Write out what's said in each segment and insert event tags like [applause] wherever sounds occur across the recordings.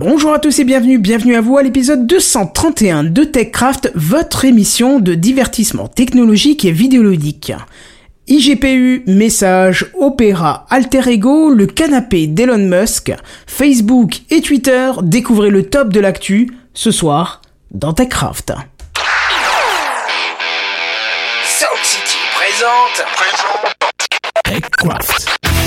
Bonjour à tous et bienvenue, bienvenue à vous à l'épisode 231 de TechCraft, votre émission de divertissement technologique et vidéoludique. IGPU, Message, Opera, Alter Ego, le canapé d'Elon Musk, Facebook et Twitter, découvrez le top de l'actu ce soir dans TechCraft. Sound City présente. TechCraft.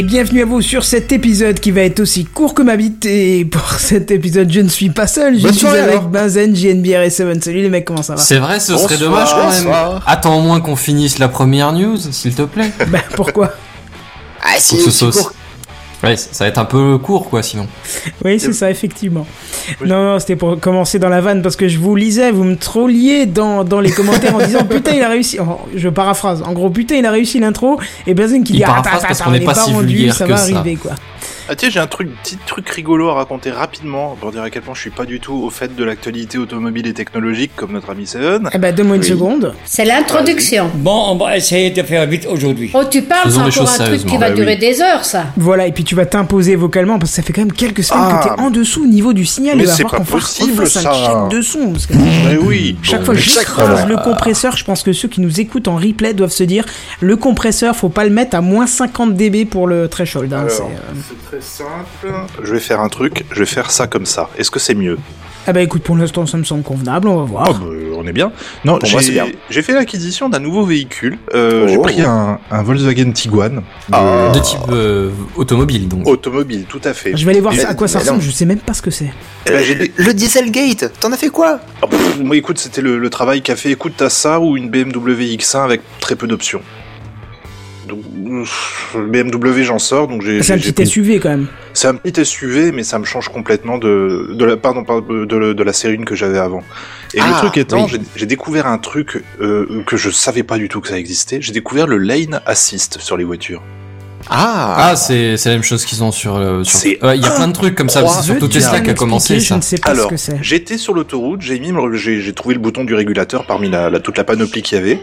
Et bienvenue à vous sur cet épisode qui va être aussi court que ma bite. Et pour [laughs] cet épisode, je ne suis pas seul, je Bonne suis soirée, avec alors. Benzen, JNBR et Seven. Salut les mecs, comment ça va C'est vrai, ce serait dommage quand même. bonsoir. Attends au moins qu'on finisse la première news, s'il te plaît. [laughs] Bah pourquoi Ah, si, que ce si soit- court. Ouais, ça va être un peu court quoi sinon. Oui, c'est ça, effectivement. Non, non, c'était pour commencer dans la vanne parce que je vous lisais, vous me trolliez dans, dans les commentaires en disant putain, il a réussi. je paraphrase. En gros, putain, il a réussi l'intro. Et Benzen qui Il dit ah, parce attends, qu'on on n'est n'est pas si rendu, vulgaire ça que va ça. arriver quoi. Ah tiens, j'ai un truc, petit truc rigolo à raconter rapidement pour dire à quel point je suis pas du tout au fait de l'actualité automobile et technologique comme notre ami Seven. Eh ben, donne-moi une Oui. seconde. C'est l'introduction. Bon, on va essayer de faire vite aujourd'hui. Oh, tu parles, c'est encore un truc qui va Bah durer oui. des heures, ça. Voilà, et puis tu vas t'imposer vocalement parce que ça fait quand même quelques semaines Ah. que t'es en dessous au niveau du signal. Mais c'est pas qu'on fasse- possible, refasse un ça. check de son. Parce que Mais oui. chaque bon, fois j'écrase le compresseur, je pense que ceux qui nous écoutent en replay doivent se dire le compresseur, faut pas le mettre à moins 50 dB pour le threshold. hein, c'est, euh, c'est très simple. Je vais faire un truc, je vais faire ça comme ça. Est-ce que c'est mieux? Ah bah écoute, pour l'instant ça me semble convenable, on va voir. Ah bah, on est bien. Non, Pour moi, c'est j'ai bien. j'ai fait l'acquisition d'un nouveau véhicule. Euh, Oh. J'ai pris un, un Volkswagen Tiguan de- Ah. De type euh, automobile donc. automobile, tout à fait. Je vais aller voir ça, à quoi ça ressemble, je sais même pas ce que c'est. Eh ben, Le Dieselgate, t'en as fait quoi? Ah, pff, moi, écoute, c'était le, le travail qu'a fait. Écoute, t'as ça ou une BMW X1 avec très peu d'options. Donc, pff, BMW, j'en sors, donc j'ai. C'est un petit SUV quand même. C'est un petit SUV, mais ça me change complètement de, de la, pardon, de, la- de la série 1 que j'avais avant. Et le Ah, truc étant, oui. j'ai- découvert un truc euh, que je savais pas du tout que ça existait. J'ai découvert le lane assist sur les voitures. Ah, Ah, c'est c'est la même chose qu'ils ont sur. euh, sur- C'est Ouais, Il y a plein de trucs comme ça. C'est surtout Tesla qui a commencé m'expliquer Je ça. ne sais pas Alors, ce que c'est. j'étais sur l'autoroute, j'ai mis, le- j'ai j'ai trouvé le bouton du régulateur parmi la, la- toute la panoplie qu'il y avait,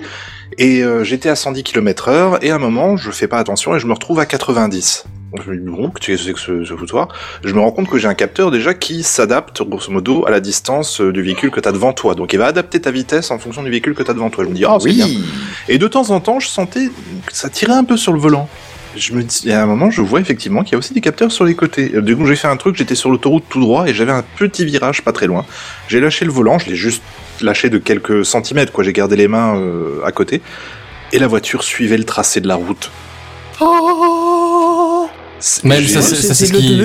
et euh, j'étais à 110 km heure, et à un moment, je fais pas attention et je me retrouve à 90. Donc, je me dis, bon, qu'est-ce que c'est que ce, ce foutoir? Je me rends compte que j'ai un capteur déjà qui s'adapte, grosso modo, à la distance euh, du véhicule que t'as devant toi. Donc il va adapter ta vitesse en fonction du véhicule que t'as devant toi. Je me dis, oh, c'est bien. oui. Et de temps en temps, je sentais que ça tirait un peu sur le volant. Je me dis, et à un moment, je vois effectivement qu'il y a aussi des capteurs sur les côtés. Euh, Du coup, j'ai fait un truc, j'étais sur l'autoroute tout droit et j'avais un petit virage pas très loin. J'ai lâché le volant, je l'ai juste lâché de quelques centimètres, quoi. J'ai gardé les mains euh, à côté. Et la voiture suivait le tracé de la route. C'est- Même ça, c'est ce qui-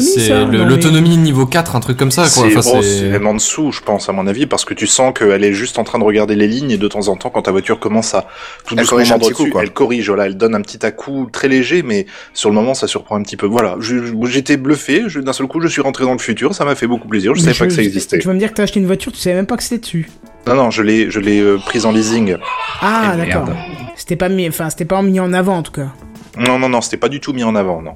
l'autonomie, niveau 4, un truc comme ça quoi. C'est même en dessous, je pense, à mon avis, parce que tu sens qu'elle est juste en train de regarder les lignes et de temps en temps, quand ta voiture commence à tout Elle doucement corrige un mordre petit coup, dessus, quoi. elle corrige, voilà, elle donne un petit à-coup très léger, mais sur le moment, ça surprend un petit peu. Voilà, j'étais bluffé, d'un seul coup, je suis rentré dans le futur, ça m'a fait beaucoup plaisir, je Mais savais pas que ça existait. Tu vas me dire que t'as acheté une voiture, tu savais même pas que c'était dessus. Non, non, je l'ai, je l'ai euh, prise en leasing. Ah, Eh, d'accord. C'était pas mis, enfin, c'était pas mis en avant en tout cas. Non, non, non, c'était pas du tout mis en avant, non.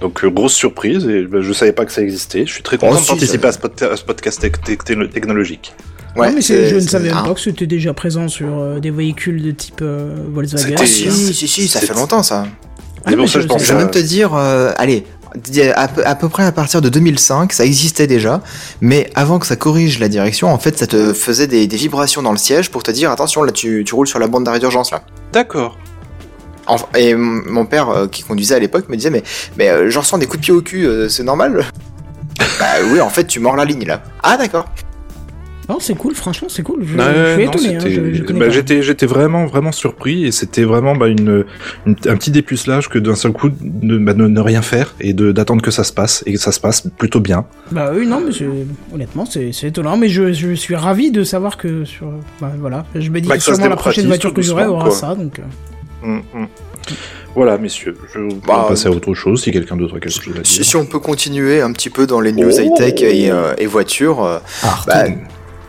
Donc, euh, grosse surprise, et ben, je savais pas que ça existait. Je suis très content Oh, de si, participer ça- à ce, pod- à ce podcast tec- tec- techno- technologique. Ouais, non, mais c'est- c'est- je ne savais même pas que c'était déjà présent sur euh, des véhicules de type euh, Volkswagen. Ah, si, si, si, ça fait longtemps ça. Ah, ça je je- pense Je vais même te dire, euh, allez, à peu, à peu près à partir de 2005, ça existait déjà, mais avant que ça corrige la direction, en fait, ça te faisait des, des vibrations dans le siège pour te dire attention, là, tu, tu roules sur la bande d'arrêt d'urgence là. D'accord. Et mon père euh, qui conduisait à l'époque me disait mais mais euh, j'en ressens des coups de pied au cul, euh, c'est normal? [laughs] Bah oui, en fait, tu mords la ligne là. Ah d'accord. Non, c'est cool, franchement, c'est cool. Je, suis non, étonné. hein, bah, j'étais, j'étais vraiment, vraiment surpris et c'était vraiment bah, une, une- un petit dépucelage que d'un seul coup de bah, ne, ne rien faire et de d'attendre que ça se passe et que ça se passe plutôt bien. Bah oui, non, mais c'est- honnêtement, c'est c'est étonnant, mais je, je suis ravi de savoir que sur. Bah voilà, je me dis Bah, que sûrement la prochaine voiture que j'aurai aura quoi. ça, donc. Euh. Mm, mm. Voilà, messieurs, je vais Bah, passer à autre chose si quelqu'un d'autre a quelque chose à dire. si on peut continuer un petit peu dans les news Oh. high-tech et, euh, et voitures, euh, Ah, bah,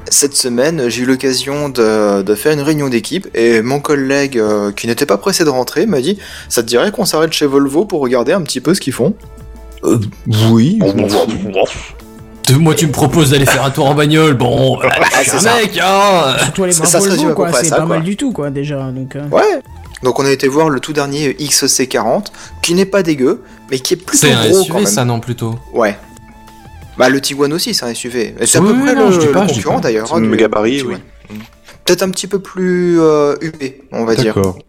cette semaine, j'ai eu l'occasion de, de faire une réunion d'équipe et mon collègue euh, qui n'était pas pressé de rentrer m'a dit Ça te dirait qu'on s'arrête chez Volvo pour regarder un petit peu ce qu'ils font? Euh, Oui. Moi, tu me proposes d'aller faire un tour en bagnole. Bon, suis c'est mec, hein. Surtout ça se Volvo, c'est pas quoi. mal du tout, quoi, déjà. Donc, euh. Ouais. Donc on a été voir le tout dernier XC40, qui n'est pas dégueu, mais qui est plutôt C'est un gros quand SUV, même. ça, non, plutôt? Ouais. Bah le Tiguan aussi, c'est un SUV. Et C'est à Oui, peu oui, près non, le, je dis pas, le concurrent d'ailleurs. C'est hein, le du oui. Tiguan. Peut-être un petit peu plus euh, huppé, on va dire. D'accord.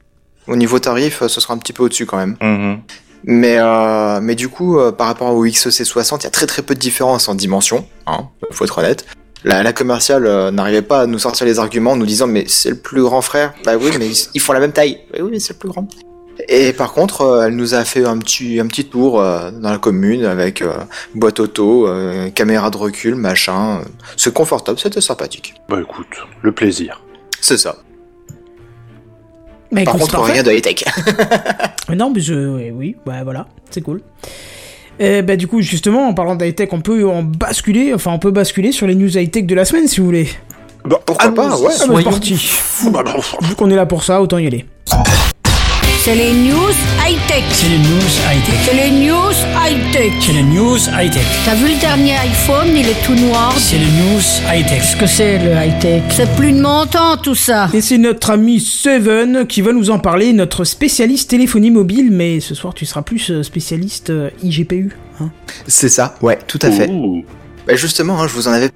Au niveau tarif, euh, ce sera un petit peu au-dessus quand même. Mhm. Mais, euh, mais du coup, euh, par rapport au XC60, il y a très très peu de différence en dimension, hein, faut être honnête. La, la commerciale euh, n'arrivait pas à nous sortir les arguments en nous disant mais c'est le plus grand frère. Bah oui, mais ils, ils font la même taille. Oui, oui, mais c'est le plus grand. Et par contre, euh, elle nous a fait un petit, un petit tour euh, dans la commune avec euh, boîte auto, euh, caméra de recul, machin. C'est confortable, c'était sympathique. Bah écoute, le plaisir. C'est ça. Mais Par contre, rien de high-tech. [laughs] Mais Non, mais je. ouais, oui, bah voilà, c'est cool. Et bah, du coup, justement, en parlant d'high-tech, on peut en basculer, enfin, on peut basculer sur les news high-tech de la semaine, si vous voulez. Pourquoi pas, ouais. Ah, bah, c'est parti. Vu qu'on est là pour ça, autant y aller. C'est les news high-tech. C'est les news high-tech. C'est les news high-tech. C'est les news high-tech. T'as vu le dernier iPhone, il est tout noir. C'est les news high-tech. Qu'est-ce que c'est le high-tech? C'est plus de mon temps tout ça. Et c'est notre ami Seven qui va nous en parler, notre spécialiste téléphonie mobile, mais ce soir tu seras plus euh, spécialiste euh, IGPU. Hein. C'est ça, ouais, tout à fait. Bah justement, hein, je vous en avais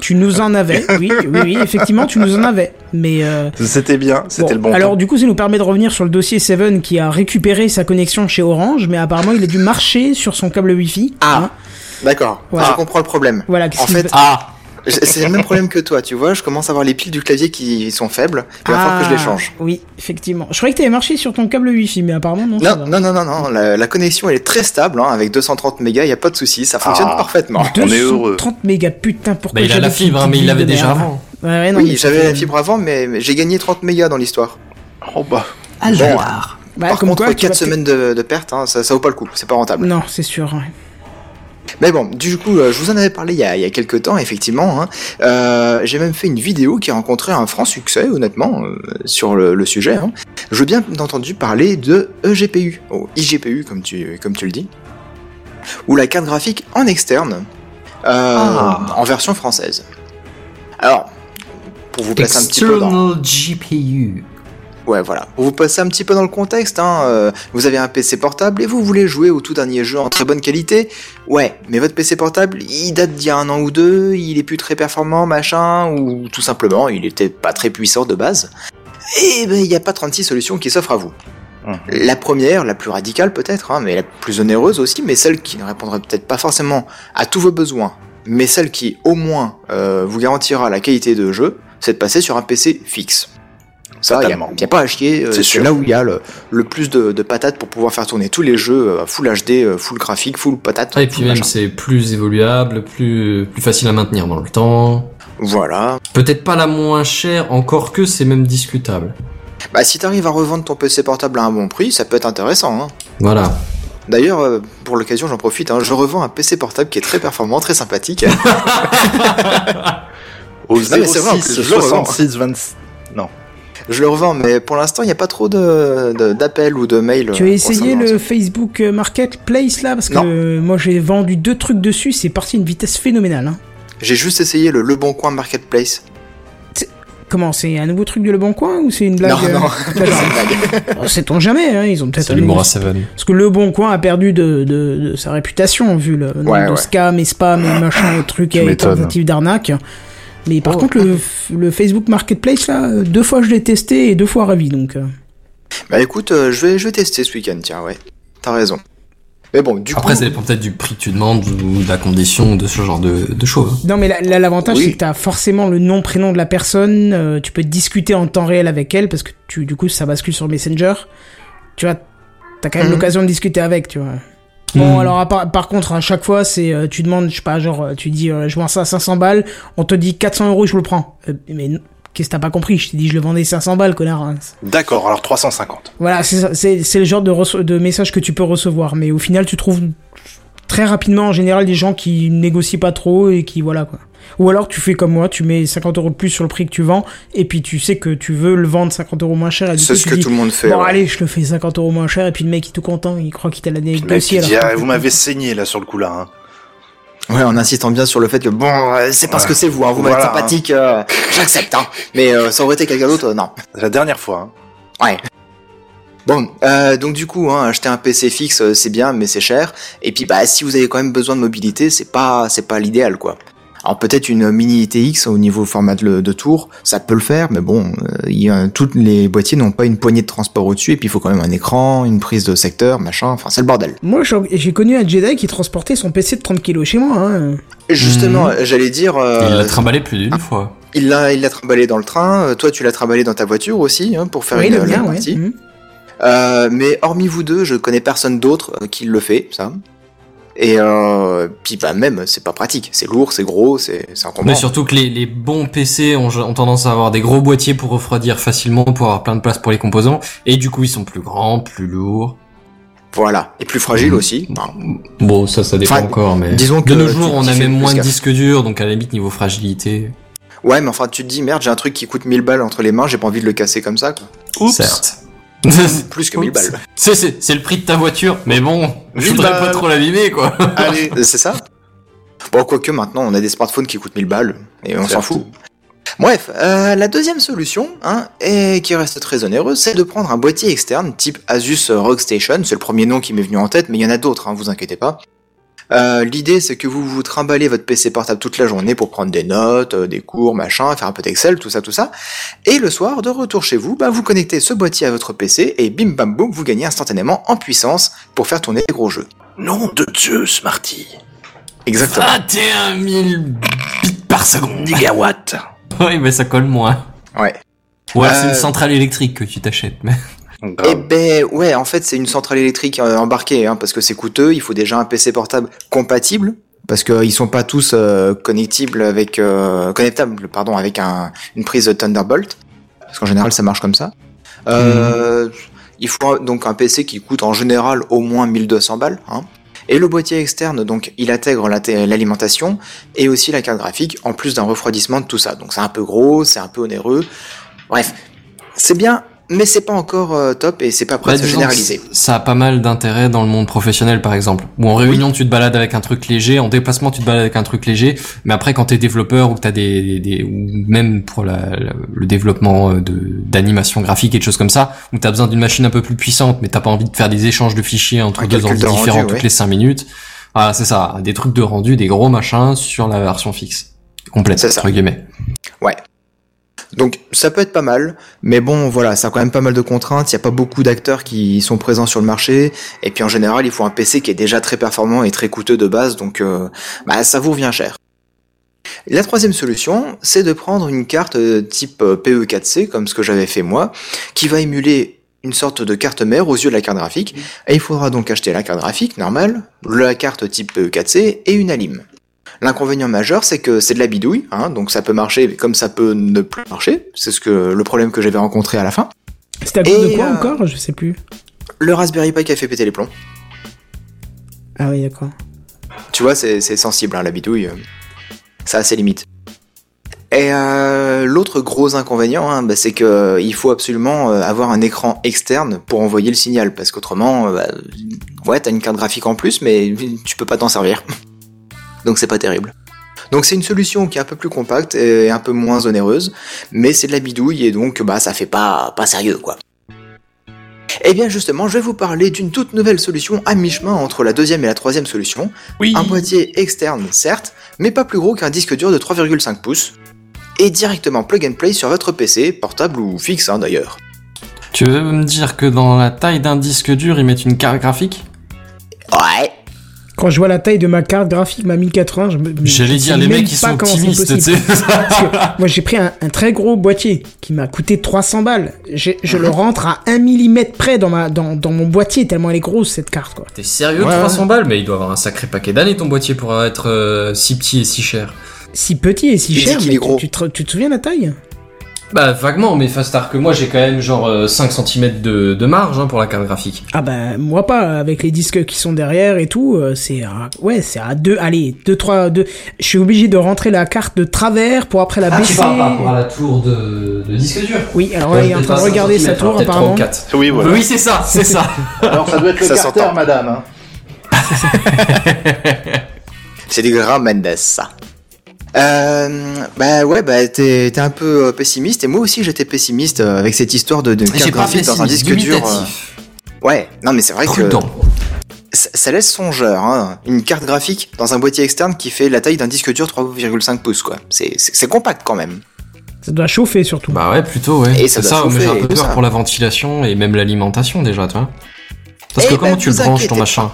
Tu nous en avais, [laughs] oui, oui, oui, effectivement, tu nous en avais. Mais euh, C'était bien, c'était bon, le bon alors temps. du coup, ça nous permet de revenir sur le dossier Seven qui a récupéré sa connexion chez Orange, mais apparemment il a dû marcher sur son câble Wi-Fi. Ah. hein. D'accord, je comprends le problème. Voilà, En fait, Ah c'est le même problème que toi, tu vois, je commence à avoir les piles du clavier qui sont faibles, il va falloir que je les change. Ah, Oui, effectivement. Je croyais que t'avais marché sur ton câble Wi-Fi, mais apparemment non. Non, non, non, non, non, la, la connexion elle est très stable, hein, avec 230 mégas, il y a pas de souci, ça fonctionne Ah. parfaitement. On est heureux. 30 mégas, putain, pourquoi Bah, il a la fibre, hein, mais il l'avait déjà avant. Ouais, ouais, non, mais oui, j'avais la fibre avant, mais, mais j'ai gagné 30 mégas dans l'histoire. Oh bah. Alors Bah, Par comme contre, quoi, tu 4 vas semaines de, de perte, hein, ça, ça vaut pas le coup, c'est pas rentable. Non, c'est sûr. ouais. Mais bon, du coup, euh, je vous en avais parlé il y a, il y a quelques temps, effectivement. hein. Euh, J'ai même fait une vidéo qui a rencontré un franc succès, honnêtement, euh, sur le, le sujet. hein. Je veux bien entendu parler de eGPU, ou IGPU comme tu, comme tu le dis, ou la carte graphique en externe, euh, Ah. en version française. Alors, pour vous placer un petit peu dans... GPU. Ouais, voilà. Pour vous passer un petit peu dans le contexte, hein, euh, vous avez un PC portable et vous voulez jouer au tout dernier jeu en très bonne qualité. Ouais, mais votre PC portable, il date d'il y a un an ou deux, il est plus très performant, machin, ou tout simplement, il était pas très puissant de base. Et ben, il n'y a pas 36 solutions qui s'offrent à vous. Mhm. La première, la plus radicale peut-être, hein, mais la plus onéreuse aussi, mais celle qui ne répondrait peut-être pas forcément à tous vos besoins, mais celle qui au moins euh, vous garantira la qualité de jeu, c'est de passer sur un PC fixe. Ça, il n'y a, pas à chier, euh, C'est là où il y a le, le plus de, de patates pour pouvoir faire tourner tous les jeux euh, full HD, euh, full graphique, full patate. Ah, et puis même, c'est plus évoluable, plus, plus facile à maintenir dans le temps. Voilà. Peut-être pas la moins chère, encore que c'est même discutable. Bah, si t'arrives à revendre ton PC portable à un bon prix, ça peut être intéressant. Hein. Voilà. D'ailleurs, pour l'occasion, j'en profite, hein, je revends un PC portable qui est très performant, très sympathique. [laughs] Au mais c'est vrai, en 06 plus, je le revends. 66 26. Non. Je le revends, mais pour l'instant, il n'y a pas trop de de- d'appels ou de mails. Tu as euh, essayé le. Facebook Marketplace là Parce que Non. euh, moi j'ai vendu deux trucs dessus, c'est parti à une vitesse phénoménale. hein. J'ai juste essayé le Le Bon Coin Marketplace. Comment c'est un nouveau truc de Le Bon Coin ou c'est une blague Non, euh, non, D'accord. [laughs] c'est une blague. Oh, Sait-on jamais, hein, ils ont peut-être C'est un l'humour à Seven. Parce que Le Bon Coin a perdu de, de, de sa réputation vu le nombre Ouais, de ouais. scams et spam et machin et trucs et m'étonnes. tentatives d'arnaque. Mais par Oh. contre, le, le Facebook Marketplace, là, euh, deux fois je l'ai testé et deux fois ravi, donc... euh. Bah écoute, euh, je vais, je vais tester ce week-end, tiens, ouais. T'as raison. Mais bon, du Après, coup. ça dépend peut-être du prix que tu demandes ou de la condition de ce genre de, de choses. Non, mais là, l'avantage, Oui. c'est que t'as forcément le nom, prénom de la personne, euh, tu peux discuter en temps réel avec elle, parce que tu, du coup, ça bascule sur Messenger. Tu vois, t'as quand même Mhm. l'occasion de discuter avec, tu vois. Bon, Mhm. alors, par contre, à chaque fois, c'est, euh, tu demandes, je sais pas, genre, euh, tu dis, euh, je vends ça à 500 balles, on te dit 400 euros, je le prends. Euh, mais qu'est-ce que t'as pas compris? Je t'ai dit, je le vendais 500 balles, connard. hein. D'accord, alors 350. Voilà, c'est ça, c'est c'est le genre de, de message que tu peux recevoir, mais au final, tu trouves très rapidement en général des gens qui négocient pas trop et qui voilà quoi. Ou alors tu fais comme moi, tu mets 50 euros de plus sur le prix que tu vends et puis tu sais que tu veux le vendre 50 euros moins cher C'est ce que dis tout le monde fait. bon ouais. allez je le fais 50 euros moins cher et puis le mec il est tout content, il croit qu'il t'a la Le mec qui négocié. dit, alors ah, vous m'avez saigné là sur le coup là. Hein. Ouais, en insistant bien sur le fait que bon, euh, c'est parce Ouais. que c'est vous, hein, vous m'êtes Voilà, sympathique, euh, j'accepte, hein. Mais euh, ça aurait été quelqu'un d'autre, euh, non. C'est la dernière fois. Hein. Ouais. Bon, euh, donc du coup, hein, acheter un PC fixe, c'est bien, mais c'est cher. Et puis, bah, si vous avez quand même besoin de mobilité, c'est pas, c'est pas l'idéal, quoi. Alors peut-être une mini ITX au niveau format de, de tour, ça peut le faire, mais bon, euh, il y a, tous les boîtiers n'ont pas une poignée de transport au-dessus, et puis il faut quand même un écran, une prise de secteur, machin, enfin c'est le bordel. Moi j'ai connu un Jedi qui transportait son PC de 30 kilos chez moi. Hein. Et Justement, j'allais dire, euh, Il l'a trimballé plus d'une fois. il l'a, il l'a trimballé dans le train. euh, Toi, tu l'as trimballé dans ta voiture aussi, hein, pour faire Oui, une, ouais. partie. Mhm. Euh, mais hormis vous deux, je connais personne d'autre qui le fait, ça. Et euh, puis bah même, c'est pas pratique. C'est lourd, c'est gros, c'est encombrant. Mais surtout que les, les bons PC ont, ont tendance à avoir des gros boîtiers pour refroidir facilement, pour avoir plein de place pour les composants. Et du coup, ils sont plus grands, plus lourds. Voilà. Et plus fragile Mhm. aussi. Enfin, Bon, ça, ça dépend Enfin, encore, mais disons que de nos jours, on a même moins de disques durs, donc à la limite niveau fragilité. ouais, mais enfin, tu te dis merde, j'ai un truc qui coûte 1000 balles entre les mains, j'ai pas envie de le casser comme ça. Quoi. Certes. Plus que 1000 Oups. balles. C'est, le prix de ta voiture, mais bon, je 1000 voudrais pas trop l'abîmer, quoi. [laughs] Allez. C'est ça Bon, quoique maintenant, on a des smartphones qui coûtent 1000 balles, et on s'en fout. Bref, euh, la deuxième solution, hein, et qui reste très onéreuse, c'est de prendre un boîtier externe type Asus ROG Station. C'est le premier nom qui m'est venu en tête, mais il y en a d'autres, hein, vous inquiétez pas. Euh, L'idée, c'est que vous vous trimballez votre PC portable toute la journée pour prendre des notes, euh, des cours, machin, faire un peu d'Excel, tout ça, tout ça. Et le soir, de retour chez vous, bah, vous connectez ce boîtier à votre PC et bim bam boum, vous gagnez instantanément en puissance pour faire tourner des gros jeux. Nom de Dieu, Smarty. Exactement. 21 000 bits par seconde. Gigawatt. [laughs] Oui, mais ça colle moins. Ouais. Ouais, c'est Euh, une centrale électrique que tu t'achètes, mais. Eh ben ouais, en fait c'est une centrale électrique euh, embarquée, hein, parce que c'est coûteux. Il faut déjà un PC portable compatible, parce que euh, ils sont pas tous euh, connectibles avec euh, connectables, pardon, avec un, une prise Thunderbolt, parce qu'en général ça marche comme ça. Euh, Il faut donc un PC qui coûte en général au moins 1200 balles. Hein. Et le boîtier externe, donc, il intègre la- l'alimentation et aussi la carte graphique, en plus d'un refroidissement de tout ça. Donc c'est un peu gros, c'est un peu onéreux. Bref, c'est bien, mais c'est pas encore euh, top et c'est pas prêt Bah, à se disons que généraliser. Ça a pas mal d'intérêt dans le monde professionnel, par exemple. Ou en réunion, tu te balades avec un truc léger, en déplacement, tu te balades avec un truc léger, mais après, quand t'es développeur ou que t'as des, des, des- ou même pour la, la- le développement euh, de d'animation graphique et de choses comme ça, où t'as besoin d'une machine un peu plus puissante, mais t'as pas envie de faire des échanges de fichiers entre Un deux ordi de rendu, ouais. toutes les cinq minutes. Voilà, c'est ça. Des trucs de rendu, des gros machins sur la version fixe. Complète, entre guillemets. Donc ça peut être pas mal, mais bon voilà, ça a quand même pas mal de contraintes, il n'y a pas beaucoup d'acteurs qui sont présents sur le marché, et puis en général il faut un PC qui est déjà très performant et très coûteux de base, donc euh, bah, ça vous revient cher. La troisième solution, c'est de prendre une carte euh, type euh, PE4C, comme ce que j'avais fait moi, qui va émuler une sorte de carte mère aux yeux de la carte graphique, et il faudra donc acheter la carte graphique normale, la carte type PE4C et une alim. L'inconvénient majeur, c'est que c'est de la bidouille, hein, donc ça peut marcher comme ça peut ne plus marcher. C'est ce que le problème que j'avais rencontré à la fin. C'était à cause de quoi euh, encore? Je sais plus. Le Raspberry Pi qui a fait péter les plombs. Ah oui, d'accord. Tu vois, c'est sensible, hein, la bidouille. euh, Ça a ses limites. Et euh, l'autre gros inconvénient, hein, bah, c'est que euh, il faut absolument avoir un écran externe pour envoyer le signal, parce qu'autrement, bah, ouais, t'as une carte graphique en plus, mais tu peux pas t'en servir. [laughs] Donc c'est pas terrible. Donc c'est une solution qui est un peu plus compacte et un peu moins onéreuse, mais c'est de la bidouille et donc bah ça fait pas pas sérieux quoi. Eh bien justement, je vais vous parler d'une toute nouvelle solution à mi-chemin entre la deuxième et la troisième solution. Oui. Un boîtier externe certes, mais pas plus gros qu'un disque dur de 3,5 pouces, et directement plug and play sur votre PC, portable ou fixe hein, d'ailleurs. Tu veux me dire que dans la taille d'un disque dur, ils mettent une carte graphique? Ouais, Quand je vois la taille de ma carte graphique, ma 1080, je me. J'allais dire, les mecs, ils pas sont optimistes, moi, j'ai pris un, un très gros boîtier qui m'a coûté 300 balles. Je Mhm. le rentre à 1 mm près dans, ma, dans, dans mon boîtier, tellement elle est grosse cette carte, quoi. T'es sérieux, Ouais, 300 balles? Mais il doit avoir un sacré paquet d'années ton boîtier pour être euh, si petit et si cher. Si petit et si cher, mais est gros. tu, tu te, tu te souviens de la taille? Bah vaguement, mais Fastar que moi j'ai quand même genre euh, 5 cm de, de marge hein, pour la carte graphique. Ah bah moi pas, avec les disques qui sont derrière et tout, euh, c'est à, ouais c'est à deux, allez deux trois deux. Je suis obligé de rentrer la carte de travers pour après la baisser. la tour de, de disque dur Oui, alors là, il est en train de regarder sa tour apparemment. Oui, voilà. Oui, c'est ça, c'est ça. [laughs] Alors ça doit être le Ça Carter, s'entend. madame. hein. [laughs] c'est du grand Mendes ça. Euh, bah ouais, bah t'es un peu euh, pessimiste et moi aussi j'étais pessimiste euh, avec cette histoire de, de carte graphique dans un disque dur. euh. Ouais, non mais c'est vrai que Prudent. ça, ça laisse songeur, hein. Une carte graphique dans un boîtier externe qui fait la taille d'un disque dur 3,5 pouces, quoi. C'est- compact quand même. Ça doit chauffer surtout. Bah ouais, plutôt, ouais. Et ça ça, mais j'ai un peu peur ça. pour la ventilation et même l'alimentation déjà, tu vois. Parce Eh que ben, comment tu le branches ton machin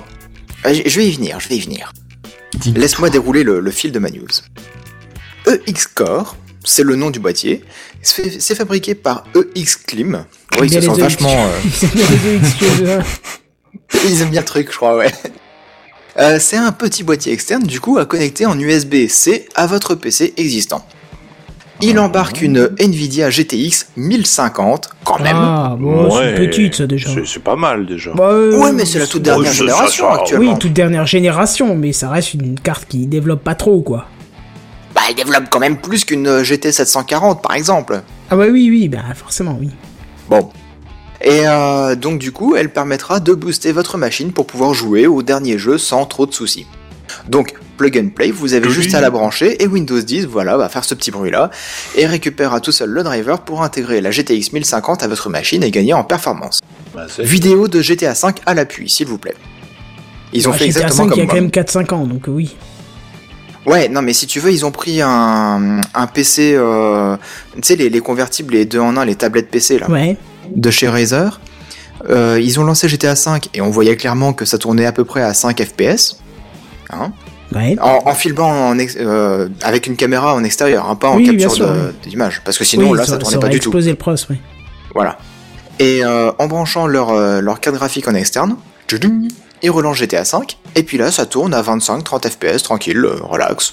Je vais y venir, je vais y venir. Laisse-moi dérouler le, le fil de ma news. EX Core, c'est le nom du boîtier. C'est fabriqué par EX Clim. Oui, ils se sont les vachement. Euh, Ils aiment bien je- Ils aiment bien le truc, je crois, ouais. Euh, c'est un petit boîtier externe, du coup, à connecter en USB-C à votre PC existant. Il embarque une Nvidia GTX 1050, quand même. Ah bon, c'est petite ça déjà. C'est- pas mal déjà. Bah, euh, ouais, mais c'est la toute dernière ça, génération ça, ça, actuellement. Oui, toute dernière génération, mais ça reste une carte qui développe pas trop quoi. Bah, elle développe quand même plus qu'une GT 740, par exemple. Ah bah oui, oui, bah forcément, oui. Bon. Et euh, donc du coup, elle permettra de booster votre machine pour pouvoir jouer au dernier jeu sans trop de soucis. Donc, plug and play, vous avez Oui. juste à la brancher et Windows 10, voilà, va faire ce petit bruit-là et récupérera tout seul le driver pour intégrer la GTX 1050 à votre machine et gagner en performance. Bah, Vidéo de GTA 5 à l'appui, s'il vous plaît. Ils ont Bah, fait GTA exactement 5 comme il y a moi. quand même 4-5 ans, donc euh, oui. Ouais, non, mais si tu veux, ils ont pris un, un PC, euh, tu sais, les, les convertibles, les deux en un, les tablettes PC là. Ouais. de chez Razer. Euh, ils ont lancé GTA 5 et on voyait clairement que ça tournait à peu près à 5 FPS. Hein Ouais. en, en filmant en ex- euh, avec une caméra en extérieur, hein, pas en Oui, capture oui. d'image. Parce que sinon Oui, là ça, tournait pas aurait du tout. le pros, oui. Voilà. Et en branchant leur, leur carte graphique en externe, ils relancent GTA 5 et puis là ça tourne à 25-30 FPS tranquille, euh, relax.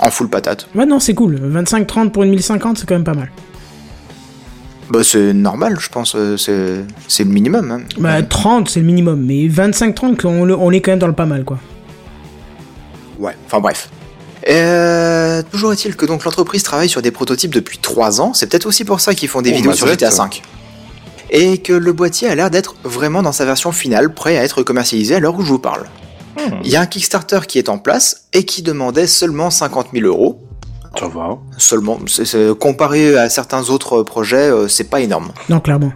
En full patate. Ouais, non, c'est cool. 25-30 pour une 1050, c'est quand même pas mal. Bah c'est normal, je pense, euh, c'est c'est le minimum. hein. Bah, 30, c'est le minimum, mais 25-30, on, est quand même dans le pas mal, quoi. Ouais, enfin bref. Euh, toujours est-il que donc l'entreprise travaille sur des prototypes depuis 3 ans, c'est peut-être aussi pour ça qu'ils font des Oh, vidéos bah, sur GTA va être, 5. Et que le boîtier a l'air d'être vraiment dans sa version finale, prêt à être commercialisé à l'heure où je vous parle. Hmm. Il y a un Kickstarter qui est en place et qui demandait seulement 50 000 euros. Ça va. Seulement, comparé à certains autres projets, euh, c'est pas énorme. Non, clairement.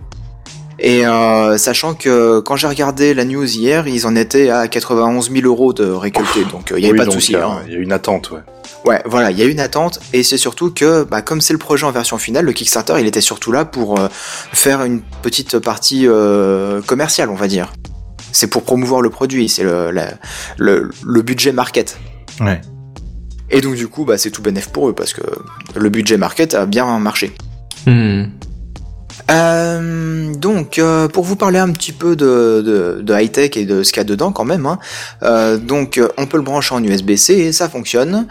Et euh, sachant que quand j'ai regardé la news hier, ils en étaient à 91 000 euros de récoltés, donc euh, il n'y avait Oui, pas de souci. Il y, a- hein. il y a une attente, ouais. Ouais, voilà, il y a une attente et c'est surtout que, bah, comme c'est le projet en version finale, le Kickstarter, il était surtout là pour euh, faire une petite partie euh, commerciale, on va dire. C'est pour promouvoir le produit, c'est le, le, le budget market. Ouais. Et donc du coup, bah, c'est tout bénef pour eux parce que le budget market a bien marché. Hmm. Euh, donc, euh, pour vous parler un petit peu de, high-tech et de ce qu'il y a dedans quand même, hein, euh, donc on peut le brancher en USB-C et ça fonctionne.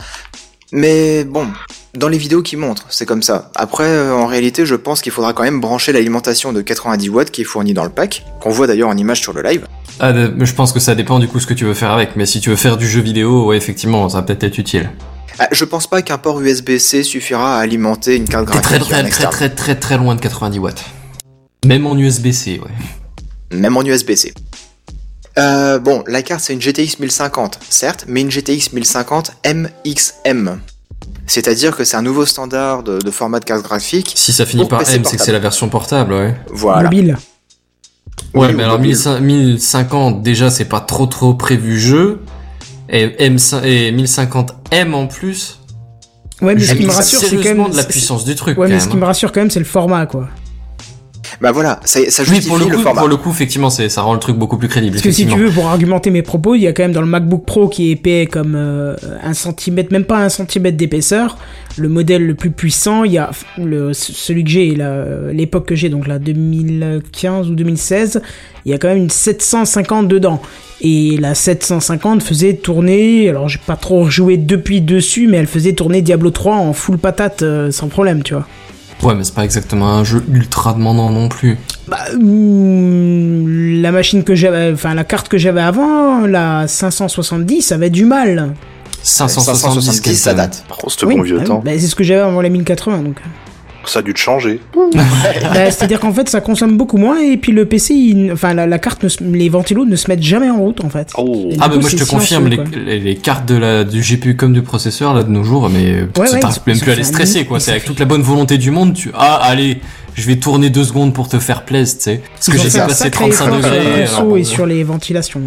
Mais bon, dans les vidéos qui montrent, c'est comme ça. Après, en réalité, je pense qu'il faudra quand même brancher l'alimentation de 90 watts qui est fournie dans le pack, qu'on voit d'ailleurs en image sur le live. Ah, je pense que ça dépend du coup ce que tu veux faire avec. Mais si tu veux faire du jeu vidéo, ouais, effectivement, ça va peut-être être utile. Ah, je pense pas qu'un port USB-C suffira à alimenter une carte très graphique très très externe. très très très loin de 90 watts. Même en USB-C, ouais. même en USB-C. Euh, bon, la carte c'est une GTX 1050, certes, mais une GTX 1050 MXM. C'est-à-dire que c'est un nouveau standard de, de format de carte graphique. Si ça finit par PC M, c'est que c'est la version portable, ouais. Voilà. Mobile. Ouais, Oui, mais ou alors mobile. 1500 1050, déjà, c'est pas trop trop prévu jeu. Et, M5 et 1050M en plus. Ouais, mais ce qui me rassure, c'est quand même. de la puissance du truc, Ouais, mais ce qui me rassure quand même, c'est le format, quoi. Bah voilà, ça, ça Oui, pour le coup, format. pour le coup, effectivement, c'est, ça rend le truc beaucoup plus crédible, Parce que si tu veux, pour argumenter mes propos, il y a quand même dans le MacBook Pro qui est épais comme euh, un centimètre, même pas un centimètre d'épaisseur. Le modèle le plus puissant, il y a le, celui que j'ai, la- l'époque que j'ai, donc là 2015 ou 2016, il y a quand même une 750 dedans. Et la 750 faisait tourner, alors j'ai pas trop joué depuis dessus, mais elle faisait tourner Diablo 3 en full patate euh, sans problème, tu vois. Ouais, mais c'est pas exactement un jeu ultra demandant non plus. Bah, hum, la machine que j'avais, enfin la carte que j'avais avant, la 570, avait du mal. 570, 570, ça date. Oh, bon vieux bah, temps. bah, c'est ce que j'avais avant la 1080 donc. Ça a dû te changer. Bah, C'est-à-dire qu'en fait ça consomme beaucoup moins et puis le PC, il- enfin la, la carte, ne se- les ventilos ne se mettent jamais en route en fait. Oh. Ah bah coup, moi je te confirme les, les, les cartes de la du GPU comme du processeur là de nos jours mais Ouais, ça ouais, t'arrives même plus à les stresser quoi c'est avec toute la bonne volonté du monde tu ah allez je vais tourner deux secondes pour te faire plaisir tu sais parce que j'ai sacré 35 effort sur degrés conso alors, et sur les ventilations.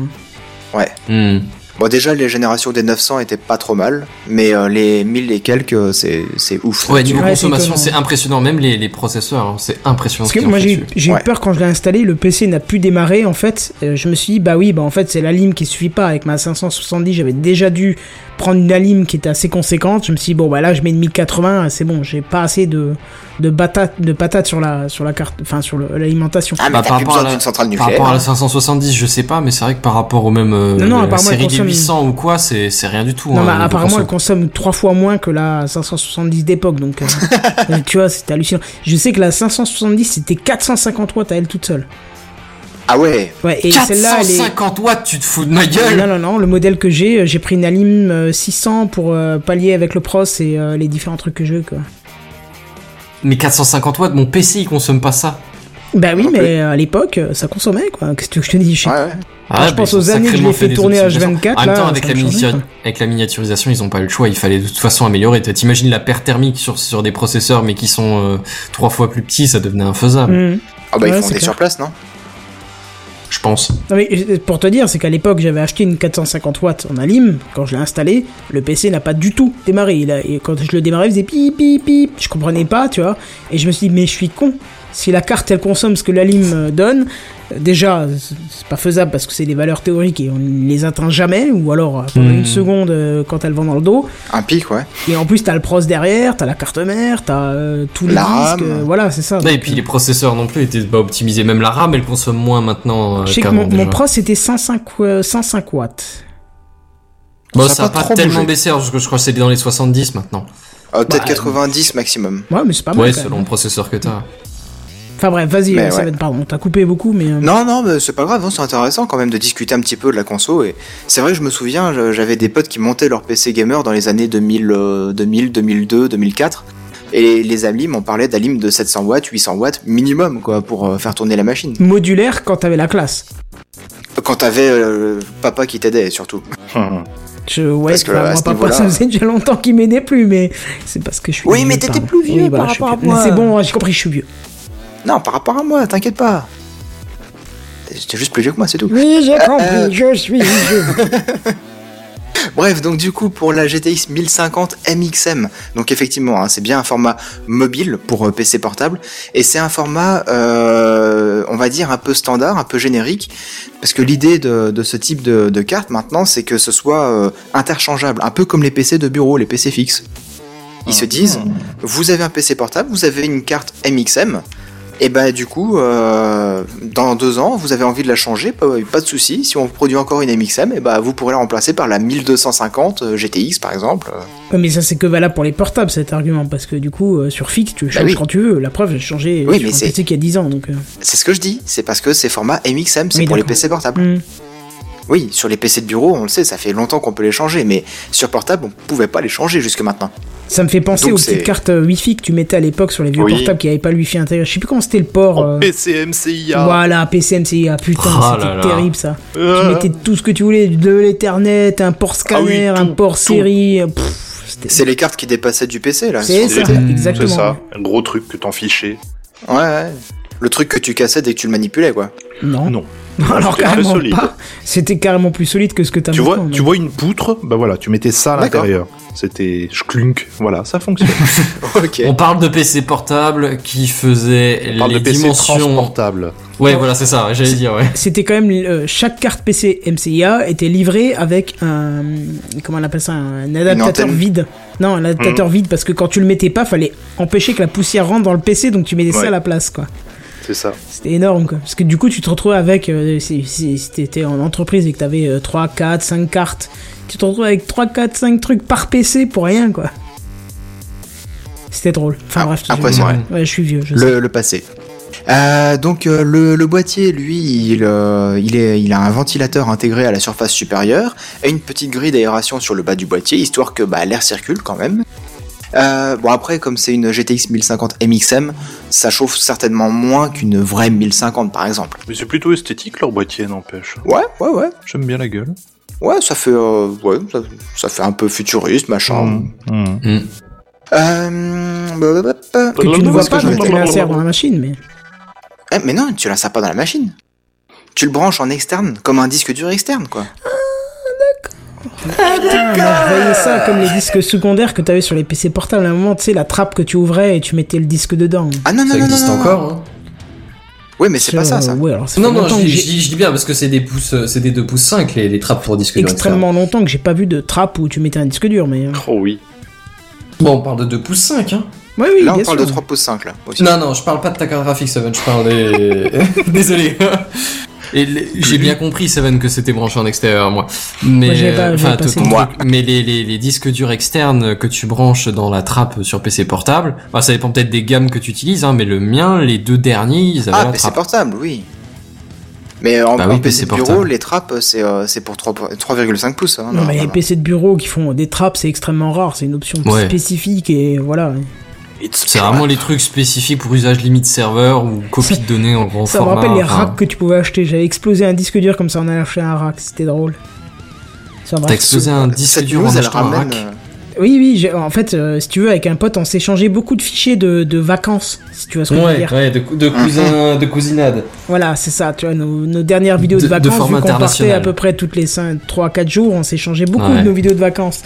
hein. Hmm. Bon, déjà, les générations des 900 étaient pas trop mal, mais euh, les 1000 et quelques, euh, c'est, c'est ouf. ouais niveau Ouais, consommation c'est impressionnant même les, les processeurs hein, c'est impressionnant Parce ce que moi j'ai j'ai eu Ouais. peur quand je l'ai installé, le PC n'a plus démarré en fait. Euh, je me suis dit bah oui bah en fait c'est la lime qui suffit pas avec ma 570 j'avais déjà dû prendre une lime qui était assez conséquente. Je me suis dit bon bah là je mets une 1080 c'est bon j'ai pas assez de de patates de patates sur la sur la carte enfin sur le- l'alimentation. Ah, mais Bah, t'as par plus rapport à besoin la- d'une centrale par rapport à la 570 je sais pas mais c'est vrai que par rapport au même euh, Non, non, apparemment, elle série des consomme- 800 ou quoi c'est c'est rien du tout non hein, apparemment elle consomme trois fois moins que la 570 d'époque donc euh, [laughs] euh, tu vois c'était hallucinant. Je sais que la 570 c'était 450 watts à elle toute seule. Ah ouais, Ouais et celle-là elle est 450 watts tu te fous de ma gueule Non, non, non, le modèle que j'ai, euh, j'ai pris une Alim euh, 600 pour euh, pallier avec le pros et euh, les différents trucs que je veux, quoi. Mais 450 watts, mon PC il consomme pas ça. Bah oui, mais euh, à l'époque, euh, ça consommait, quoi. Qu'est-ce que tu veux que je te dis je ouais, ouais. Je bah, pense aux années que je l'ai fait tourner optimisations. H24, En même temps, là, avec la, miniatur- avec miniaturisation, ils ont pas eu le choix. Il fallait de toute façon améliorer. T'imagines la perte thermique sur, sur des processeurs, mais qui sont euh, trois fois plus petits, ça devenait infaisable, Mhm. Ah bah, Ouais, ils font des clair. sur place, non? Je pense. Non, mais euh, pour te dire, c'est qu'à l'époque, j'avais acheté une 450 watts en Alim. Quand je l'ai installé, le PC n'a pas du tout démarré. Il a- et quand je le démarrais, il faisait pip, pip, pip. Je comprenais pas, tu vois. Et je me suis dit, mais je suis con. Si la carte, elle consomme ce que l'Alim euh, donne, euh, déjà, c'est pas faisable parce que c'est des valeurs théoriques et on les atteint jamais. Ou alors, euh, pendant Hmm. une seconde, euh, quand elles vont dans le dos. Un pic, ouais. Et en plus, t'as le pros derrière, t'as la carte mère, t'as euh, tous les La disques. Euh, voilà, c'est ça. Ouais, et puis les processeurs non plus étaient pas optimisés. Même la RAM, elle consomme moins maintenant euh, je sais que mon, pros, c'était 105, euh, 105 watts. Bon, Ça a ça a pas pas trop tellement bougé. baissé, parce que je crois que c'est dans les 70 maintenant. Euh, Peut-être Bah, 90 maximum. Ouais, mais c'est pas mal. ouais, quand selon même. le processeur que t'as. Enfin bref, vas-y, euh, ça ouais. va être pardon, t'as coupé beaucoup, mais. euh, Non, non, mais c'est pas grave, hein, c'est intéressant quand même de discuter un petit peu de la conso. Et c'est vrai je me souviens, j'avais des potes qui montaient leur PC gamer dans les années 2000, euh, 2000 2002, 2004. Et les amis m'ont parlé d'alim de 700 watts, 800 watts minimum, quoi, pour euh, faire tourner la machine. Modulaire quand t'avais la classe. Quand t'avais euh, papa qui t'aidait, surtout. [laughs] Je, ouais, Parce que, enfin, à moi, papa, ça faisait déjà longtemps qu'il m'aidait plus, mais c'est parce que je suis. Oui, mais t'étais plus vieux par rapport à moi. C'est bon, j'ai compris, je suis vieux. Non, par rapport à moi, t'inquiète pas. J'étais juste plus vieux que moi, c'est tout. Oui, j'ai compris, euh, je suis vieux. [laughs] Bref, donc du coup pour la GTX 1050 MXM, donc effectivement hein, c'est bien un format mobile pour euh, PC portable et c'est un format euh, on va dire un peu standard, un peu générique parce que l'idée de, de ce type de, de carte maintenant c'est que ce soit euh, interchangeable, un peu comme les PC de bureau, les PC fixes. Ils se disent vous avez un PC portable, vous avez une carte MXM et bah du coup, euh, dans deux ans, vous avez envie de la changer, pas, pas de souci. Si on produit encore une MXM, et bah vous pourrez la remplacer par la 1250 euh, GTX par exemple. Ouais, mais ça, c'est que valable pour les portables, cet argument, parce que du coup, euh, sur fixe, tu changes oui. quand tu veux. La preuve, j'ai changé Oui, sur mais un PC qui a 10 ans, donc. euh, C'est ce que je dis. C'est parce que c'est format MXM, c'est pour les. PC portables. hmm. Oui, sur les PC de bureau, on le sait, ça fait longtemps qu'on peut les changer, mais sur portable, on pouvait pas les changer jusque maintenant. Ça me fait penser Donc aux petites cartes euh, Wi-Fi que tu mettais à l'époque sur les vieux Oui. portables qui avaient pas le Wi-Fi intégré. Je sais plus comment c'était le port. En euh, PCMCIA. Voilà, PCMCIA, putain, Ah c'était terrible ça. Tu Euh, mettais tout ce que tu voulais, de l'Ethernet, un port scanner, Ah oui, un port tout. série. C'est les cartes qui dépassaient du PC, là. C'est ça, exactement. C'est ça, un gros truc que t'en fichais. Ouais, ouais. Le truc que tu cassais dès que tu le manipulais, quoi. Non. Non. Alors carrément solide. pas. C'était carrément plus solide que ce que t'as Tu vois, tu vois une poutre, bah voilà, tu mettais ça à l'intérieur. C'était clunk, voilà, ça fonctionne. [laughs] On parle de PC portable qui faisait On parle de les PC dimensions. transportable. Ouais, voilà, c'est ça. J'allais dire, ouais. C'était quand même euh, chaque carte PC MCIA était livrée avec un comment on appelle ça un adaptateur vide. Non, un adaptateur Mhm. vide parce que quand tu le mettais pas, fallait empêcher que la poussière rentre dans le PC donc tu mettais ça à la place quoi. C'est ça. C'était énorme quoi. Parce que du coup, tu te retrouvais avec euh, si, si, si t'étais en entreprise et que t'avais euh, 3 4 5 cartes, tu te retrouvais avec 3 4 5 trucs par PC pour rien quoi. C'était drôle. Enfin Ah, bref, je- impressionnant. Ouais, je suis vieux, je sais. Le, le passé. Euh, donc euh, le, le boîtier, lui, il, euh, il, est, il a un ventilateur intégré à la surface supérieure et une petite grille d'aération sur le bas du boîtier, histoire que bah, l'air circule quand même. Euh, bon après, comme c'est une GTX 1050 MXM, ça chauffe certainement moins qu'une vraie 1050 par exemple. Mais c'est plutôt esthétique leur boîtier, n'empêche. Ouais, ouais, ouais. J'aime bien la gueule. Ouais, ça fait, euh, ouais, ça, ça fait un peu futuriste, machin. Mmh, mmh. Mm. Euh, blablabla. Que tu ne vois que pas quand tu l'insères dans la machine, mais. Eh, mais non, tu l'insères pas dans la machine. Tu le branches en externe, comme un disque dur externe, quoi. Putain, a veillé ça comme les disques secondaires que t'avais sur les PC portables. À un moment, tu sais, la trappe que tu ouvrais et tu mettais le disque dedans. Ah non, non, Ça non, existe non, non. encore. hein. Oui, mais c'est pas ça, ça. Ouais, alors ça Non, non, je, je dis, je dis bien parce que c'est des pouces, euh, c'est des 2 pouces 5 les, les trappes pour disque dur. extrêmement longtemps que j'ai pas vu de trappe où tu mettais un disque dur, mais. euh, Oh oui. Bon, on parle de 2 pouces 5, hein. Oui, Là, on bien parle sûr. de 3 pouces 5, là. Aussi. Non, non, je parle pas de ta carte graphique, Seven, je parle des... [laughs] Désolé. Et les- j'ai bien compris, Seven, que c'était branché en extérieur, moi. Mais, Moi, j'ai pas- enfin, ton le truc. mais les, les, les disques durs externes que tu branches dans la trappe sur PC portable, bah, ça dépend peut-être des gammes que tu utilises, hein, mais le mien, les deux derniers, ils avaient Ah, la PC trappe. portable, oui. Mais en, Bah en PC, PC de bureau, portable. les trappes, c'est euh, c'est pour 3 3,5 pouces. Hein, Non, mais les. PC de bureau qui font des trappes, c'est extrêmement rare. C'est une option Ouais. spécifique et voilà. C'est vraiment les trucs spécifiques pour usage limite serveur ou copie de données en grand Ça me format. rappelle les enfin, racks que tu pouvais acheter. J'avais explosé un disque dur comme ça, on a acheté un rack. C'était drôle. Ça T'as explosé un disque dur en achetant un rack. Oui, oui, en fait, euh, si tu veux, avec un pote, on s'est changé beaucoup de fichiers de, de vacances, si tu vois ce que je veux Ouais, dire. ouais, de, de cousin, de cousinade. Voilà, c'est ça, tu vois, nos, nos dernières vidéos de, vacances, vu qu'on partait à peu près toutes les 3-4 jours, on s'est changé beaucoup Ouais. de nos vidéos de vacances.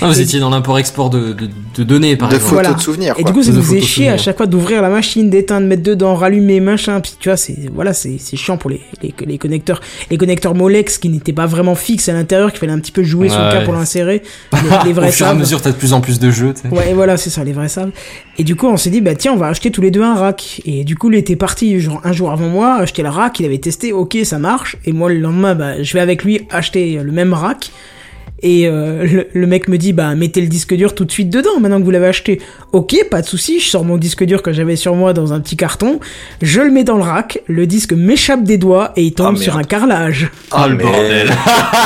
Ah, vous Et- étiez dans l'import-export de, de, de données, par de exemple. photos Voilà. de souvenirs, Et du coup, ça nous faisait chier à chaque fois d'ouvrir la machine, d'éteindre, mettre dedans, rallumer, machin. Puis tu vois, c'est voilà, c'est c'est chiant pour les, les, les connecteurs, les connecteurs Molex qui n'étaient pas vraiment fixes à l'intérieur, qu'il fallait un petit peu jouer sur le Ouais. cas pour l'insérer. [laughs] Les, les vrais Au fur et à mesure, t'as de plus en plus de jeux. Ouais, voilà, c'est ça, les vrais savent. Et du coup, on s'est dit, bah tiens, on va acheter tous les deux un rack. Et du coup, il était parti genre un jour avant moi, acheter le rack, il avait testé, ok, ça marche. Et moi, le lendemain, bah, je vais avec lui acheter le même rack. Et euh, le, le mec me dit, bah mettez le disque dur tout de suite dedans, maintenant que vous l'avez acheté. Ok, pas de souci, je sors mon disque dur que j'avais sur moi dans un petit carton, je le mets dans le rack, le disque m'échappe des doigts et il tombe Ah, sur un carrelage. Ah, le bordel.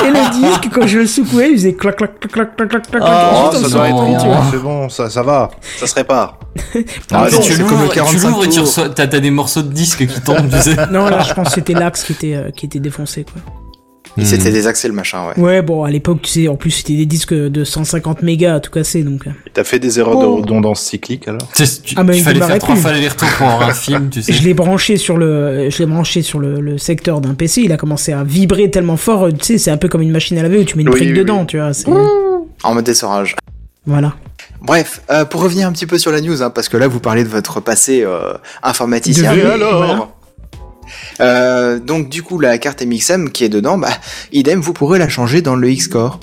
et le disque, quand je le secouais, il faisait clac clac clac clac clac clac clac. Oh, ça doit du être truc, tu vois. bien, c'est bon, ça, ça va, ça se répare. [laughs] Ah, Tu- non, l'ouvres tu 45 l'ouvres et tu t'as des morceaux de disque qui tombent, tu [laughs] sais. Non, là, je pense que c'était l'axe qui était, euh, qui était défoncé, quoi. Et C'était des axes, le machin, ouais. Ouais, bon, à l'époque, tu sais, en plus, c'était des disques de 150 mégas à tout casser, donc. euh. T'as fait des erreurs Oh. de redondance cyclique alors Tu sais, tu, Ah, mais il il fallait faire trois fois aller-retour pour avoir un film, tu sais. Je l'ai branché sur le, je l'ai branché sur le, le secteur d'un PC, il a commencé à vibrer tellement fort, tu sais, c'est un peu comme une machine à laver où tu mets une Oui, brique oui, dedans, oui. tu vois, c'est- En mode essorage. Voilà. Bref, euh, pour revenir un petit peu sur la news, hein, parce que là vous parlez de votre passé euh, informaticien. De- alors voilà. Euh, donc du coup la carte MXM qui est dedans, bah idem vous pourrez la changer dans le X-Core.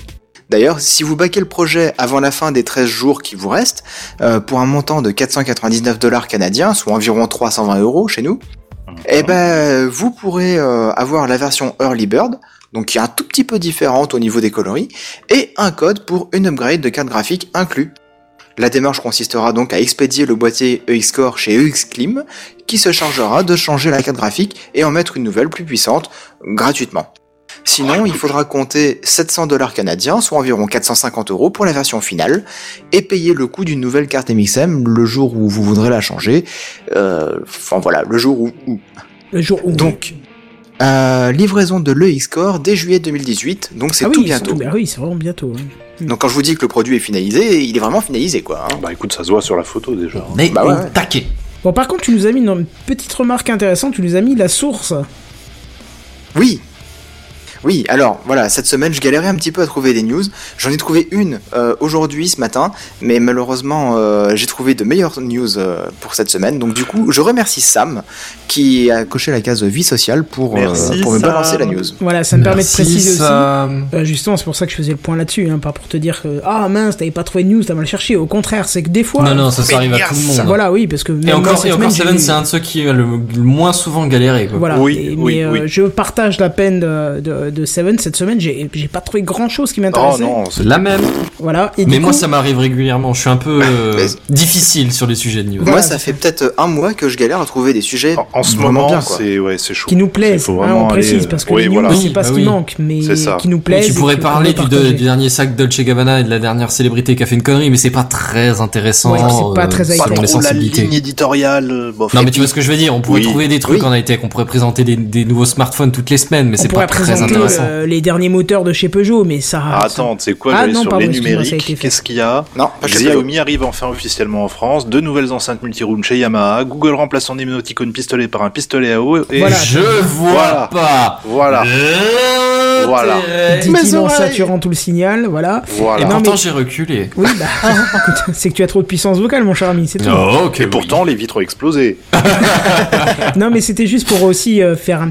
D'ailleurs, si vous baquez le projet avant la fin des 13 jours qui vous restent, euh, pour un montant de 499 dollars canadiens, soit environ 320 euros chez nous, eh ben vous pourrez euh, avoir la version Early Bird, donc qui est un tout petit peu différente au niveau des coloris, et un code pour une upgrade de carte graphique inclus. La démarche consistera donc à expédier le boîtier EX-Core chez EXClim, qui se chargera de changer la carte graphique et en mettre une nouvelle plus puissante gratuitement. Sinon, il faudra compter 700 dollars canadiens, soit environ 450 euros pour la version finale, et payer le coût d'une nouvelle carte MXM le jour où vous voudrez la changer. Euh, Enfin voilà, le jour où. où. Le jour où. Donc, euh, livraison de l'EX Core dès juillet 2018, donc c'est ah oui, tout bientôt. tout- bah oui, c'est vraiment bientôt. hein. Donc quand je vous dis que le produit est finalisé, il est vraiment finalisé quoi. hein. Bah écoute, ça se voit sur la photo déjà. hein. Mais Bah ouais. taquet. Bon, par contre, tu nous as mis une petite remarque intéressante. Tu nous as mis la source. Oui. Oui, alors voilà, cette semaine je galérais un petit peu à trouver des news. J'en ai trouvé une euh, aujourd'hui, ce matin, mais malheureusement euh, j'ai trouvé de meilleures news euh, pour cette semaine. Donc du coup, je remercie Sam qui a coché la case vie sociale pour, euh, Merci, pour me balancer la news. Voilà, ça me permet de préciser aussi. Sam. Euh, justement, c'est pour ça que je faisais le point là-dessus, hein, pas pour te dire que ah mince, t'avais pas trouvé de news, t'as mal cherché. Au contraire, c'est que des fois. Non, non, ça, ça arrive à tout le monde. Voilà, oui, parce que Et même moi, encore, cette et encore semaine, Seven, c'est un de ceux qui a le, le moins souvent galéré, quoi. Voilà. Oui, Et- oui, mais euh, oui. je partage la peine de, de, de Seven cette semaine. J'ai j'ai pas trouvé grand chose qui Oh m'intéressait. non, c'est La même. Voilà. Et Mais moi, coup- ça m'arrive régulièrement. Je suis un peu euh, [laughs] Mais- difficile sur les sujets de news. Voilà, Moi, ça fait peut-être un mois que je galère à trouver des sujets en, en ce moment, bien quoi. c'est ouais, c'est chaud. qui nous plaisent. hein, vraiment on précise aller, euh, parce que oui, les news, voilà. c'est pas ce bah qui oui. manque, mais qui nous plaisent. tu pourrais parler du, de- dernier sac Dolce Gabbana et de la dernière célébrité qui a fait une connerie, mais c'est pas très intéressant. Ouais, c'est pas très euh. Pas selon les trop la sensibilités. ligne éditoriale. Non, mais tu vois ce que je veux dire. On pourrait trouver des trucs en high-tech. On pourrait présenter des, nouveaux smartphones toutes les semaines, mais c'est pas très intéressant. Euh, les derniers moteurs de chez Peugeot, mais ça. Ah, ça- attends, tu sais quoi, Ah, non, sur pardon, les numériques, qu'est-ce qu'il y a Non, pas. Xiaomi arrive enfin officiellement en France, deux nouvelles enceintes multiroom chez Yamaha, Google remplace son émoticône pistolet par un pistolet à eau, et Voilà. Je vois Voilà. pas. Voilà. Voilà. Dit-il en saturant tout le signal, voilà. voilà. Et Non, pourtant, mais- j'ai reculé. Oui, bah, [laughs] écoute, c'est que tu as trop de puissance vocale, mon cher ami, c'est tout. Oh, ok. Et oui. pourtant, les vitres ont explosé. [laughs] Non, mais c'était juste pour aussi euh, faire un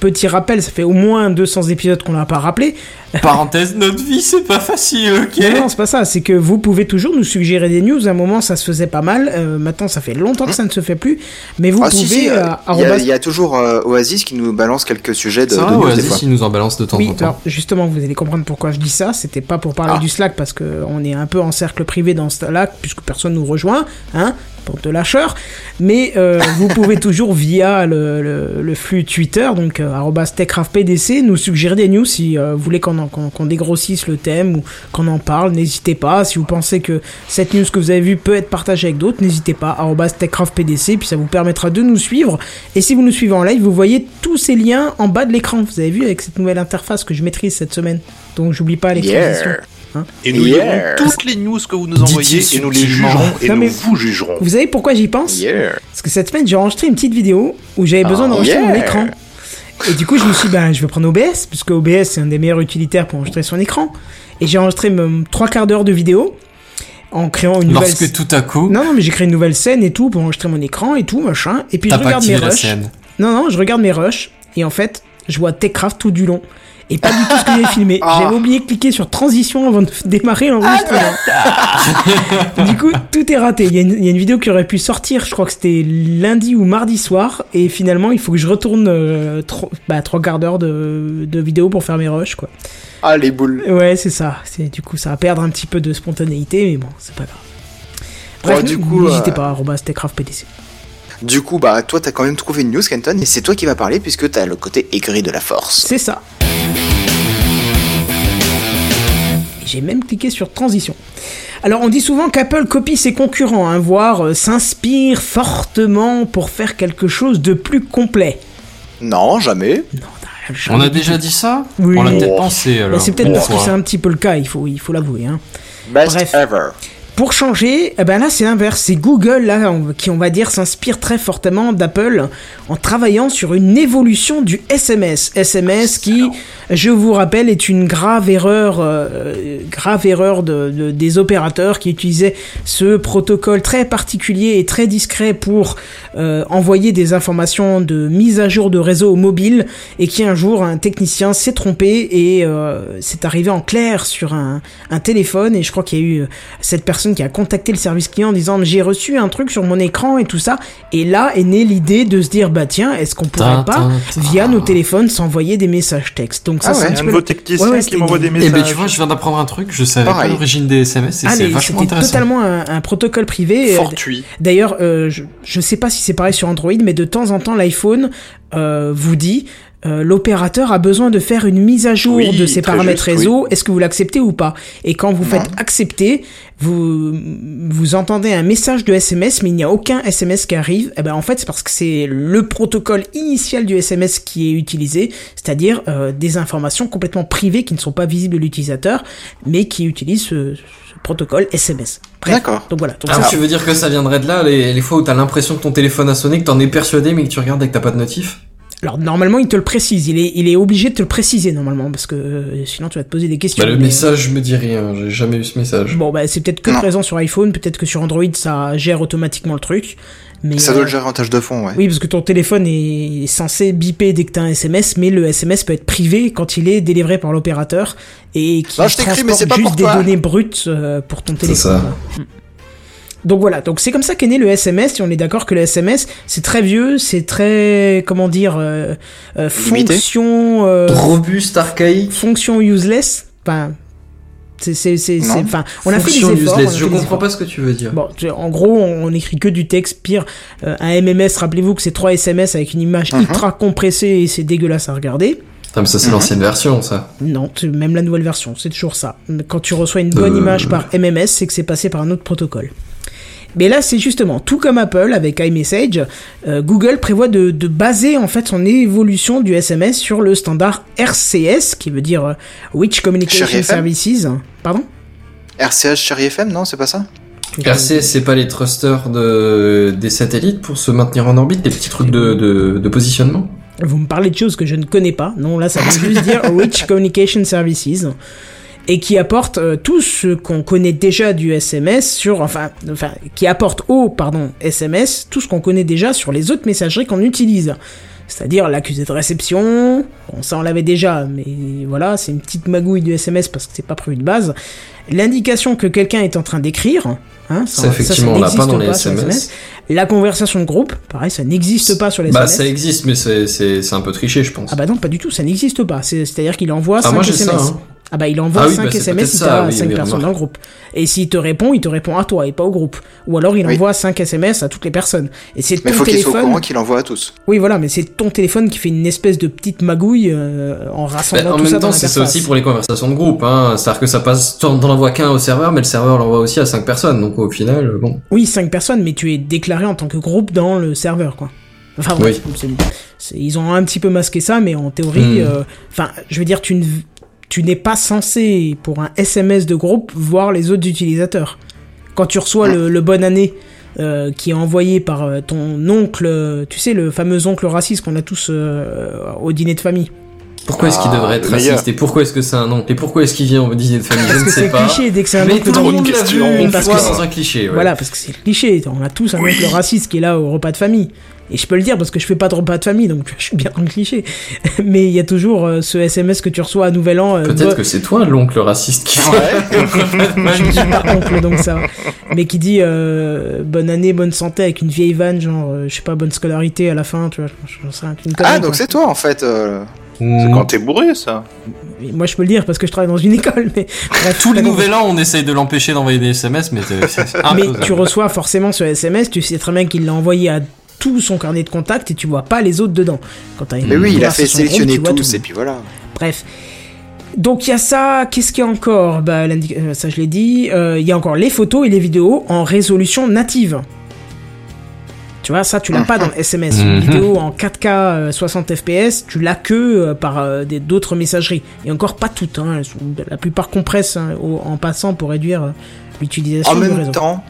petit rappel. Ça fait au moins 200 épisodes qu'on l'a pas rappelé. Parenthèse, notre vie, c'est pas facile, ok? Non, non, c'est pas ça. C'est que vous pouvez toujours nous suggérer des news. À un moment, ça se faisait pas mal. Euh, maintenant, ça fait longtemps que ça ne se fait plus. Mais vous Ah pouvez. si si, euh, euh, il y, a- y toujours euh, Oasis qui nous balance quelques sujets de, Ça de va, news des Oasis, fois. il nous en balance de temps Oui, en temps. alors justement, vous allez comprendre pourquoi je dis ça. C'était pas pour parler Ah. du Slack parce que on est un peu en cercle privé dans ce Slack puisque personne nous rejoint, hein, pour de lâcheurs. Mais euh, [laughs] vous pouvez toujours via le, le- le flux Twitter, donc euh, @techcraftpdc, nous suggérer des news si euh, vous voulez qu'on qu'on dégrossisse le thème ou qu'on en parle. N'hésitez pas. Si vous pensez que cette news que vous avez vue peut être partagée avec d'autres, n'hésitez pas @techcraftpdc, puis ça vous permettra de nous suivre. Et si vous nous suivez en live, vous voyez tous ces liens en bas de l'écran. Vous avez vu avec cette nouvelle interface que je maîtrise cette semaine. Donc j'oublie pas les. Yeah. Et nous Yeah. lirons toutes les news que vous nous envoyez, et nous les jugerons, et Non, nous vous jugerons. Vous savez pourquoi j'y pense Yeah. Parce que cette semaine, j'ai enregistré une petite vidéo où j'avais besoin Oh, d'enregistrer mon écran. Et du coup, je me suis dit, ben, je vais prendre OBS, puisque OBS, c'est un des meilleurs utilitaires pour enregistrer son écran. Et j'ai enregistré même trois quarts d'heure de vidéo en créant une nouvelle... Lorsque tout à coup, Non, non, mais j'ai créé une nouvelle scène et tout pour enregistrer mon écran et tout, machin. Et puis je regarde mes rushs. scène. Non, non, je regarde mes rushs et en fait, je vois Techcraft tout du long. Et pas du tout ce que j'ai filmé. Ah. J'avais oublié de cliquer sur transition avant de [laughs] démarrer l'enregistrement. du coup, tout est raté. Il y, a une, il y a une vidéo qui aurait pu sortir, je crois que c'était lundi ou mardi soir. Et finalement, il faut que je retourne euh, tro- bah, trois quarts d'heure de, de vidéo pour faire mes rushs, quoi. Ah les boules. Ouais, c'est ça. Du coup, ça va perdre un petit peu de spontanéité, mais bon, c'est pas grave. Bref, Oh, du coup, n'hésitez euh, pas, arobase techcraftpdc. Du coup, bah toi t'as quand même trouvé une news, Kenton, et c'est toi qui vas parler puisque t'as le côté aigri de la force. C'est ça. J'ai même cliqué sur transition. Alors on dit souvent qu'Apple copie ses concurrents, hein, voire euh, s'inspire fortement pour faire quelque chose de plus complet. Non, jamais. Non, On a déjà dit ça Oui. On l'a peut-être Oh. pensé alors. Bah, c'est peut-être parce que c'est un petit peu le cas, il faut il faut l'avouer. Hein. Best Bref. ever. Pour changer, eh ben là c'est l'inverse, c'est Google là qui on va dire s'inspire très fortement d'Apple en travaillant sur une évolution du SMS. SMS qui, je vous rappelle, est une grave erreur, euh, grave erreur de- des opérateurs qui utilisaient ce protocole très particulier et très discret pour euh, envoyer des informations de mise à jour de réseau mobile et qui un jour un technicien s'est trompé et euh, c'est arrivé en clair sur un, un téléphone et je crois qu'il y a eu euh, cette personne qui a contacté le service client en disant j'ai reçu un truc sur mon écran et tout ça et là est née l'idée de se dire bah tiens est-ce qu'on pourrait pas via nos téléphones s'envoyer des messages textes donc ça Ah c'est ouais, un petit peu technicien qui m'envoie des Eh messages. ben tu vois, je viens d'apprendre un truc, je savais pas l'origine des SMS et Ah, c'est vachement c'était intéressant. totalement un, protocole privé. Fortuit. D'ailleurs, euh, je, je sais pas si c'est pareil sur Android, mais de temps en temps, l'iPhone euh, vous dit euh, l'opérateur a besoin de faire une mise à jour Oui, de ses paramètres juste, réseau. Est-ce que vous l'acceptez ou pas? Et quand vous Non. faites accepter, vous vous entendez un message de SMS, mais il n'y a aucun SMS qui arrive. Eh ben en fait, c'est parce que c'est le protocole initial du SMS qui est utilisé, c'est-à-dire euh, des informations complètement privées qui ne sont pas visibles de l'utilisateur, mais qui utilisent ce, ce protocole SMS. D'accord. Donc voilà. Donc Alors, ça, tu veux dire que ça viendrait de là, les, les fois où t'as l'impression que ton téléphone a sonné, que t'en es persuadé, mais que tu regardes et que t'as pas de notif? Alors normalement il te le précise, il est, il est obligé de te le préciser normalement parce que euh, sinon tu vas te poser des questions. Bah, le mais- message me dit rien, j'ai jamais eu ce message. Bon bah c'est peut-être que Non. présent sur iPhone, peut-être que sur Android ça gère automatiquement le truc. Mais Ça euh, doit le gérer en tâche de fond, ouais. Oui parce que ton téléphone est censé biper dès que t'as un SMS, mais le SMS peut être privé quand il est délivré par l'opérateur et qui Non, je t'écris, mais c'est transporte pas juste pour des toi. données brutes euh, pour ton téléphone. ça. quoi. Donc voilà, donc c'est comme ça qu'est né le SMS, et on est d'accord que le SMS, c'est très vieux, c'est très, comment dire, euh, euh, fonction, euh, Robuste, archaïque. fonction useless. Enfin, c'est, c'est, c'est, enfin, on a fait des fonction efforts. on a useless. fait Je comprends efforts. pas ce que tu veux dire. Bon, en gros, on, on écrit que du texte. Pire, euh, un MMS, rappelez-vous que c'est 3 SMS avec une image Mhm. ultra compressée et c'est dégueulasse à regarder. Putain, mais ça, c'est l'ancienne version, ça. Non, même la nouvelle version, c'est toujours ça. Quand tu reçois une bonne Euh. image par MMS, c'est que c'est passé par un autre protocole. Mais là, c'est justement tout comme Apple avec iMessage, euh, Google prévoit de, de baser en fait son évolution du SMS sur le standard RCS, qui veut dire euh, Rich Communication Chérie FM? Services. Pardon? RCH Chéri FM, non, c'est pas ça? RCS, c'est pas les thrusters de, des satellites pour se maintenir en orbite, des petits trucs de, de, de positionnement? Vous me parlez de choses que je ne connais pas. Non, là, ça veut juste dire Rich Communication Services. Et qui apporte euh, tout ce qu'on connaît déjà du SMS sur, enfin, enfin, qui apporte au, pardon, SMS, tout ce qu'on connaît déjà sur les autres messageries qu'on utilise. C'est-à-dire l'accusé de réception, bon, ça on l'avait déjà, mais voilà, c'est une petite magouille du SMS parce que c'est pas prévu de base. L'indication que quelqu'un est en train d'écrire, hein, Ça, effectivement, on l'a pas dans les SMS. La conversation de groupe, pareil, ça n'existe pas sur les Bah, SMS. ça existe, mais c'est, un peu triché, je pense. Ah bah non, pas du tout, ça n'existe pas. C'est- C'est-à-dire qu'il envoie Ah, 5 moi, j'ai SMS. ça, hein. Ah bah il envoie Ah oui, 5 bah, c'est SMS si t'as oui, 5 oui, personnes dans le groupe. Et s'il te répond, il te répond à toi et pas au groupe. Ou alors il Oui. envoie 5 SMS à toutes les personnes. Et c'est ton faut qu'il soit au téléphone. qu'il envoie à tous. Oui voilà, mais c'est ton téléphone qui fait une espèce de petite magouille euh, en rassemblant Bah, en tout même ça temps, c'est ça aussi pour les conversations de groupe. Hein. C'est-à-dire que ça passe, t'en envoies qu'un au serveur, mais le serveur l'envoie aussi à 5 personnes. Donc au final, bon. Oui, 5 personnes, mais tu es déclaré en tant que groupe dans le serveur, quoi. Enfin, c'est- c'est- ils ont un petit peu masqué ça, mais en théorie, Hmm. euh, enfin, je veux dire, tu ne, tu n'es pas censé, pour un SMS de groupe, voir les autres utilisateurs. Quand tu reçois le, le bonne année, euh, qui est envoyé par euh, ton oncle, euh, tu sais, le fameux oncle raciste qu'on a tous euh, au dîner de famille. Pourquoi est-ce qu'il Ah, devrait être raciste Et pourquoi est-ce que c'est un oncle Et pourquoi est-ce qu'il vient au dîner de famille Je Parce ne que sais c'est pas. cliché, dès que c'est un Mais oncle tout le monde l'a vu une Parce fois que c'est- dans un cliché. ouais. Voilà, parce que c'est le cliché. On a tous un oncle raciste qui est là au repas de famille. Et je peux le dire parce que je fais pas de repas de famille, donc je suis bien dans le cliché. [laughs] Mais il y a toujours euh, ce SMS que tu reçois à Nouvel An. euh, Peut-être que c'est toi l'oncle raciste qui [laughs] je ne suis pas oncle, donc ça. Mais qui dit euh, bonne année, bonne santé avec une vieille vanne, genre, euh, je sais pas, bonne scolarité à la fin, tu vois. Ah, donc c'est toi en fait. euh. C'est quand t'es bourré, ça. Moi, je peux le dire parce que je travaille dans une école, mais. [laughs] bref, Tous les nouvel an, on essaye de l'empêcher d'envoyer des SMS, mais Mais tu reçois forcément ce SMS, tu sais très bien qu'il l'a envoyé à tout son carnet de contacts et tu vois pas les autres dedans. Quand une Mais oui, il a fait groupe, sélectionner tous tout. et puis voilà. Bref. Donc il y a ça, qu'est-ce qu'il y a encore? Bah, euh, Ça je l'ai dit. Euh, Il y a encore les photos et les vidéos en résolution native. Tu vois, ça tu l'as pas dans le SMS. Une Mhm. vidéo en 4K euh, 60 FPS, tu l'as que euh, par euh, des- d'autres messageries. Et encore pas toutes. Hein. Elles sont- la plupart compressent hein, au- en passant pour réduire euh, l'utilisation En du même réseau. temps,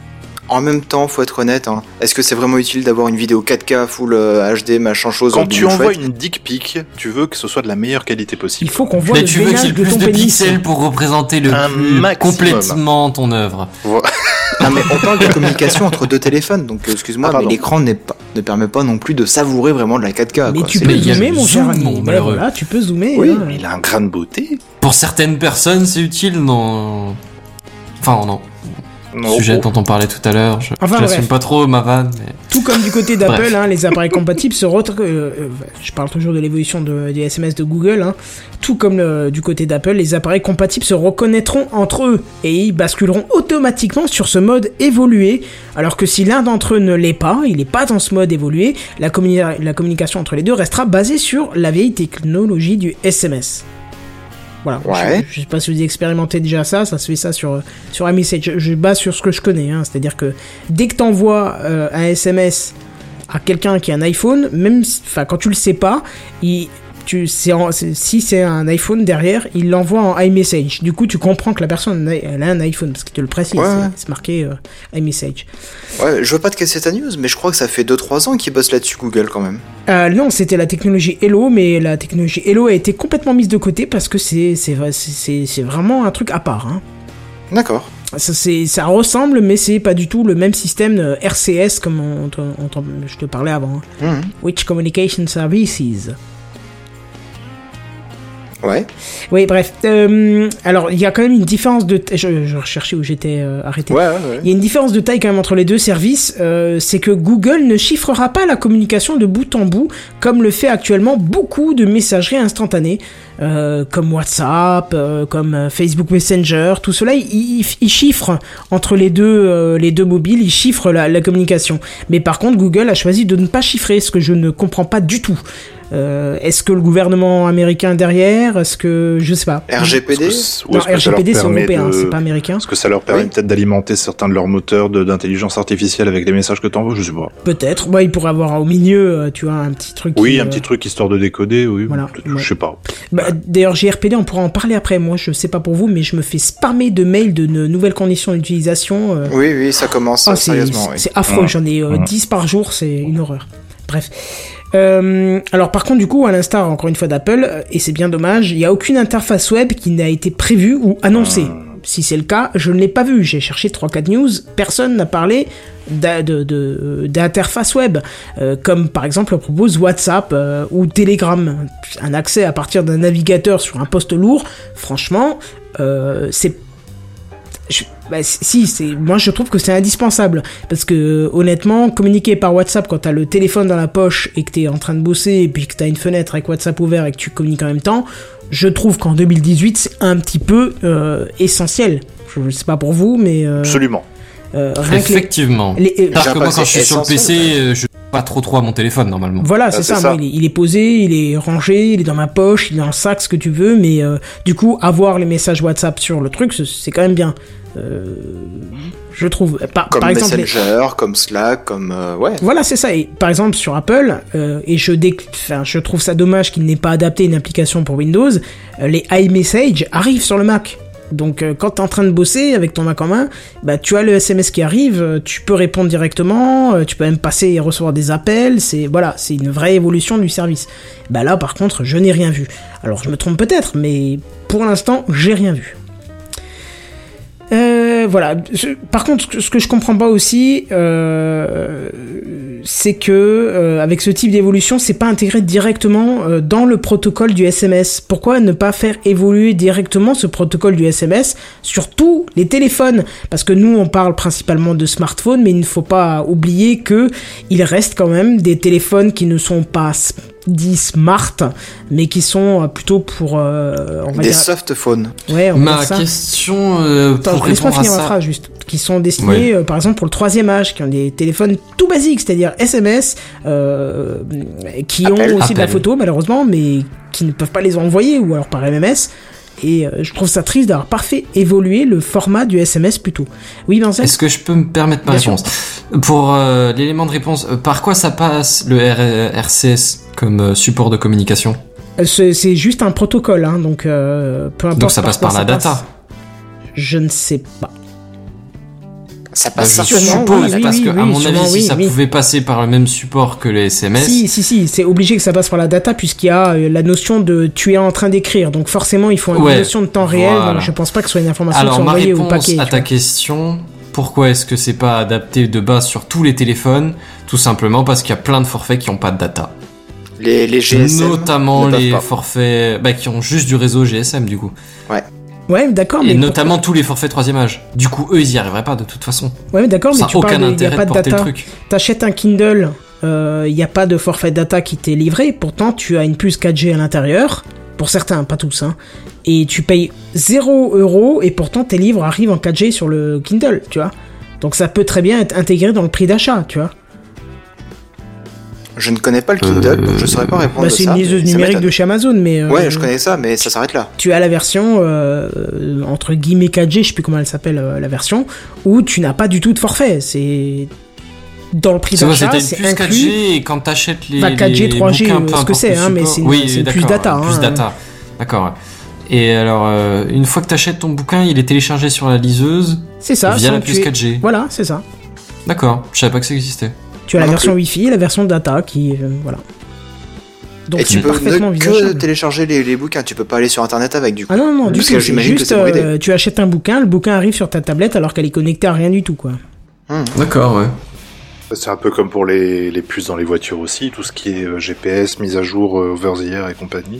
en même temps, faut être honnête. Hein. Est-ce que c'est vraiment utile d'avoir une vidéo 4K full euh, HD machin chose Quand en tu envoies une dick pic, tu veux que ce soit de la meilleure qualité Il possible. faut qu'on voit Mais le tu veux qu'il y ait de plus ton de pénis. pixels pour représenter le Un plus maximum. complètement ton œuvre. [laughs] Non mais on parle de communication entre deux téléphones, donc euh, excuse-moi, Ah, pardon. mais l'écran n'est pas, ne permet pas non plus de savourer vraiment de la 4K. Mais quoi. tu C'est- peux Mais il y a zoomer, le mon cher zoom, ami. mon malheureux. voilà, tu peux zoomer. Oui, hein. Mais il a un grain de beauté. Pour certaines personnes, c'est utile, non Enfin, non. Non, sujet dont on parlait tout à l'heure. Je Enfin, bref. pas trop ma vanne, mais Tout comme du côté d'Apple, hein, les appareils compatibles se retrouvent. je parle toujours de l'évolution de- des SMS de Google. hein. Tout comme le- du côté d'Apple, les appareils compatibles se reconnaîtront entre eux et ils basculeront automatiquement sur ce mode évolué. Alors que si l'un d'entre eux ne l'est pas, il n'est pas dans ce mode évolué, la, communi- la communication entre les deux restera basée sur la vieille technologie du SMS. Voilà. Ouais. Je, je sais pas si vous expérimentez déjà ça, ça se fait ça sur sur iMessage. Je, je base sur ce que je connais, hein. c'est-à-dire que dès que t'envoies euh, un SMS à quelqu'un qui a un iPhone, même, enfin quand tu le sais pas, il, tu, en- si c'est un iPhone derrière, il l'envoie en iMessage. Du coup, tu comprends que la personne a- elle a un iPhone parce que tu le précises, Ouais, c'est- marqué euh, iMessage. Ouais, je veux pas te casser ta news, mais je crois que ça fait 2-3 ans qu'ils bossent là-dessus, Google, quand même. Euh, non, c'était la technologie Hello, mais la technologie Hello a été complètement mise de côté parce que c'est c'est vrai- c'est- c'est- c'est vraiment un truc à part. Hein. D'accord. Ça, ressemble, mais c'est pas du tout le même système RCS comme on, te- on t'en- je te parlais avant. hein. Mhm. Which Communication Services. Ouais. Oui, bref. euh, alors, il y a quand même une différence de... ta- Je, je recherchais où j'étais euh, arrêté. Ouais, ouais, ouais. Il y a une différence de taille quand même entre les deux services, euh, c'est que Google ne chiffrera pas la communication de bout en bout comme le fait actuellement beaucoup de messageries instantanées, comme WhatsApp, comme Facebook Messenger, tout cela, ils il, il chiffrent entre les deux, les deux mobiles, ils chiffrent la, la communication. Mais par contre, Google a choisi de ne pas chiffrer, ce que je ne comprends pas du tout. Euh, Est-ce que le gouvernement américain derrière? Est-ce que je sais pas RGPD que- Non, RGPD c'est européen, de- c'est pas américain. Est-ce que ça leur permet Oui. peut-être d'alimenter certains de leurs moteurs de- d'intelligence artificielle avec les messages que t'envoies Je sais pas. Peut-être. Moi, il pourrait avoir au milieu, euh, tu vois, un petit truc. Oui, qui, un euh, petit truc histoire de décoder, oui. Voilà, ouais. Je sais pas. Bah, D'ailleurs, GRPD, on pourra en parler après. Moi, je sais pas pour vous, mais je me fais spammer de mails de nouvelles conditions d'utilisation. euh. Oui, oui, ça commence, Ah, c'est sérieusement, c'est- oui. c'est affreux. Ouais. J'en ai euh, Ouais. 10 par jour, c'est une horreur. Bref. Euh, alors par contre du coup à l'instar encore une fois d'Apple euh, et c'est bien dommage il n'y a aucune interface web qui n'a été prévue ou annoncée. Si c'est le cas je ne l'ai pas vu j'ai cherché 3-4 news. Personne n'a parlé de- d'interface web. Euh, comme par exemple propose WhatsApp euh, ou Telegram. Un accès à partir d'un navigateur sur un poste lourd franchement euh, c'est je- bah, si, c'est, moi je trouve que c'est indispensable. Parce que honnêtement, communiquer par WhatsApp quand t'as le téléphone dans la poche et que t'es en train de bosser et puis que t'as une fenêtre avec WhatsApp ouvert et que tu communiques en même temps, je trouve qu'en 2018 c'est un petit peu euh, essentiel. Je, je sais pas pour vous, mais euh, Absolument. euh, effectivement. les- euh, Parce que moi, quand je suis sur le PC, euh, je pas trop trop à mon téléphone normalement. Voilà, c'est c'est ça. ça. Moi, il, est, il est posé, il est rangé, il est dans ma poche, il est le sac, ce que tu veux. Mais euh, du coup, avoir les messages WhatsApp sur le truc, c'est- quand même bien. Euh, je trouve. Par, Comme par exemple, les- Messenger, comme Slack, comme... euh, ouais. Voilà, c'est ça. Et par exemple, sur Apple, euh, et je, dé... enfin, je trouve ça dommage qu'il n'ait pas adapté une application pour Windows, euh, les iMessage arrivent sur le Mac. Donc euh, quand t'es en train de bosser avec ton Mac en main, bah tu as le SMS qui arrive, euh, tu peux répondre directement, euh, tu peux même passer et recevoir des appels, c'est voilà, c'est une vraie évolution du service. Bah là par contre, je n'ai rien vu. Alors je me trompe peut-être, mais pour l'instant, j'ai rien vu. Euh, voilà. Par contre, ce que- je comprends pas aussi, euh, c'est que euh, avec ce type d'évolution, c'est pas intégré directement euh, dans le protocole du SMS. Pourquoi ne pas faire évoluer directement ce protocole du SMS sur tous les téléphones? Parce que nous, on parle principalement de smartphones, mais il ne faut pas oublier que il reste quand même des téléphones qui ne sont pas dits smart, mais qui sont euh, plutôt pour, euh, on va Des dire, soft phones. ouais, on va Ma ça. question euh, Attends, pour laisse-moi répondre à finir ma ça. phrase juste. Qui sont destinés, euh, par exemple, pour le troisième âge, qui ont des téléphones tout basiques, c'est-à-dire SMS, euh, qui Appel. ont aussi de la photo, malheureusement, mais qui ne peuvent pas les envoyer, ou alors par MMS. Et euh, je trouve ça triste d'avoir pas fait évoluer le format du SMS plutôt. Oui, Vincent Est-ce que je peux me permettre ma Bien sûr. réponse Pour euh, l'élément de réponse, euh, par quoi ça passe le RCS comme support de communication? C'est juste un protocole, hein, donc euh, peu importe. Donc ça passe par la data. passe. Je ne sais pas. Ça Bah, passe je certainement. sûrement, suppose, oui, parce oui, que, oui, à mon avis, si ça oui. pouvait passer par le même support que les SMS, Si, si, si, c'est obligé que ça passe par la data puisqu'il y a euh, la notion de tu es en train d'écrire. Donc forcément, il faut une Ouais, notion de temps réel. voilà. Donc je pense pas que ce soit une information Alors ma envoyée au réponse paquet. à ta question, pourquoi est-ce que c'est pas adapté de base sur tous les téléphones? Tout simplement parce qu'il y a plein de forfaits qui ont pas de data. Les, les GSM Notamment les pas. forfaits bah, qui ont juste du réseau GSM du coup. Ouais, d'accord, mais Et notamment tous les forfaits troisième âge. Du coup, eux, ils y arriveraient pas de toute façon. Ouais, mais d'accord, mais tu aucun parles, il y a intérêt pas de de data. T'achètes un Kindle, il n'y a pas de forfait data qui t'est livré, pourtant tu as une puce 4G à l'intérieur, pour certains, pas tous, hein, et tu payes 0 euros et pourtant tes livres arrivent en 4G sur le Kindle, tu vois. Donc ça peut très bien être intégré dans le prix d'achat, tu vois. Je ne connais pas le Kindle, Euh, donc je saurais pas répondre Bah, c'est ça. une liseuse numérique de chez Amazon, mais... euh, Ouais, je connais ça, mais ça s'arrête là. Tu as la version, euh, entre guillemets 4G, je sais plus comment elle s'appelle, euh, la version, où tu n'as pas du tout de forfait, c'est... Dans le prix C'est d'achat, c'est puce inclus... 4G et quand t'achètes les. Enfin, 4G, les 3G, bouquins, euh, ce que c'est, hein, mais c'est une- oui, c'est une d'accord, data, une puce hein. data. D'accord. Et alors, euh, une fois que t'achètes ton bouquin, il est téléchargé sur la liseuse C'est ça. via la puce tuer- 4G. Voilà, c'est ça. D'accord. Je savais pas que ça existait. Tu as la non version Wi-Fi et la version data qui, euh, voilà. Donc Et tu peux parfaitement ne que télécharger les, les bouquins, tu peux pas aller sur internet avec du coup. Ah non, non, du Parce tout. que C'est j'imagine que juste, euh, tu achètes un bouquin, le bouquin arrive sur ta tablette alors qu'elle est connectée à rien du tout, quoi. D'accord, ouais. C'est un peu comme pour les, les puces dans les voitures aussi, tout ce qui est euh, GPS, mise à jour, over the air et compagnie.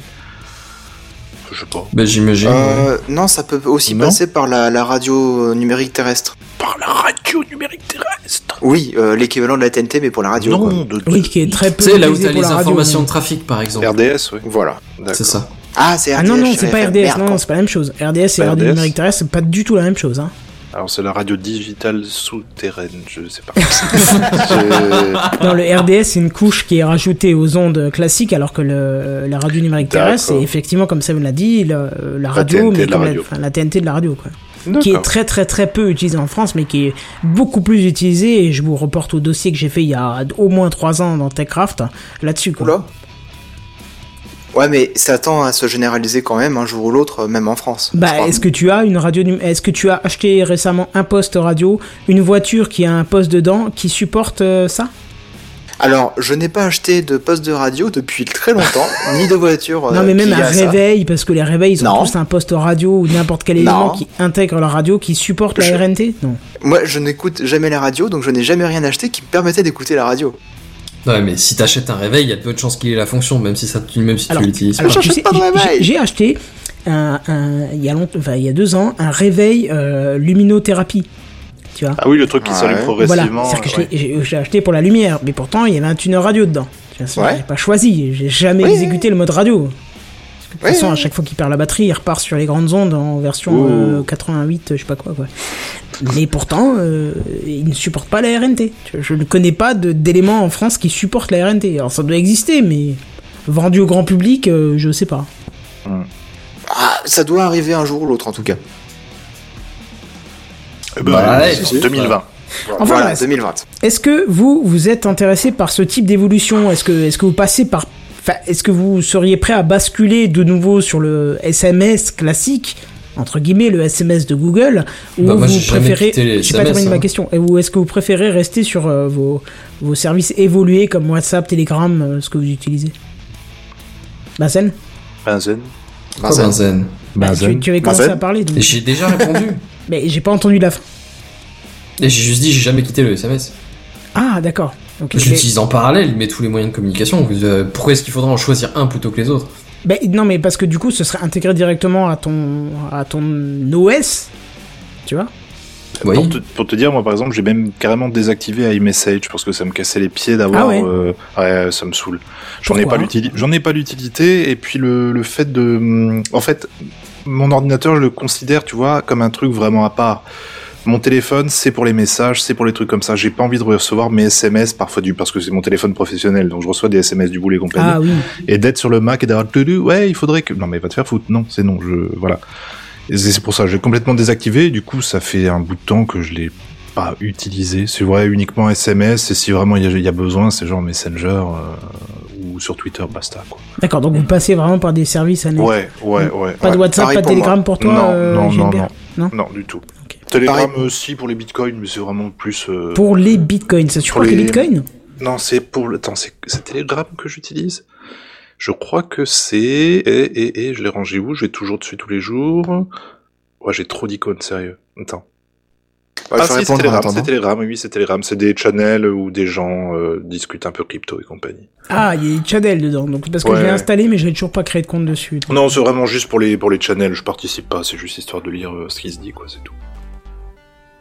Je sais pas. Bah, j'imagine. ouais. Euh, non, ça peut aussi Non. passer par la, la radio euh, numérique terrestre. Par la radio numérique terrestre? Oui, euh, l'équivalent de la TNT, mais pour la radio. quoi. Non, de, de- Oui, qui est très peu Tu sais, là où t'as les radio, informations mais- de trafic, par exemple. RDS, oui. Voilà. C'est ça. Ah, c'est RDS. Ah non, non, c'est pas RDS, merde, non, c'est pas la même chose. RDS et Pas radio RDS. numérique terrestre, c'est pas du tout la même chose, hein. Alors c'est la radio digitale souterraine, je sais pas. [laughs] Non, le RDS, c'est une couche qui est rajoutée aux ondes classiques, alors que le, la radio numérique terrestre, c'est effectivement, comme ça vous l'a dit, la radio, TNT mais la comme radio. enfin, la TNT de la radio, quoi. qui est très très très peu utilisé en France, mais qui est beaucoup plus utilisé. Et je vous reporte au dossier que j'ai fait il y a au moins trois ans dans TechCraft là-dessus. quoi. Oula. Ouais, mais ça tend à se généraliser quand même un jour ou l'autre, euh, même en France. Bah, est-ce que tu as une radio Est-ce que tu as acheté récemment un poste radio, une voiture qui a un poste dedans qui supporte euh, ça? Alors, je n'ai pas acheté de poste de radio depuis très longtemps, [laughs] ni de voiture. Non, euh, mais même un ça. réveil, parce que les réveils, ils ont Non. tous un poste radio ou n'importe quel Non. élément qui intègre la radio, qui supporte Je- la RNT Non. Moi, je n'écoute jamais la radio, donc je n'ai jamais rien acheté qui me permettait d'écouter la radio. Ouais, mais si t'achètes un réveil, il y a peu de chances qu'il ait la fonction, même si ça, même si Alors- tu l'utilises Alors, pas. tu j'achète sais, pas de j'ai- réveil. j'ai- J'ai acheté un, un- il y a longtemps, enfin, il y a deux ans, un réveil euh, luminothérapie. Tu vois? Ah oui, le truc qui Ouais. s'allume Voilà, progressivement. c'est-à-dire que je ouais. l'ai- j'ai j'ai acheté pour la lumière, mais pourtant il y avait un tuner radio dedans. Ouais. J'ai pas choisi, j'ai jamais Oui, exécuté le mode radio. De toute Oui, façon, oui. à chaque fois qu'il perd la batterie, il repart sur les grandes ondes en version Ouh. euh, 88, je sais pas quoi. quoi. Mais pourtant, euh, il ne supporte pas la RNT. Je, ne connais pas d'éléments en France qui supportent la RNT. Alors ça doit exister, mais vendu au grand public, euh, je sais pas. Ah, ça doit arriver un jour ou l'autre en tout cas. Eh ben, Bah, ouais, c'est si. 2020. Enfin, voilà, bref. 2020. Est-ce que vous vous êtes intéressé par ce type d'évolution? Est-ce que est-ce que vous passez par est-ce que vous seriez prêt à basculer de nouveau sur le SMS classique entre guillemets le SMS de Google ou Bah, vous préférez j'ai pas terminé ma hein. question ou est-ce que vous préférez rester sur euh, vos vos services évolués comme WhatsApp, Telegram, euh, ce que vous utilisez? Bazen Benzen. Quoi, Benzen Bah, tu, tu avais commencé Bazen à parler J'ai déjà répondu. [laughs] mais j'ai pas entendu la fin. Et j'ai juste dit, j'ai jamais quitté le SMS. Ah d'accord. Ok. Je Mais- l'utilise en parallèle, mais tous les moyens de communication. Euh, Pourquoi est-ce qu'il faudrait en choisir un plutôt que les autres? Ben, non, mais parce que du coup, ce serait intégré directement à ton, à ton OS, tu vois? Oui. Pour, te, pour te dire, moi par exemple, j'ai même carrément désactivé iMessage parce que ça me cassait les pieds d'avoir. Ah ouais euh, ouais, ça me saoule. J'en ai pas l'utilité. J'en ai pas l'utilité et puis le, le fait de, hum, en fait, mon ordinateur, je le considère, tu vois, comme un truc vraiment à part. Mon téléphone, c'est pour les messages, c'est pour les trucs comme ça. J'ai pas envie de recevoir mes SMS parfois du parce que c'est mon téléphone professionnel, donc je reçois des SMS du boulot et compagnie. Ah oui. et d'être sur le Mac et d'avoir Tudu, ouais, il faudrait que non mais va te faire foutre. Non, c'est non, je voilà. C'est pour ça, j'ai complètement désactivé. et Du coup, ça fait un bout de temps que je l'ai pas utilisé. C'est vrai uniquement SMS et si vraiment il y a, il y a besoin, c'est genre Messenger euh, ou sur Twitter, basta quoi. D'accord, donc vous passez vraiment par des services à Ouais, ouais, ouais. Pas de. WhatsApp, pareil pas de. Telegram pour toi Non, euh, non, non, non. Non, du tout. Telegram Pareil. aussi pour les bitcoins, mais c'est vraiment plus. euh, Pour les bitcoins, ça supporte Pour les les- bitcoins Non, c'est pour le. Attends, c'est c'est Telegram que j'utilise. Je crois que c'est et et et je l'ai rangé où? Je vais toujours dessus tous les jours. Ouais, j'ai trop d'icônes, sérieux. Attends. Ouais, ah si, c'est Telegram, c'est Telegram, oui, c'est Telegram. C'est des channels où des gens euh, discutent un peu crypto et compagnie. Ah, il y a Channel dedans, donc parce que Ouais. je l'ai installé, mais je n'ai toujours pas créé de compte dessus. donc. Non, c'est vraiment juste pour les pour les channels. Je participe pas. C'est juste histoire de lire euh, ce qui se dit, quoi. C'est tout.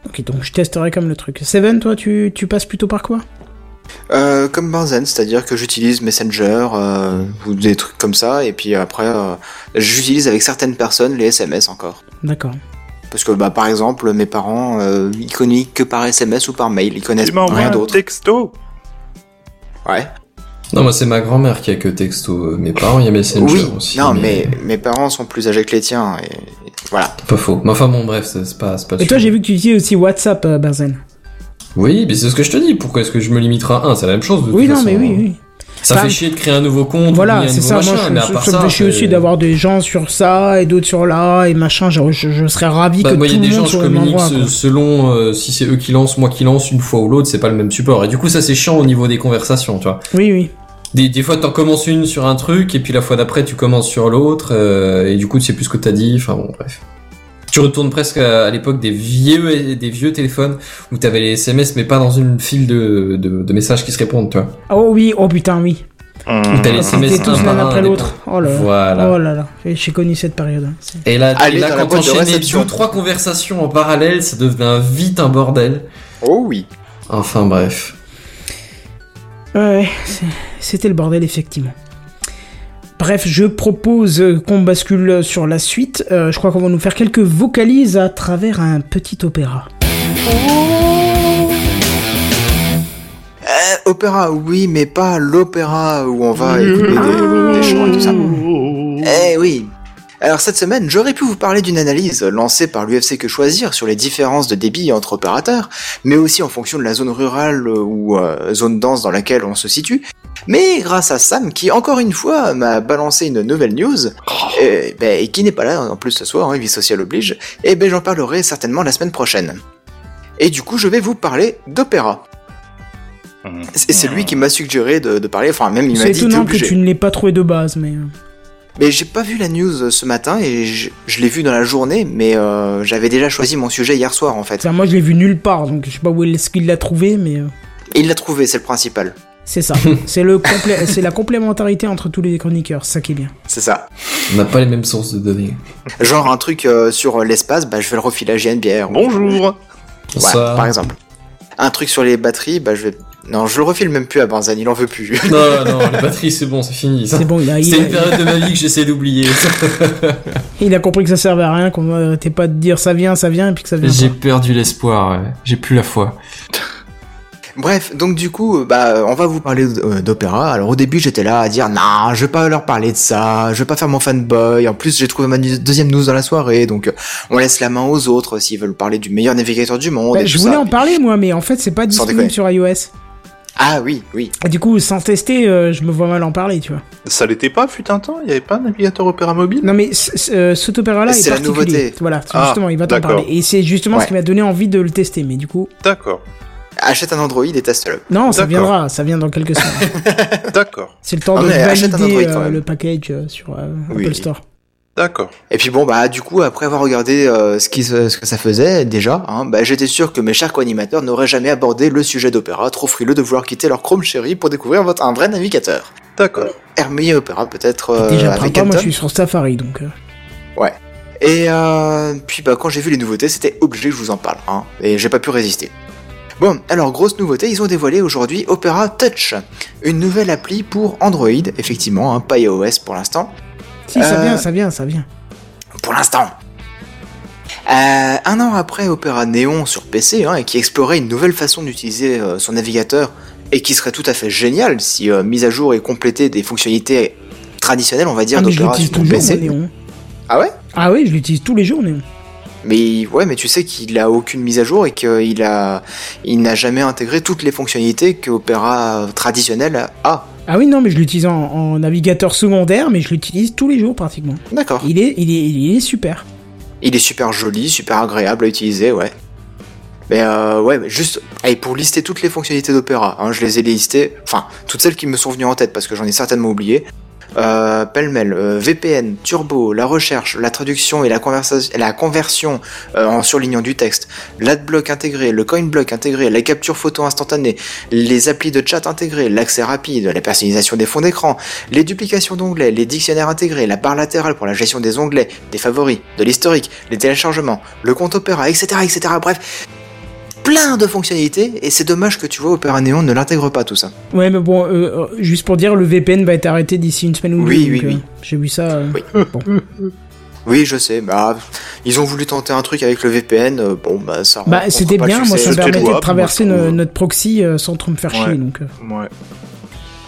Ok, donc je testerai comme le truc. Seven, toi, tu, tu passes plutôt par quoi? Euh, comme Benzen, c'est-à-dire que j'utilise Messenger euh, ou des trucs comme ça, et puis après, euh, j'utilise avec certaines personnes les SMS encore. D'accord. Parce que, bah, par exemple, mes parents, euh, ils communiquent que par SMS ou par mail, ils connaissent Tu m'envoies rien un d'autre. texto? Ouais. Non, moi c'est ma grand-mère qui a que texto. Mes parents, il y a Messenger Oui. aussi. non, mais... mes parents sont plus âgés que les tiens, et, voilà. Pas faux. Mais enfin bon, bref, c'est pas, pas Et toi, j'ai vu que tu utilises aussi WhatsApp, euh, Benzen. Oui, mais c'est ce que je te dis. Pourquoi est-ce que je me limiterai à un? C'est la même chose. De Oui, toute non, façon. mais oui, oui. Ça Enfin, fait chier de créer un nouveau compte. Voilà, c'est ça. machin, Moi, je, part ça me ça, fait chier c'est- aussi d'avoir des gens sur ça et d'autres sur là et machin. Je, je, je serais ravi Bah, que moi, tout il y a le des gens, monde je soit communique endroit. quoi. selon euh, si c'est eux qui lancent, moi qui lance, une fois ou l'autre, c'est pas le même support. Et du coup, ça c'est chiant au niveau des conversations, tu vois. Oui, oui. Des, des fois, t'en commences une sur un truc, et puis la fois d'après, tu commences sur l'autre, euh, et du coup, tu sais plus ce que t'as dit. Enfin bon, bref. Tu retournes presque à, à l'époque des vieux, des vieux téléphones où t'avais les SMS, mais pas dans une file de, de, de messages qui se répondent, tu vois. Oh oui, oh putain, oui. Où t'as les SMS C'était tous l'un un, après l'autre. Oh là là. Voilà. Oh là là. J'ai connu cette période. hein. Et là, Allez et là quand t'enchaînais deux trois conversations en parallèle, ça devenait vite un bordel. Oh oui. Enfin bref. Ouais, c'était le bordel, effectivement. Bref, je propose qu'on bascule sur la suite. Euh, je crois qu'on va nous faire quelques vocalises à travers un petit opéra. Euh, opéra, oui, mais pas l'opéra où on va [laughs] écouter des, des chants et tout ça. Eh oui. Alors cette semaine, j'aurais pu vous parler d'une analyse lancée par l'UFC Que Choisir sur les différences de débit entre opérateurs, mais aussi en fonction de la zone rurale ou euh, zone dense dans laquelle on se situe. Mais grâce à Sam, qui encore une fois m'a balancé une nouvelle news, et, ben, et qui n'est pas là en plus ce soir, hein, vie sociale oblige, et ben j'en parlerai certainement la semaine prochaine. Et du coup, je vais vous parler d'opéra. Mhm. C'est c'est lui qui m'a suggéré de, de parler, enfin même il m'a C'est dit t'es étonnant que tu ne l'aies pas trouvé de base, mais... Mais j'ai pas vu la news ce matin et je, je l'ai vu dans la journée, mais euh, j'avais déjà choisi mon sujet hier soir en fait. Enfin, moi, je l'ai vu nulle part, donc je sais pas où est-ce qu'il l'a trouvé, mais... euh, il l'a trouvé, c'est le principal. C'est ça. [laughs] c'est le complé- c'est la complémentarité entre tous les chroniqueurs, c'est ça qui est bien. C'est ça. On n'a pas les mêmes sources de données. Genre un truc euh, sur l'espace, bah je vais le refiler à JNBR. Bonjour. Ouais, Ça- par exemple. Un truc sur les batteries, bah je vais. Non, je le refile même plus à Barzan, il en veut plus. Non, non, les batteries, c'est bon, c'est fini. C'est bon, il a, C'était une a, période de ma vie que j'essaie d'oublier. [laughs] il a compris que ça servait à rien, qu'on arrêtait pas de dire ça vient, ça vient, et puis que ça vient J'ai perdu l'espoir, ouais. j'ai plus la foi. [laughs] Bref, donc du coup, bah, on va vous parler euh, d'opéra. Alors au début, j'étais là à dire, non, je vais pas leur parler de ça, je vais pas faire mon fanboy. En plus, j'ai trouvé ma deuxième news dans la soirée, donc euh, on laisse la main aux autres s'ils veulent parler du meilleur navigateur du monde. Bah, et je tout voulais ça. en parler, moi, mais en fait, c'est pas disponible sur iOS. Ah oui, oui. Et du coup, sans tester, euh, je me vois mal en parler, tu vois. Ça l'était pas, fut un temps? Il y avait pas un navigateur opéra mobile? Non, mais euh, cet opéra-là est, C'est la particulier. nouveauté. Voilà, Ah, justement, il va t'en d'accord. parler. Et c'est justement Ouais. ce qui m'a donné envie de le tester, mais du coup... D'accord. Achète un Android et teste-le. Non, ça viendra, ça vient dans quelques [laughs] semaines. D'accord. C'est le temps Ah, de valider Android, euh, le package euh, sur euh, Oui. Apple Store. D'accord. Et puis bon, bah du coup, après avoir regardé euh, ce, qui, ce que ça faisait déjà, hein, bah, j'étais sûr que mes chers co-animateurs n'auraient jamais abordé le sujet d'Opéra, trop frileux de vouloir quitter leur Chrome Chéri pour découvrir votre, un vrai navigateur. D'accord. Hermé Opéra peut-être euh, Déjà, avec printemps, moi je suis sur Safari, donc... euh, Et euh, puis bah quand j'ai vu les nouveautés, c'était obligé que je vous en parle, hein, et j'ai pas pu résister. Bon, alors grosse nouveauté, ils ont dévoilé aujourd'hui Opera Touch, une nouvelle appli pour Android, effectivement, hein, pas iOS pour l'instant. Si, ça Euh, vient, ça vient, ça vient. Pour l'instant. Euh, un an après Opera Neon sur PC, hein, et qui explorait une nouvelle façon d'utiliser euh, son navigateur, et qui serait tout à fait génial si euh, mise à jour et complétée des fonctionnalités traditionnelles, on va dire, Ah, d'Opera sur toujours, moi, PC. Néon. Ah ouais? Ah oui, je l'utilise tous les jours, Néon. Mais ouais, mais tu sais qu'il a aucune mise à jour et qu'il a, il n'a jamais intégré toutes les fonctionnalités que Opera traditionnel a. Ah oui, non, mais je l'utilise en, en navigateur secondaire, mais je l'utilise tous les jours pratiquement. D'accord. Il est, il est, il est super. Il est super joli, super agréable à utiliser, ouais. Mais euh, ouais, mais juste, allez, pour lister toutes les fonctionnalités d'Opera, hein, je les ai listées, enfin, toutes celles qui me sont venues en tête parce que j'en ai certainement oublié. Euh, pêle-mêle, euh, VPN, turbo, la recherche, la traduction et la, conversion euh, en surlignant du texte, l'adblock intégré, le coin block intégré, la capture photo instantanée, les applis de chat intégrés, l'accès rapide, la personnalisation des fonds d'écran, les duplications d'onglets, les dictionnaires intégrés, la barre latérale pour la gestion des onglets, des favoris, de l'historique, les téléchargements, le compte Opera, etc., etc. Bref, plein de fonctionnalités et c'est dommage que tu vois Opera Neon ne l'intègre pas tout ça. Ouais, mais bon, euh, euh, juste pour dire, le VPN va être arrêté d'ici une semaine ou deux. Oui, donc, oui, euh, oui. J'ai vu ça. euh, Oui. Bon. [laughs] Oui, je sais. Bah, ils ont voulu tenter un truc avec le VPN. euh, bon, bah ça. Bah, c'était bien, moi ça me permettait de traverser moi, notre proxy euh, sans trop me faire Ouais. chier. Donc, euh. Ouais.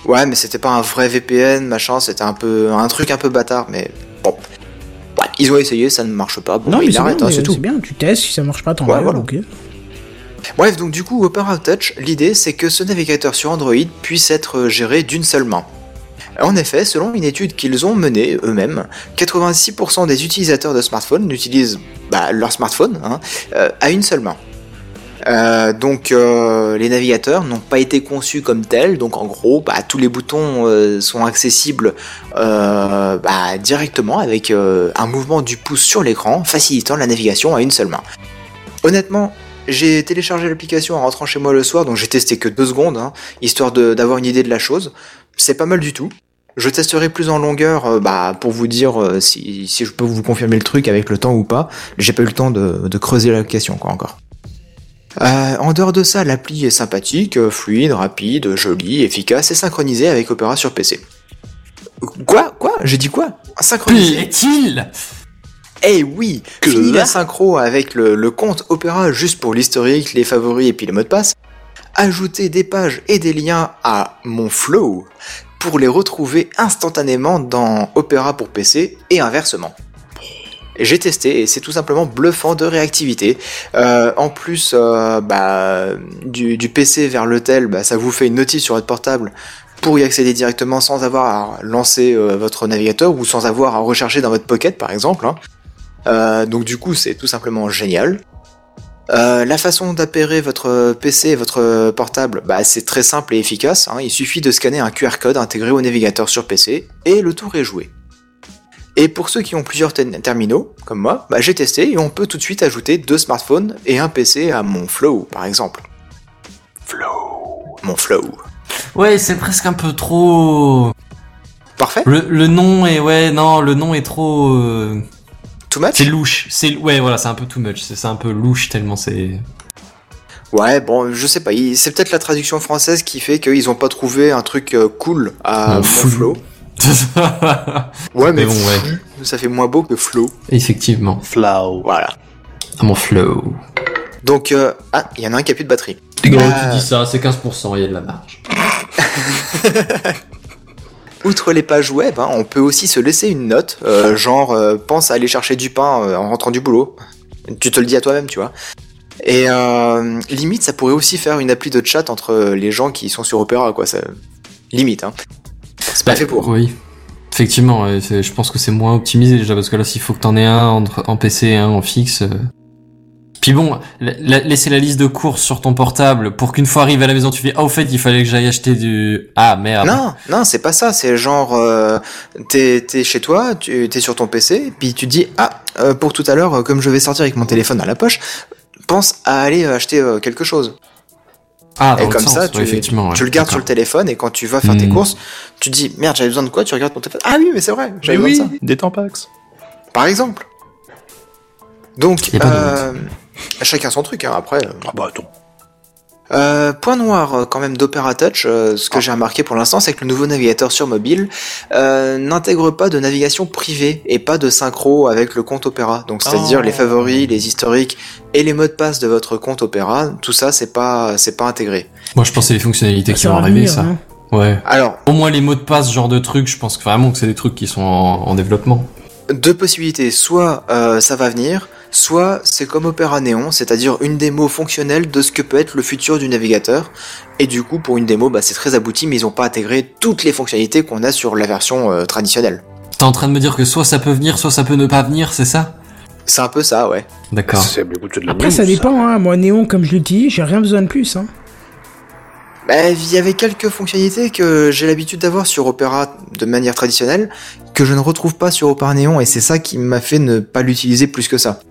Ouais, mais c'était pas un vrai VPN, machin. C'était un peu un truc un peu bâtard, mais bon. Ouais, ils ont essayé, ça ne marche pas. Bon, Non, bah, mais ils c'est arrêtent, bien, hein, c'est tout. c'est bien, tu testes, si ça marche pas, t'en Ouais, vas, voilà. ok. Bref, donc du coup, Opera Touch, l'idée c'est que ce navigateur sur Android puisse être géré d'une seule main. En effet, selon une étude qu'ils ont menée eux-mêmes, 86% des utilisateurs de smartphones utilisent bah, leur smartphone hein, euh, à une seule main. Euh, donc euh, les navigateurs n'ont pas été conçus comme tels, donc en gros bah, tous les boutons euh, sont accessibles euh, bah, directement avec euh, un mouvement du pouce sur l'écran, facilitant la navigation à une seule main. Honnêtement, j'ai téléchargé l'application en rentrant chez moi le soir, donc j'ai testé que deux secondes, hein, histoire d'avoir une idée de la chose. C'est pas mal du tout. Je testerai plus en longueur euh, bah, pour vous dire euh, si, je peux vous confirmer le truc avec le temps ou pas. J'ai pas eu le temps de, de creuser la question quoi encore. Euh, en dehors de ça, l'appli est sympathique, euh, fluide, rapide, jolie, efficace et synchronisée avec Opera sur PC. Quoi? Quoi? J'ai dit quoi? Synchronisée Plaît-il? Eh oui, Que fini la synchro avec le, le compte Opera juste pour l'historique, les favoris et puis les mots de passe. Ajouter des pages et des liens à mon flow pour les retrouver instantanément dans Opera pour PC et inversement. J'ai testé et c'est tout simplement bluffant de réactivité. Euh, en plus, euh, bah, du, du PC vers le tel, bah, ça vous fait une notice sur votre portable pour y accéder directement sans avoir à lancer euh, votre navigateur ou sans avoir à rechercher dans votre pocket par exemple. hein. Euh, donc du coup c'est tout simplement génial. Euh, la façon d'appairer votre PC et votre portable, bah, c'est très simple et efficace. hein. Il suffit de scanner un QR code intégré au navigateur sur PC et le tour est joué. Et pour ceux qui ont plusieurs terminaux, comme moi, bah, j'ai testé et on peut tout de suite ajouter deux smartphones et un PC à mon Flow, par exemple. Flow. Mon Flow. Ouais, c'est presque un peu trop. Parfait. Le, le nom est ouais non, le nom est trop. euh, Too much? C'est louche. C'est ouais voilà, c'est un peu too much. C'est un peu louche tellement c'est. Ouais, bon, je sais pas. C'est peut-être la traduction française qui fait qu'ils ont pas trouvé un truc euh, cool à. Flow. [laughs] Ouais, mais, Mais bon, ouais. ça fait moins beau que Flow. Effectivement. Flow. Voilà. À mon flow. Donc, euh, ah, il y en a un qui a plus de batterie. Euh, tu dis ça, c'est 15%, il y a de la marge. [laughs] Outre les pages web, hein, on peut aussi se laisser une note, euh, genre euh, pense à aller chercher du pain euh, en rentrant du boulot. Tu te le dis à toi-même, tu vois. Et euh, limite, ça pourrait aussi faire une appli de chat entre les gens qui sont sur Opera, quoi. Ça... Limite, hein. C'est pas Bah, fait pour. Oui. Effectivement, je pense que c'est moins optimisé déjà parce que là, s'il faut que t'en aies un entre- en PC et un en fixe. Puis bon, la- la- laisser la liste de courses sur ton portable pour qu'une fois arrivé à la maison, tu fais ah au fait il fallait que j'aille acheter du ah merde. Non, non, c'est pas ça. C'est genre, euh, t'es t'es chez toi, tu t'es sur ton PC, puis tu dis ah euh, pour tout à l'heure, euh, comme je vais sortir avec mon téléphone dans la poche, pense à aller euh, acheter euh, quelque chose. Ah, et comme sens, ça, ouais, tu, effectivement, ouais, tu le gardes sur le téléphone et quand tu vas faire tes Hmm. courses, tu dis merde, j'avais besoin de quoi Tu regardes ton téléphone. Ah oui, mais c'est vrai, j'avais besoin oui, de ça. des Tampax. Par exemple. Donc, euh, chacun son truc. Hein, après. euh. Ah bah attends. Euh, point noir euh, quand même d'Opera Touch, euh, ce que j'ai remarqué pour l'instant, c'est que le nouveau navigateur sur mobile euh, n'intègre pas de navigation privée et pas de synchro avec le compte Opera. Donc c'est-à-dire Oh. les favoris, les historiques et les mots de passe de votre compte Opera, tout ça c'est pas c'est pas intégré. Moi, je pense que c'est les fonctionnalités qui vont arriver, ça. hein. Ouais. Alors Au moins les mots de passe, ce genre de trucs, je pense vraiment que c'est des trucs qui sont en, en développement. deux possibilités, soit euh, ça va venir, soit c'est comme Opera Neon, c'est-à-dire une démo fonctionnelle de ce que peut être le futur du navigateur. Et du coup pour une démo, bah, c'est très abouti, mais ils ont pas intégré toutes les fonctionnalités qu'on a sur la version euh, traditionnelle. T'es en train de me dire que soit ça peut venir, soit ça peut ne pas venir, c'est ça? C'est un peu ça, ouais. D'accord. Après, ça dépend, hein. Moi, Néon, comme je l'utilise, j'ai rien besoin de plus, hein. Bah, il y avait quelques fonctionnalités que j'ai l'habitude d'avoir sur Opera de manière traditionnelle, que je ne retrouve pas sur Opera Neon, et c'est ça qui m'a fait ne pas l'utiliser plus que ça.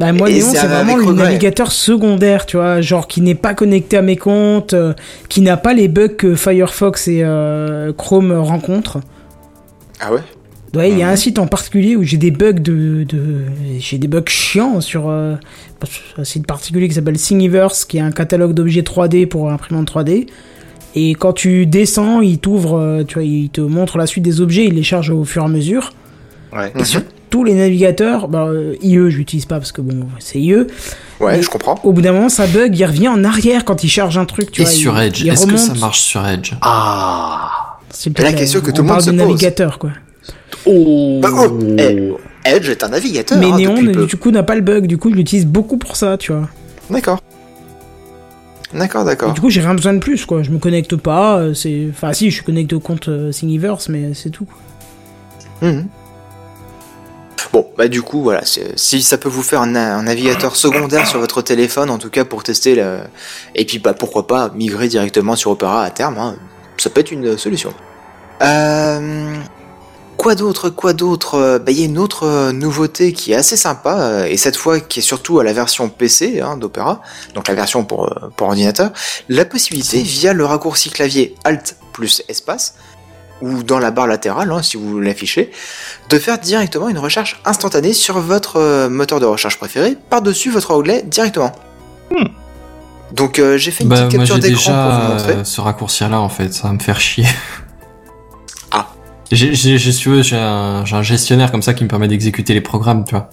Bah moi c'est vraiment le navigateur secondaire, tu vois, genre qui n'est pas connecté à mes comptes, euh, qui n'a pas les bugs que Firefox et euh, Chrome rencontrent. Ah ouais? Ouais, il y a Mhm. un site en particulier où j'ai des bugs de, de j'ai des bugs chiants sur euh, un site particulier qui s'appelle Thingiverse, qui est un catalogue d'objets 3D pour imprimante 3D. Et quand tu descends, il t'ouvre, tu vois, il te montre la suite des objets, il les charge au fur et à mesure. Ouais. Et sur tous les navigateurs, bah, euh, IE, je l'utilise pas parce que bon, c'est IE. Ouais, Mais- je comprends. Au bout d'un moment, ça bug, il revient en arrière quand il charge un truc, tu Et vois. sur il- Edge, est-ce que ça marche sur Edge? Ah C'est la question que tout le monde parle se de pose. navigateur, quoi. Oh. Bah, oh, eh, Edge est un navigateur. Mais hein, Néon, du coup, n'a pas le bug. Du coup, je l'utilise beaucoup pour ça, tu vois. D'accord. D'accord, d'accord. du coup, j'ai rien besoin de plus, quoi. Je me connecte pas. euh, C'est, enfin, si, je suis connecté au compte euh, Thingiverse, mais c'est tout. Bon, bah du coup, voilà, si ça peut vous faire un, navigateur secondaire sur votre téléphone, en tout cas pour tester le... Et puis, bah pourquoi pas migrer directement sur Opera à terme, hein, ça peut être une solution. Euh... Quoi d'autre Quoi d'autre Euh, Bah il y a une autre euh, nouveauté qui est assez sympa, euh, et cette fois qui est surtout à la version PC hein, d'Opera, donc la version euh, pour ordinateur, la possibilité via le raccourci clavier Alt plus espace, ou dans la barre latérale, hein, si vous l'affichez, de faire directement une recherche instantanée sur votre euh, moteur de recherche préféré par-dessus votre onglet directement. Donc euh, j'ai fait une Bah petite capture d'écran pour vous déjà montrer. euh, ce raccourci là en fait, ça va me faire chier. Ah. J'ai, j'ai, j'ai, si tu veux, j'ai un, j'ai un gestionnaire comme ça qui me permet d'exécuter les programmes, tu vois.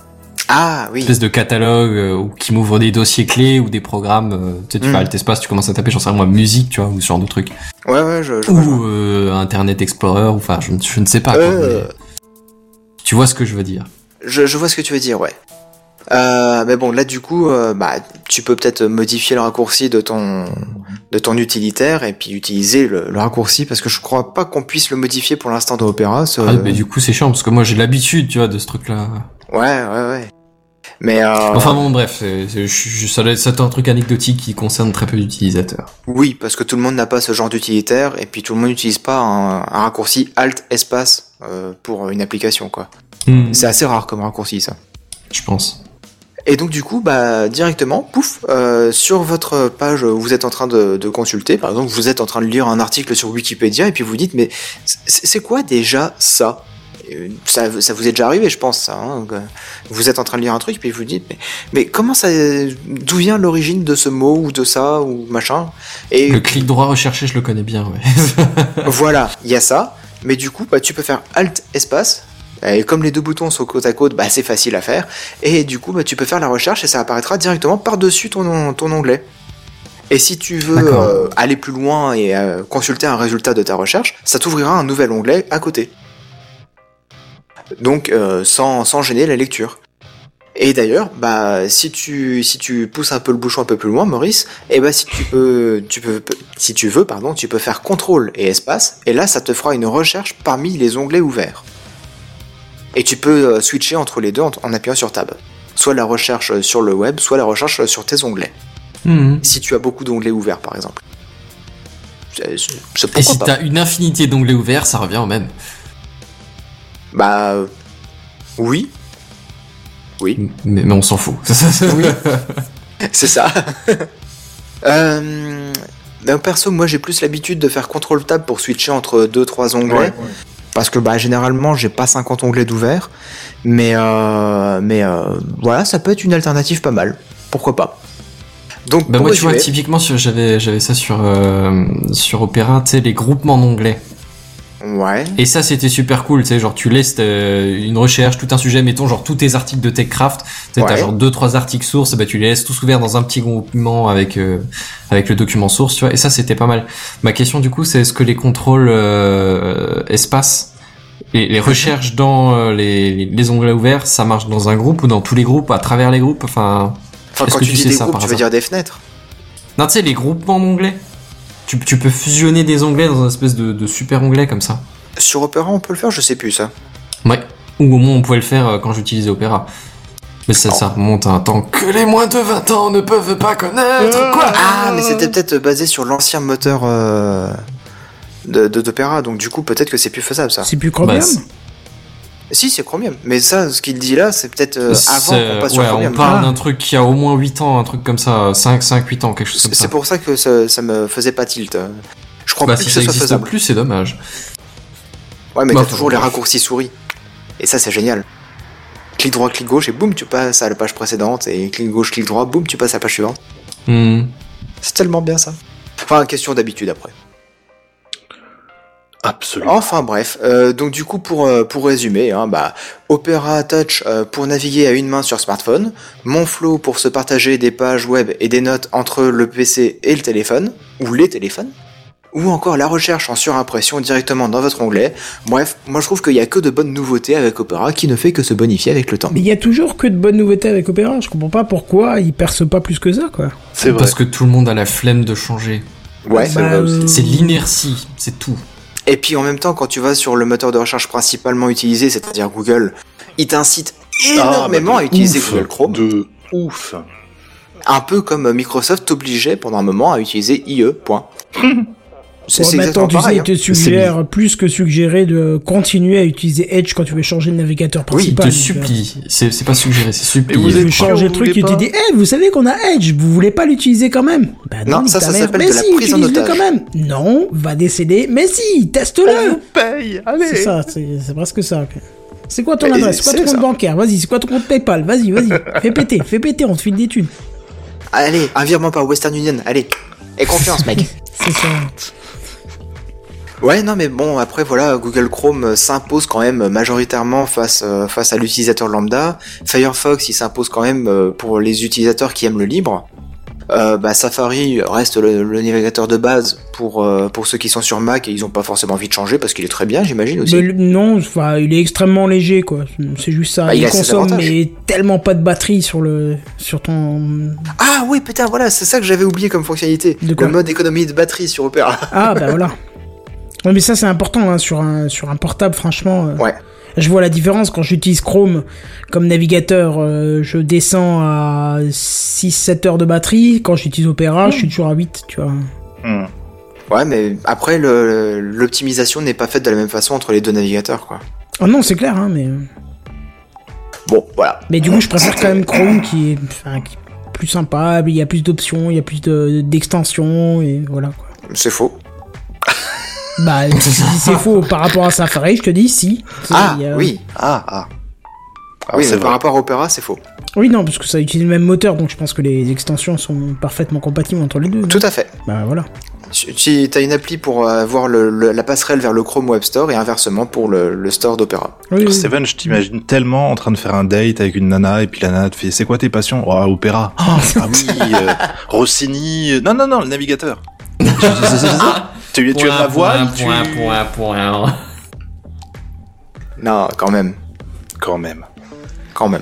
Ah oui. Une espèce de catalogue euh, ou qui m'ouvre des dossiers clés ou des programmes. euh, tu sais, tu Mm. fais espace, tu commences à taper, j'en sais rien, moi, musique, tu vois, ou ce genre de truc. Ouais ouais je, je. Ou euh, Internet Explorer, ou enfin, je, ne- je ne sais pas. quoi, Euh, mais Tu vois ce que je veux dire. je, je vois ce que tu veux dire, ouais. Euh, mais bon, là du coup, euh, bah, tu peux peut-être modifier le raccourci de ton de ton utilitaire et puis utiliser le, le raccourci parce que je crois pas qu'on puisse le modifier pour l'instant dans Opera. ce- Ah, mais du coup, c'est chiant parce que moi j'ai l'habitude, tu vois, de ce truc-là. Ouais, ouais, ouais. Mais euh, Enfin bon, bref, c'est, c'est- un truc anecdotique qui concerne très peu d'utilisateurs. Oui, parce que tout le monde n'a pas ce genre d'utilitaire, et puis tout le monde n'utilise pas un, un raccourci Alt espace euh, pour une application, quoi. C'est assez rare comme raccourci, ça. Je pense. Et donc du coup, bah directement, pouf, euh, sur votre page où vous êtes en train de, de consulter, par exemple, vous êtes en train de lire un article sur Wikipédia, et puis vous dites, mais c'est c'est quoi déjà ça? Ça, ça vous est déjà arrivé, je pense, ça. hein, que vous êtes en train de lire un truc, puis vous dites, mais, mais comment ça, d'où vient l'origine de ce mot ou de ça ou machin Et Le clic droit recherché, je le connais bien, ouais. [laughs] voilà, il y a ça. Mais du coup, bah, tu peux faire Alt espace. Et comme les deux boutons sont côte à côte, bah, c'est facile à faire. Et du coup, bah, tu peux faire la recherche et ça apparaîtra directement par-dessus ton, ton onglet. Et si tu veux euh, aller plus loin et euh, consulter un résultat de ta recherche, ça t'ouvrira un nouvel onglet à côté. Donc, euh, sans, sans gêner la lecture. Et d'ailleurs, bah, si tu, si tu pousses un peu le bouchon un peu plus loin, Maurice, et bah, si tu peux, tu peux, si tu veux, pardon, tu peux faire contrôle et espace, et là, ça te fera une recherche parmi les onglets ouverts. Et tu peux euh, switcher entre les deux en, en appuyant sur Tab. Soit la recherche sur le web, soit la recherche sur tes onglets. Mhm. Si tu as beaucoup d'onglets ouverts, par exemple. Et si t'as une infinité d'onglets ouverts, ça revient au même. Bah, oui. Oui. Mais, mais on s'en fout. [laughs] Oui. C'est ça. [laughs] euh, ben, perso, moi j'ai plus l'habitude de faire contrôle tab pour switcher entre 2-3 onglets. Ouais. Parce que bah, généralement j'ai pas 50 onglets d'ouvert. Mais, euh, mais euh, voilà, ça peut être une alternative pas mal. Pourquoi pas. Donc, Bah pour moi tu vois typiquement j'avais j'avais ça sur euh, sur Opera, tu sais les groupements d'onglets. Ouais. Et ça c'était super cool, tu sais genre tu laisses euh, une recherche, tout un sujet, mettons genre tous tes articles de TechCraft, tu Ouais. genre deux trois articles sources, bah tu les laisses tous ouverts dans un petit groupement avec euh, avec le document source, tu vois. Et ça c'était pas mal. Ma question du coup c'est est-ce que les contrôles euh, espace [laughs] les, les recherches dans euh, les, onglets ouverts, ça marche dans un groupe ou dans tous les groupes, à travers les groupes, enfin. Enfin, Est-ce quand que tu dis sais des ça, groupes, tu veux dire des fenêtres. Non, tu sais, les groupements d'onglets. Tu, tu peux fusionner des onglets dans un espèce de, de super onglet comme ça. Sur Opera, on peut le faire, je sais plus ça. Ouais. Ou au moins on pouvait le faire euh, quand j'utilisais Opera. Mais ça, ça remonte à un temps que les moins de 20 ans ne peuvent pas connaître. Quoi Ah, mais c'était peut-être basé sur l'ancien moteur euh, de de- d'Opéra, donc du coup peut-être que c'est plus faisable ça. C'est plus Chromium Bah, c'est- Si, c'est Chromium. Mais ça, ce qu'il dit là, c'est peut-être euh, avant qu'on passe sur ouais, Chromium. on parle Ah. d'un truc qui a au moins 8 ans, un truc comme ça, 5, 5 8 ans, quelque chose C'est comme ça. c'est pour ça que ça, ça me faisait pas tilt. Je crois Bah, plus si que ça ce soit existe faisable. plus, c'est dommage. Ouais, mais Bah, t'as toujours les raccourcis souris. Et ça, c'est génial. Clic droit, clic gauche, et boum, tu passes à la page précédente. Et clic gauche, clic droit, boum, tu passes à la page suivante. Hmm. C'est tellement bien ça. Enfin, question d'habitude après. Absolument. Enfin bref, euh, donc du coup pour euh, pour résumer, hein, bah Opera Touch euh, pour naviguer à une main sur smartphone, Monflow pour se partager des pages web et des notes entre le PC et le téléphone ou les téléphones, ou encore la recherche en surimpression directement dans votre onglet. Bref, moi je trouve qu'il y a que de bonnes nouveautés avec Opera qui ne fait que se bonifier avec le temps. Mais il y a toujours que de bonnes nouveautés avec Opera. Je comprends pas pourquoi ils percent pas plus que ça, quoi. C'est vrai. Parce que tout le monde a la flemme de changer. Ouais. c'est Bah, C'est l'inertie, c'est tout. Et puis en même temps, quand tu vas sur le moteur de recherche principalement utilisé, c'est-à-dire Google, il t'incite énormément Ah, bah, à de utiliser ouf, Google Chrome. De ouf. Un peu comme Microsoft t'obligeait pendant un moment à utiliser IE. Point. [laughs] C'est maintenant, tu sais, pareil. ils te suggèrent plus que suggérer de continuer à utiliser Edge quand tu veux changer le navigateur Oui, il principal. te euh, supplie. C'est c'est pas suggéré, c'est supplié. vous Tu changer le truc et tu pas dis, eh, vous savez qu'on a Edge, vous voulez pas l'utiliser quand même? Bah Non, ça, ça s'appelle Mais de la si, prise en utilise-le otage. quand même. Non, va décéder. Mais si, teste-le. paye, allez. C'est ça, c'est presque ça. C'est quoi ton adresse? C'est quoi ton compte bancaire? Vas-y, c'est quoi ton compte PayPal? Vas-y, vas-y. [laughs] fais péter, fais péter, on te file des thunes. Allez, un virement par Western Union, allez. Aie confiance, mec. [laughs] C'est ça. Ouais, non, mais bon, après, voilà, Google Chrome euh, s'impose quand même majoritairement face, euh, face à l'utilisateur lambda. Firefox, il s'impose quand même euh, pour les utilisateurs qui aiment le libre. Euh, bah, Safari reste le, le navigateur de base pour, euh, pour ceux qui sont sur Mac et ils ont pas forcément envie de changer parce qu'il est très bien, j'imagine aussi. Mais non, enfin, il est extrêmement léger, quoi. C'est juste ça. Bah, il consomme mais tellement pas de batterie sur le sur ton. Ah oui, putain, voilà, c'est ça que j'avais oublié comme fonctionnalité. De quoi le mode économie de batterie sur Opera. Ah bah [laughs] voilà. Ouais, mais ça c'est important hein, sur un sur un portable, franchement. euh, Ouais. Je vois la différence quand j'utilise Chrome comme navigateur, euh, je descends à 6-7 heures de batterie. Quand j'utilise Opera, je suis toujours à 8, tu vois. Hmm. Ouais, mais après, l'optimisation n'est pas faite de la même façon entre les deux navigateurs, quoi. Ah non, c'est clair, hein, mais. Bon, voilà. Mais du coup, je préfère quand même Chrome qui est, enfin, qui est plus sympa, il y a plus d'options, il y a plus de- d'extensions, et voilà quoi. C'est faux. Bah, [laughs] c'est faux par rapport à Safari, je te dis si. Ah, a- oui. Ah, ah. Ah, oui, c'est mais par rapport à Opera, c'est faux. Oui, non, parce que ça utilise le même moteur, donc je pense que les extensions sont parfaitement compatibles entre les deux. Tout à fait. Bah voilà. Tu t'as une appli pour euh, voir le- le- la passerelle vers le Chrome Web Store et inversement pour le, le store d'Opera. Oui, oui. Steven, je t'imagine tellement en train de faire un date avec une nana et puis la nana te fait c'est quoi tes passions? Oh, opéra. Ah oui, euh, Rossini. euh, Non, non, non, le navigateur. [laughs] tu, tu aimes la voix point, tu- point, point, point. Non, quand même. Quand même. Quand même.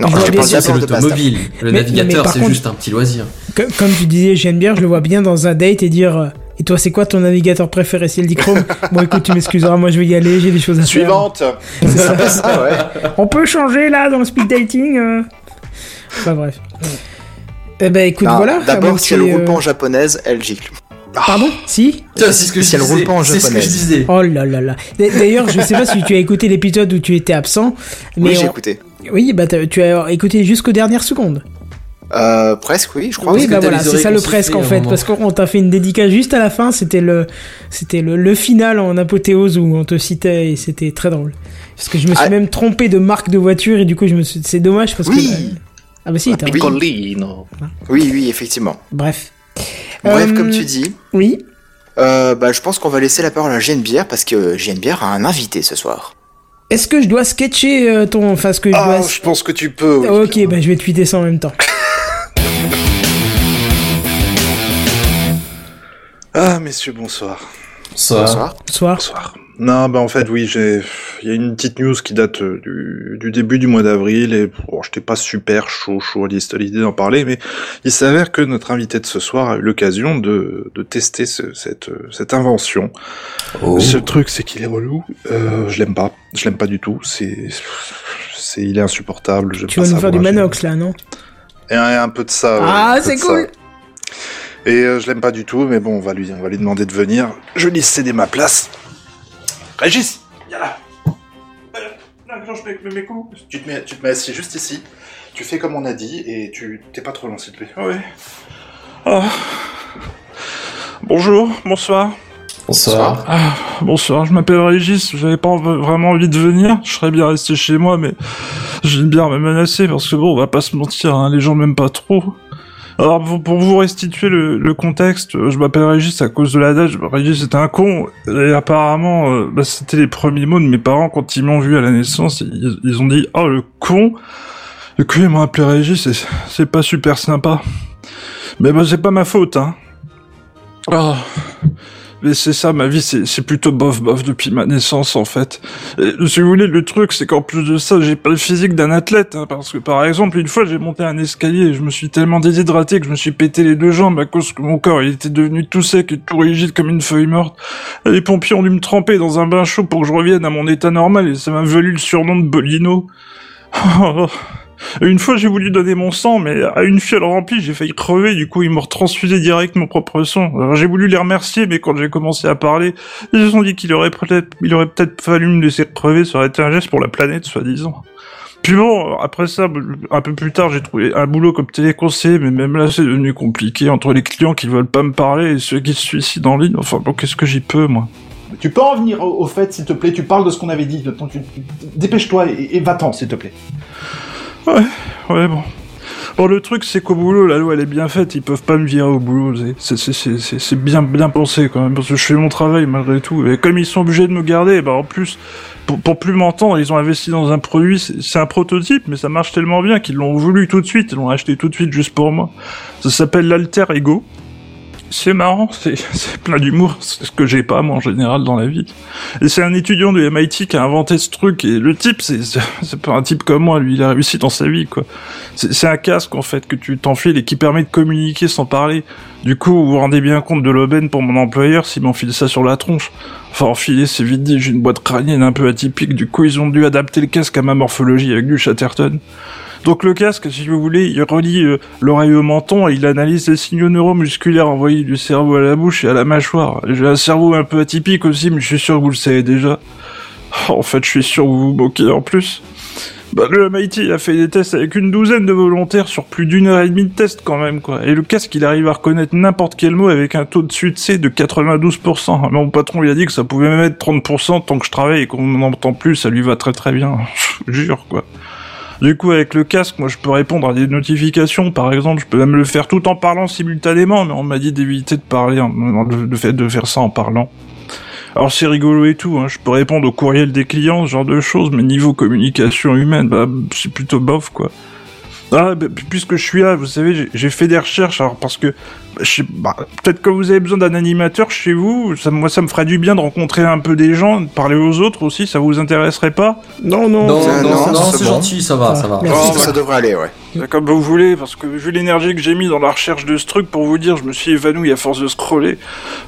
Non, Je je parle C'est l'automobile. Le Mais- navigateur, c'est juste un petit loisir. Co- Comme tu disais, j'aime bien, je le vois bien dans un date et dire euh, Et toi, c'est quoi ton navigateur préféré? Si elle dit Chrome, [laughs] bon écoute, tu m'excuseras, moi je vais y aller, j'ai des choses à faire. Suivante. C'est ça. [laughs] Ah ouais. On peut changer là dans le speed dating euh. Enfin bref. Eh ben écoute, Non, voilà. D'abord, elle c'est, roule euh, pas en japonaise, elle gicle. Pardon Si C'est ce que je Si elle roule disais. pas en C'est ce que je disais. Oh là là là. D'ailleurs, je sais pas si tu as écouté l'épisode où tu étais absent, mais Oui, j'ai on- écouté. oui, bah tu as écouté jusqu'aux dernières secondes. Euh, presque, oui, je crois. oui, bah voilà, c'est ça le presque en fait, moment. parce qu'on t'a fait une dédicace juste à la fin. C'était le, c'était le, le final en apothéose où on te citait et c'était très drôle. Parce que je me suis Ah. même trompé de marque de voiture et du coup je me suis, c'est dommage parce Oui. que. Ah bah si, t'as- Oui. Piccolino. Oui, oui, effectivement. bref. Bref, Euh, comme tu dis, Oui. euh, bah, je pense qu'on va laisser la parole à Genevière parce que Genevière a un invité ce soir. Est-ce que je dois sketcher euh, ton, enfin ce que je Ah, dois. je pense que tu peux. oui. Ok, bah je vais tweeter ça en même temps. Ah, messieurs, bonsoir. Ça. Bonsoir. Soir. Bonsoir. Non, bah en fait, oui, j'ai. Il y a une petite news qui date euh, du, du début du mois d'avril et bon, j'étais pas super chaud, chaud à l'idée d'en parler, mais il s'avère que notre invité de ce soir a eu l'occasion de, de tester ce- cette, euh, cette invention. Oh. Le seul truc, c'est qu'il est relou. Euh, je l'aime pas. Je l'aime pas du tout. C'est c'est, il est insupportable. Je Tu vas nous faire du manox là, non? Et un, et un peu de ça. Ah, c'est ça. Et euh, je l'aime pas du tout, mais bon, on va lui, on va lui demander de venir. Je lui céder ma place. Régis, viens là. Euh, non, non, je mets, mes coups. Tu te mets, tu te mets assis juste ici. Tu fais comme on a dit et tu t'es pas trop s'il te plaît. Oui. Ah. Bonjour, bonsoir. Bonsoir. Ah, bonsoir, je m'appelle Régis, j'avais pas vraiment envie de venir, je serais bien resté chez moi, mais j'ai une bière me menacer, parce que bon, on va pas se mentir, hein, les gens m'aiment pas trop. Alors, pour, vous restituer le, contexte, euh, je m'appelle Régis à cause de l'adage, Régis est un con, et apparemment, euh, bah, c'était les premiers mots de mes parents quand ils m'ont vu à la naissance, ils, ont dit « Oh, le con !» Du coup, ils m'ont appelé Régis, et c'est pas super sympa. Mais bah, c'est pas ma faute, hein. Ah... C'est ça, ma vie, c'est plutôt bof bof depuis ma naissance, en fait. Et, si vous voulez, le truc, c'est qu'en plus de ça, j'ai pas le physique d'un athlète, hein, parce que par exemple, une fois, j'ai monté un escalier et je me suis tellement déshydraté que je me suis pété les deux jambes à cause que mon corps, était devenu tout sec et tout rigide comme une feuille morte. Les pompiers ont dû me tremper dans un bain chaud pour que je revienne à mon état normal et ça m'a valu le surnom de Bolino. [laughs] Une fois, j'ai voulu donner mon sang, mais à une fiole remplie, j'ai failli crever. Du coup, ils m'ont retransfusé direct mon propre sang. J'ai voulu les remercier, mais quand j'ai commencé à parler, ils se sont dit qu'il aurait peut-être, il aurait peut-être fallu me laisser crever. Ça aurait été un geste pour la planète, soi-disant. Puis bon, après ça, un peu plus tard, j'ai trouvé un boulot comme téléconseiller, mais même là, c'est devenu compliqué entre les clients qui veulent pas me parler et ceux qui se suicident en ligne. Enfin, bon, qu'est-ce que j'y peux, moi? Tu peux en venir au, fait, s'il te plaît, tu parles de ce qu'on avait dit. Dépêche-toi et, et va-t'en, s'il te plaît. Ouais, ouais, bon. Bon, le truc, c'est qu'au boulot, la loi, elle est bien faite, ils peuvent pas me virer au boulot, c'est- bien, bien pensé, quand même, parce que je fais mon travail, malgré tout, et comme ils sont obligés de me garder, bah, en plus, pour, pour plus m'entendre, ils ont investi dans un produit, c'est un prototype, mais ça marche tellement bien qu'ils l'ont voulu tout de suite, ils l'ont acheté tout de suite juste pour moi. Ça s'appelle l'Alter Ego. C'est marrant, [laughs] c'est plein d'humour, c'est ce que j'ai pas, moi, en général, dans la vie. Et c'est un étudiant de MIT qui a inventé ce truc, et le type, c'est pas un type comme moi, lui, il a réussi dans sa vie, quoi. C'est c'est un casque, en fait, que tu t'enfiles et qui permet de communiquer sans parler. Du coup, vous vous rendez bien compte de l'aubaine pour mon employeur s'il m'enfile ça sur la tronche. Enfin, enfiler, c'est vite dit, j'ai une boîte crânienne un peu atypique, du coup, ils ont dû adapter le casque à ma morphologie avec du Chatterton. Donc le casque, si vous voulez, il relie euh, l'oreille au menton et il analyse les signaux neuromusculaires envoyés du cerveau à la bouche et à la mâchoire. J'ai un cerveau un peu atypique aussi, mais je suis sûr que vous le savez déjà. En fait, je suis sûr que vous vous moquez en plus. Bah, le MIT a fait des tests avec une douzaine de volontaires sur plus d'une heure et demie de tests quand même, quoi. Et le casque, il arrive à reconnaître n'importe quel mot avec un taux de succès de 92%. Mon patron, il a dit que ça pouvait même être 30% tant que je travaille et qu'on n'entend plus, ça lui va très très bien. [laughs] Jure, quoi. Du coup, avec le casque, moi, je peux répondre à des notifications, par exemple. Je peux même le faire tout en parlant simultanément, mais on m'a dit d'éviter de parler, en- de, faire ça en parlant. Alors c'est rigolo et tout, hein. je peux répondre au courriel des clients, ce genre de choses, mais niveau communication humaine, bah, c'est plutôt bof, quoi. Ah, bah, pu- puisque je suis là, vous savez, j'ai- fait des recherches, alors parce que, bah, bah, peut-être que vous avez besoin d'un animateur chez vous, ça, moi ça me ferait du bien de rencontrer un peu des gens, de parler aux autres aussi, ça vous intéresserait pas? Non, non. Non, Ah, non, non, non, c'est c'est bon. gentil, ça va, Ah, ça va. merci. Oh, ça devrait aller, ouais. Comme vous voulez, parce que vu l'énergie que j'ai mis dans la recherche de ce truc, pour vous dire, je me suis évanoui à force de scroller.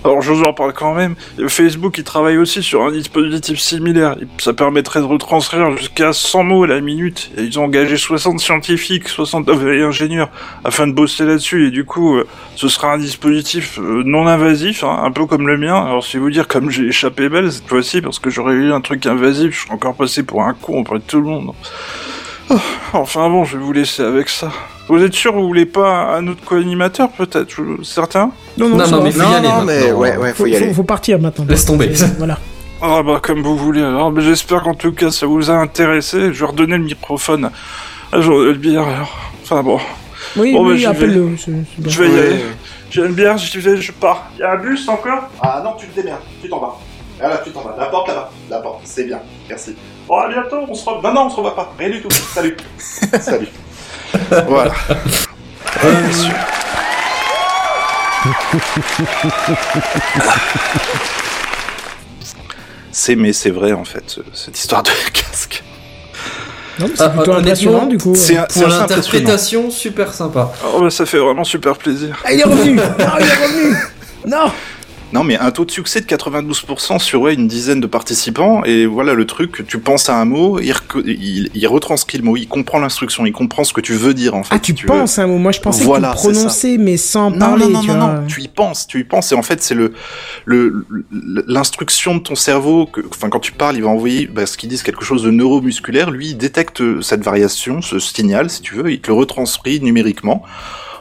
Alors je vous en parle quand même. Facebook, il travaille aussi sur un dispositif similaire. Ça permettrait de retranscrire jusqu'à 100 mots à la minute. Et ils ont engagé 60 scientifiques, 60 et ingénieurs afin de bosser là-dessus. Et du coup, euh, ce sera un dispositif euh, non invasif, hein, un peu comme le mien. Alors si vous dire comme j'ai échappé belle cette fois-ci, parce que j'aurais eu un truc invasif, je serais encore passé pour un con auprès de tout le monde. Oh, Enfin bon, je vais vous laisser avec ça. Vous êtes sûr que vous voulez pas un autre co-animateur peut-être Certains Non, non, Non, non, mais faut y Non, aller non, mais ouais, ouais, faut faut, y aller. faut- faut partir maintenant. Laisse tomber. [laughs] Voilà. Ah bah comme vous voulez alors, mais j'espère qu'en tout cas ça vous a intéressé. Je vais redonner le microphone à Joël Bière alors. Enfin bon, Oui, Bon, bah, oui, j'y appelle-le. je vais y aller. J'ai une bière, j'y vais, je pars. Y a un bus encore? Ah non, tu te démerdes, tu t'en vas. Ah là, tu t'en vas. La porte là-bas. La porte, c'est bien. Merci. Bon à bientôt, on se revoit. Non, non, on se revoit pas. Rien du tout. Salut. [laughs] Salut. Voilà. [laughs] C'est mais c'est vrai en fait ce- cette histoire de [laughs] casque. Non, mais c'est Ah, plutôt impressionnant du coup. C'est Pour l'interprétation, super sympa. Oh bah ça fait vraiment super plaisir. Ah, il est revenu Non, il est revenu Non Non, mais un taux de succès de 92% sur ouais, une dizaine de participants, et voilà le truc, tu penses à un mot, il, il, il retranscrit le mot, il comprend l'instruction, il comprend ce que tu veux dire en fait. Ah, tu si veux. penses un mot. Moi, je pensais Voilà, que tu prononçais, mais sans Non, parler, non, non, tu non, vois. non, tu y penses, tu y penses, et en fait c'est le l'instruction de ton cerveau, que, enfin quand tu parles, il va envoyer bah, ce qu'ils disent quelque chose de neuromusculaire, lui il détecte cette variation, ce signal si tu veux, il te le retranscrit numériquement.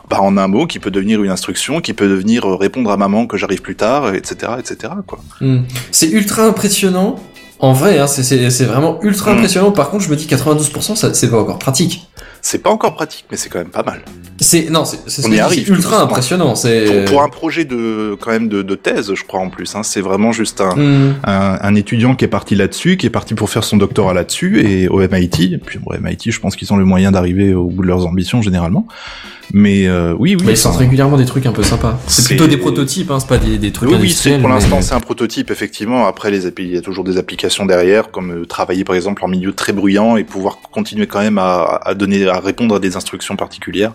Bah, en un mot, qui peut devenir une instruction, qui peut devenir euh, répondre à maman que j'arrive plus tard, etc., etc., quoi. Hmm. C'est ultra impressionnant. En vrai, hein, c'est- vraiment ultra Hmm. impressionnant. Par contre, je me dis 92%, ça, c'est pas encore pratique. C'est pas encore pratique, mais c'est quand même pas mal. C'est non, c'est c'est ce ultra impressionnant. C'est Pour, pour un projet de quand même de, de thèse, je crois en plus. Hein, c'est vraiment juste un, Hmm. un, un étudiant qui est parti là-dessus, qui est parti pour faire son doctorat là-dessus, et au MIT. Et puis au MIT, je pense qu'ils ont le moyen d'arriver au bout de leurs ambitions généralement. Mais euh, oui, oui. Mais ils sortent régulièrement des trucs un peu sympas. C'est plutôt des prototypes, hein, c'est pas des, des trucs Oui, oui, pour mais- l'instant c'est un prototype effectivement. Après les il y a toujours des applications derrière, comme euh, travailler par exemple en milieu très bruyant et pouvoir continuer quand même à, à donner, à répondre à des instructions particulières.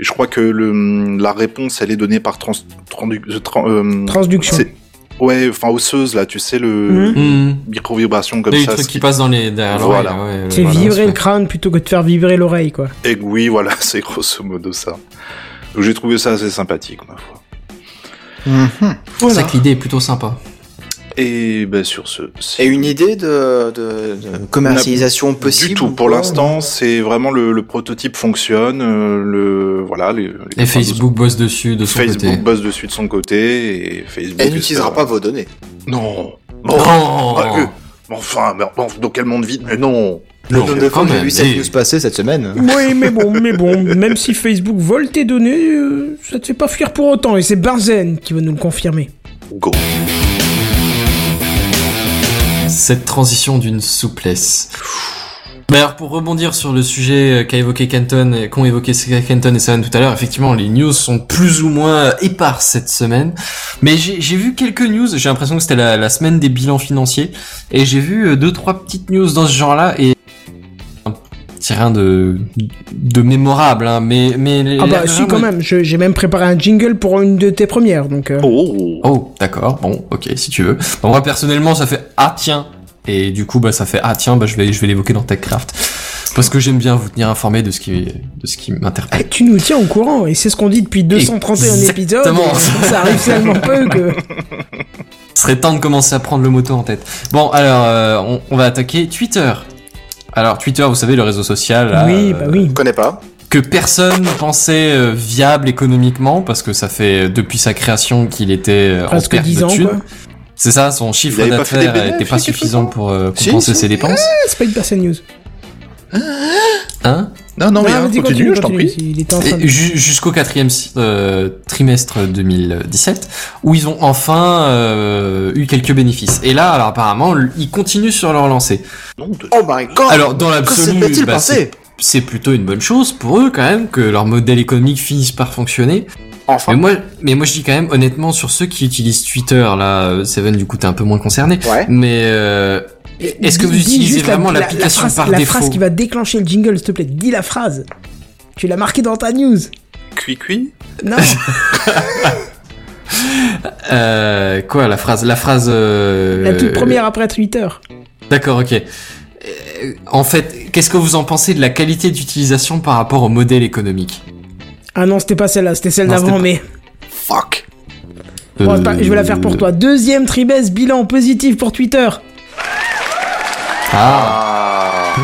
Et je crois que le, la réponse elle est donnée par trans, trandu- euh, euh, Transduction. c'est- Ouais, enfin osseuse là, tu sais le Mhm. Hmm. micro-vibration comme Des ça. trucs ce qui qui- passent dans les derrière Voilà. ouais, C'est voilà, vibrer le crâne plutôt que de faire vibrer l'oreille, quoi. Et oui, voilà, [laughs] c'est grosso modo ça. Donc j'ai trouvé ça assez sympathique ma foi. Mhm. C'est ça que l'idée est plutôt sympa. Et ben sur ce. Et une idée de, de, de commercialisation possible Du tout. ou Pour l'instant, c'est vraiment le, le prototype fonctionne. euh, le voilà. Les, les Et Facebook bosse dessus de son Facebook côté. bosse dessus de son côté et Facebook. Elle n'utilisera pas vos données. Non. Non. Ah, euh, enfin, mais dans quel monde vide Mais non. Le nombre de fois j'ai vu cette et- news passer cette semaine. Oui, mais bon, [laughs] mais bon, même si Facebook vole tes données, euh, ça te fait pas fuir pour autant, et c'est Benzen qui va nous le confirmer. Go. Cette transition d'une souplesse. Mais alors pour rebondir sur le sujet euh, qu'a évoqué Kenton, qu'ont évoqué Kenton et Savane tout à l'heure, effectivement les news sont plus ou moins éparses cette semaine. Mais j'ai j'ai vu quelques news, j'ai l'impression que c'était la, la semaine des bilans financiers, et j'ai vu euh, deux trois petites news dans ce genre-là, et c'est rien de de mémorable, hein, mais mais Ah bah si, quand même, je- j'ai même préparé un jingle pour une de tes premières, donc... euh, Oh. Oh, d'accord. Bon, ok, si tu veux. Bon, moi personnellement, ça fait ah tiens, et du coup, bah ça fait ah tiens, bah je vais je vais l'évoquer dans TechCraft parce que j'aime bien vous tenir informé de ce qui de ce qui eh, m'interpelle. tu nous tiens au courant, et c'est ce qu'on dit depuis 231 épisodes, [laughs] ça arrive tellement peu que... Ce serait temps de commencer à prendre le moto en tête. Bon, alors euh, on, on va attaquer Twitter. Alors Twitter, vous savez, le réseau social. là, oui, euh, bah oui. Je connais pas. que personne pensait euh, viable économiquement parce que ça fait euh, depuis sa création qu'il était euh, en perte 10 de ans, thunes. quoi. C'est ça, son chiffre pas d'affaires bénéfices, était pas suffisant pour euh, Si, compenser si. ses dépenses. Ah, c'est pas une personne news. Hein? Non, non, mais Ah, hein, vas-y, continue, je t'en continue, prie. Il était en train de... Jusqu'au quatrième euh, trimestre 2017, où ils ont enfin euh, eu quelques bénéfices. Et là, alors apparemment, ils continuent sur leur lancée. Non, Oh my god Alors dans Que se l'absolu, fait-il bah, c'est plutôt une bonne chose pour eux quand même que leur modèle économique finisse par fonctionner. Enfin. Mais moi, mais moi je dis quand même honnêtement sur ceux qui utilisent Twitter, là, euh, Seven du coup t'es un peu moins concerné. Ouais. Mais euh, est-ce que vous utilisez juste la- vraiment la- l'application la phrase, par la défaut phrase qui va déclencher le jingle, s'il te plaît, dis la phrase. Tu l'as marqué dans ta news. Cui cui. Non. [laughs] Euh, quoi la phrase La phrase. euh, La toute première après Twitter. D'accord, ok. Euh, En fait, qu'est-ce que vous en pensez de la qualité d'utilisation par rapport au modèle économique? Ah non, c'était pas celle-là, c'était celle d'avant, mais. Fuck. Bon, je vais la faire pour toi. Deuxième trimestre, bilan positif pour Twitter. Ah,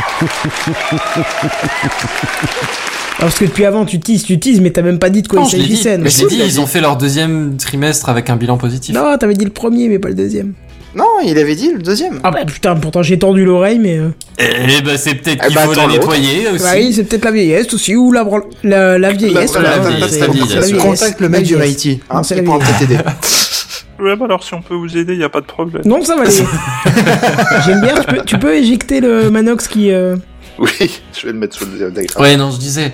parce que depuis avant, tu teases, tu teases, mais t'as même pas dit de quoi non, il s'agissait. Mais je l'ai dit, ils ont fait leur deuxième trimestre avec un bilan positif. Non, t'avais dit le premier, mais pas le deuxième. Non, il avait dit le deuxième. Ah bah putain, pourtant j'ai tendu l'oreille, mais. euh, Eh ben, c'est peut-être Eh qu'il ben, faut la nettoyer aussi. bah oui, c'est peut-être la vieillesse aussi, ou la, la, la vieillesse. La- la voilà, vieillesse, c'est- la c'est vieillesse. la le mec La du vieillesse. Haïti. Hein, il pourra peut-être aider. Ouais, bah alors si on peut vous aider, y a pas de problème. Non, ça va aller. [laughs] J'aime bien, tu peux, tu peux éjecter le Manox qui. euh, Oui, je vais le mettre sous le diagramme. Ouais, non, je disais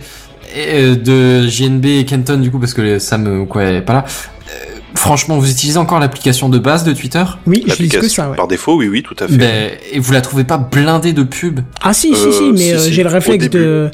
euh, de JNB et Kenton du coup parce que Sam euh, quoi est pas là. Euh, franchement, vous utilisez encore l'application de base de Twitter? Oui, je dis que ça, ouais. Par défaut, oui, oui, tout à fait. ben, et vous la trouvez pas blindée de pubs Ah si, si, Euh, si, mais si, euh, si, j'ai le réflexe début. de...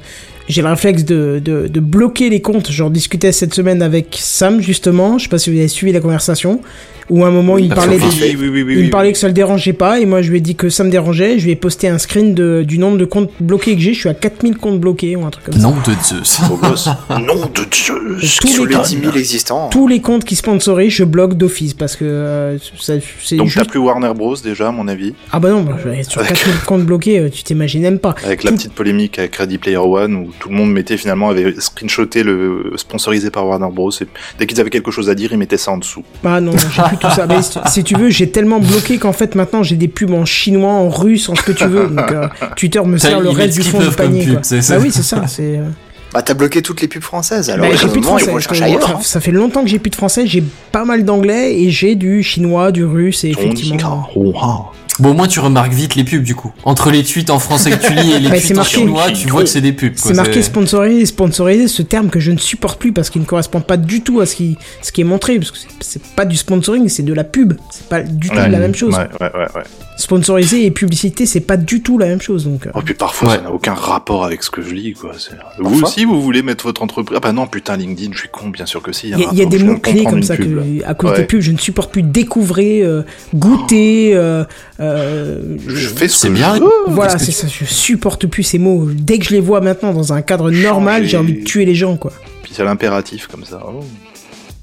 j'ai le réflexe de, de, de bloquer les comptes. J'en discutais cette semaine avec Sam justement. Je sais pas si vous avez suivi la conversation. Où à un moment il me Ah, parlait, oui, des- oui, oui, oui, oui, il me oui. parlait que ça le dérangeait pas et moi je lui ai dit que ça me dérangeait. Je lui ai posté un screen de, du nombre de comptes bloqués que j'ai. Je suis à 4000 comptes bloqués ou un truc comme ça. Nom de Zeus. [laughs] Nom de Dieu. Tous les les cas. 10 000 existants. Tous les comptes qui sponsorisent, je bloque d'office parce que euh, ça, c'est Donc t'as juste... plus Warner Bros déjà, à mon avis, Ah bah non, bah, sur 4000 comptes bloqués, euh, tu t'imagines même pas. avec la petite polémique avec Ready Player One où tout le monde mettait finalement avait screenshoté le sponsorisé par Warner Bros. Et dès qu'ils avaient quelque chose à dire, ils mettaient ça en dessous. Ah non, j'ai plus tout ça. Mais si, si tu veux, j'ai tellement bloqué qu'en fait maintenant j'ai des pubs en chinois, en russe, en ce que tu veux. Donc euh, Twitter me sert le reste du fond du panier. pub, quoi. c'est ça. Bah oui, c'est ça. C'est. euh, Bah, t'as bloqué toutes les pubs françaises, alors bah, j'ai plus de français. ailleurs. ça, ça fait longtemps que j'ai plus de français. J'ai pas mal d'anglais et j'ai du chinois, du russe et effectivement. Bon, au moins tu remarques vite les pubs du coup. Entre les tweets en français que tu lis et les [laughs] Bah, tweets en chinois, tu vois que c'est des pubs. C'est marqué sponsorisé, sponsorisé, ce terme que je ne supporte plus parce qu'il ne correspond pas du tout à ce qui, ce qui est montré. Parce que c'est- pas du sponsoring, c'est de la pub. C'est pas du tout Ouais, la même chose. Ouais, ouais, ouais, ouais. Sponsorisé et publicité, c'est pas du tout la même chose. Donc, euh, Oh, puis parfois, Ouais. ça n'a aucun rapport avec ce que je lis, quoi. C'est- Vous aussi, vous voulez mettre votre entreprise. Ah bah non, putain, LinkedIn, je suis con, bien sûr que si. Il y, a- y des mots-clés comme ça pub, là. que, à cause Ouais. des pubs, je ne supporte plus découvrir, euh, goûter. euh, euh, Je fais ce C'est que bien. je veux. voilà, c'est ça. Je supporte plus ces mots. Dès que je les vois maintenant dans un cadre normal, j'ai envie de tuer les gens, quoi. Puis c'est l'impératif, comme ça. Oh.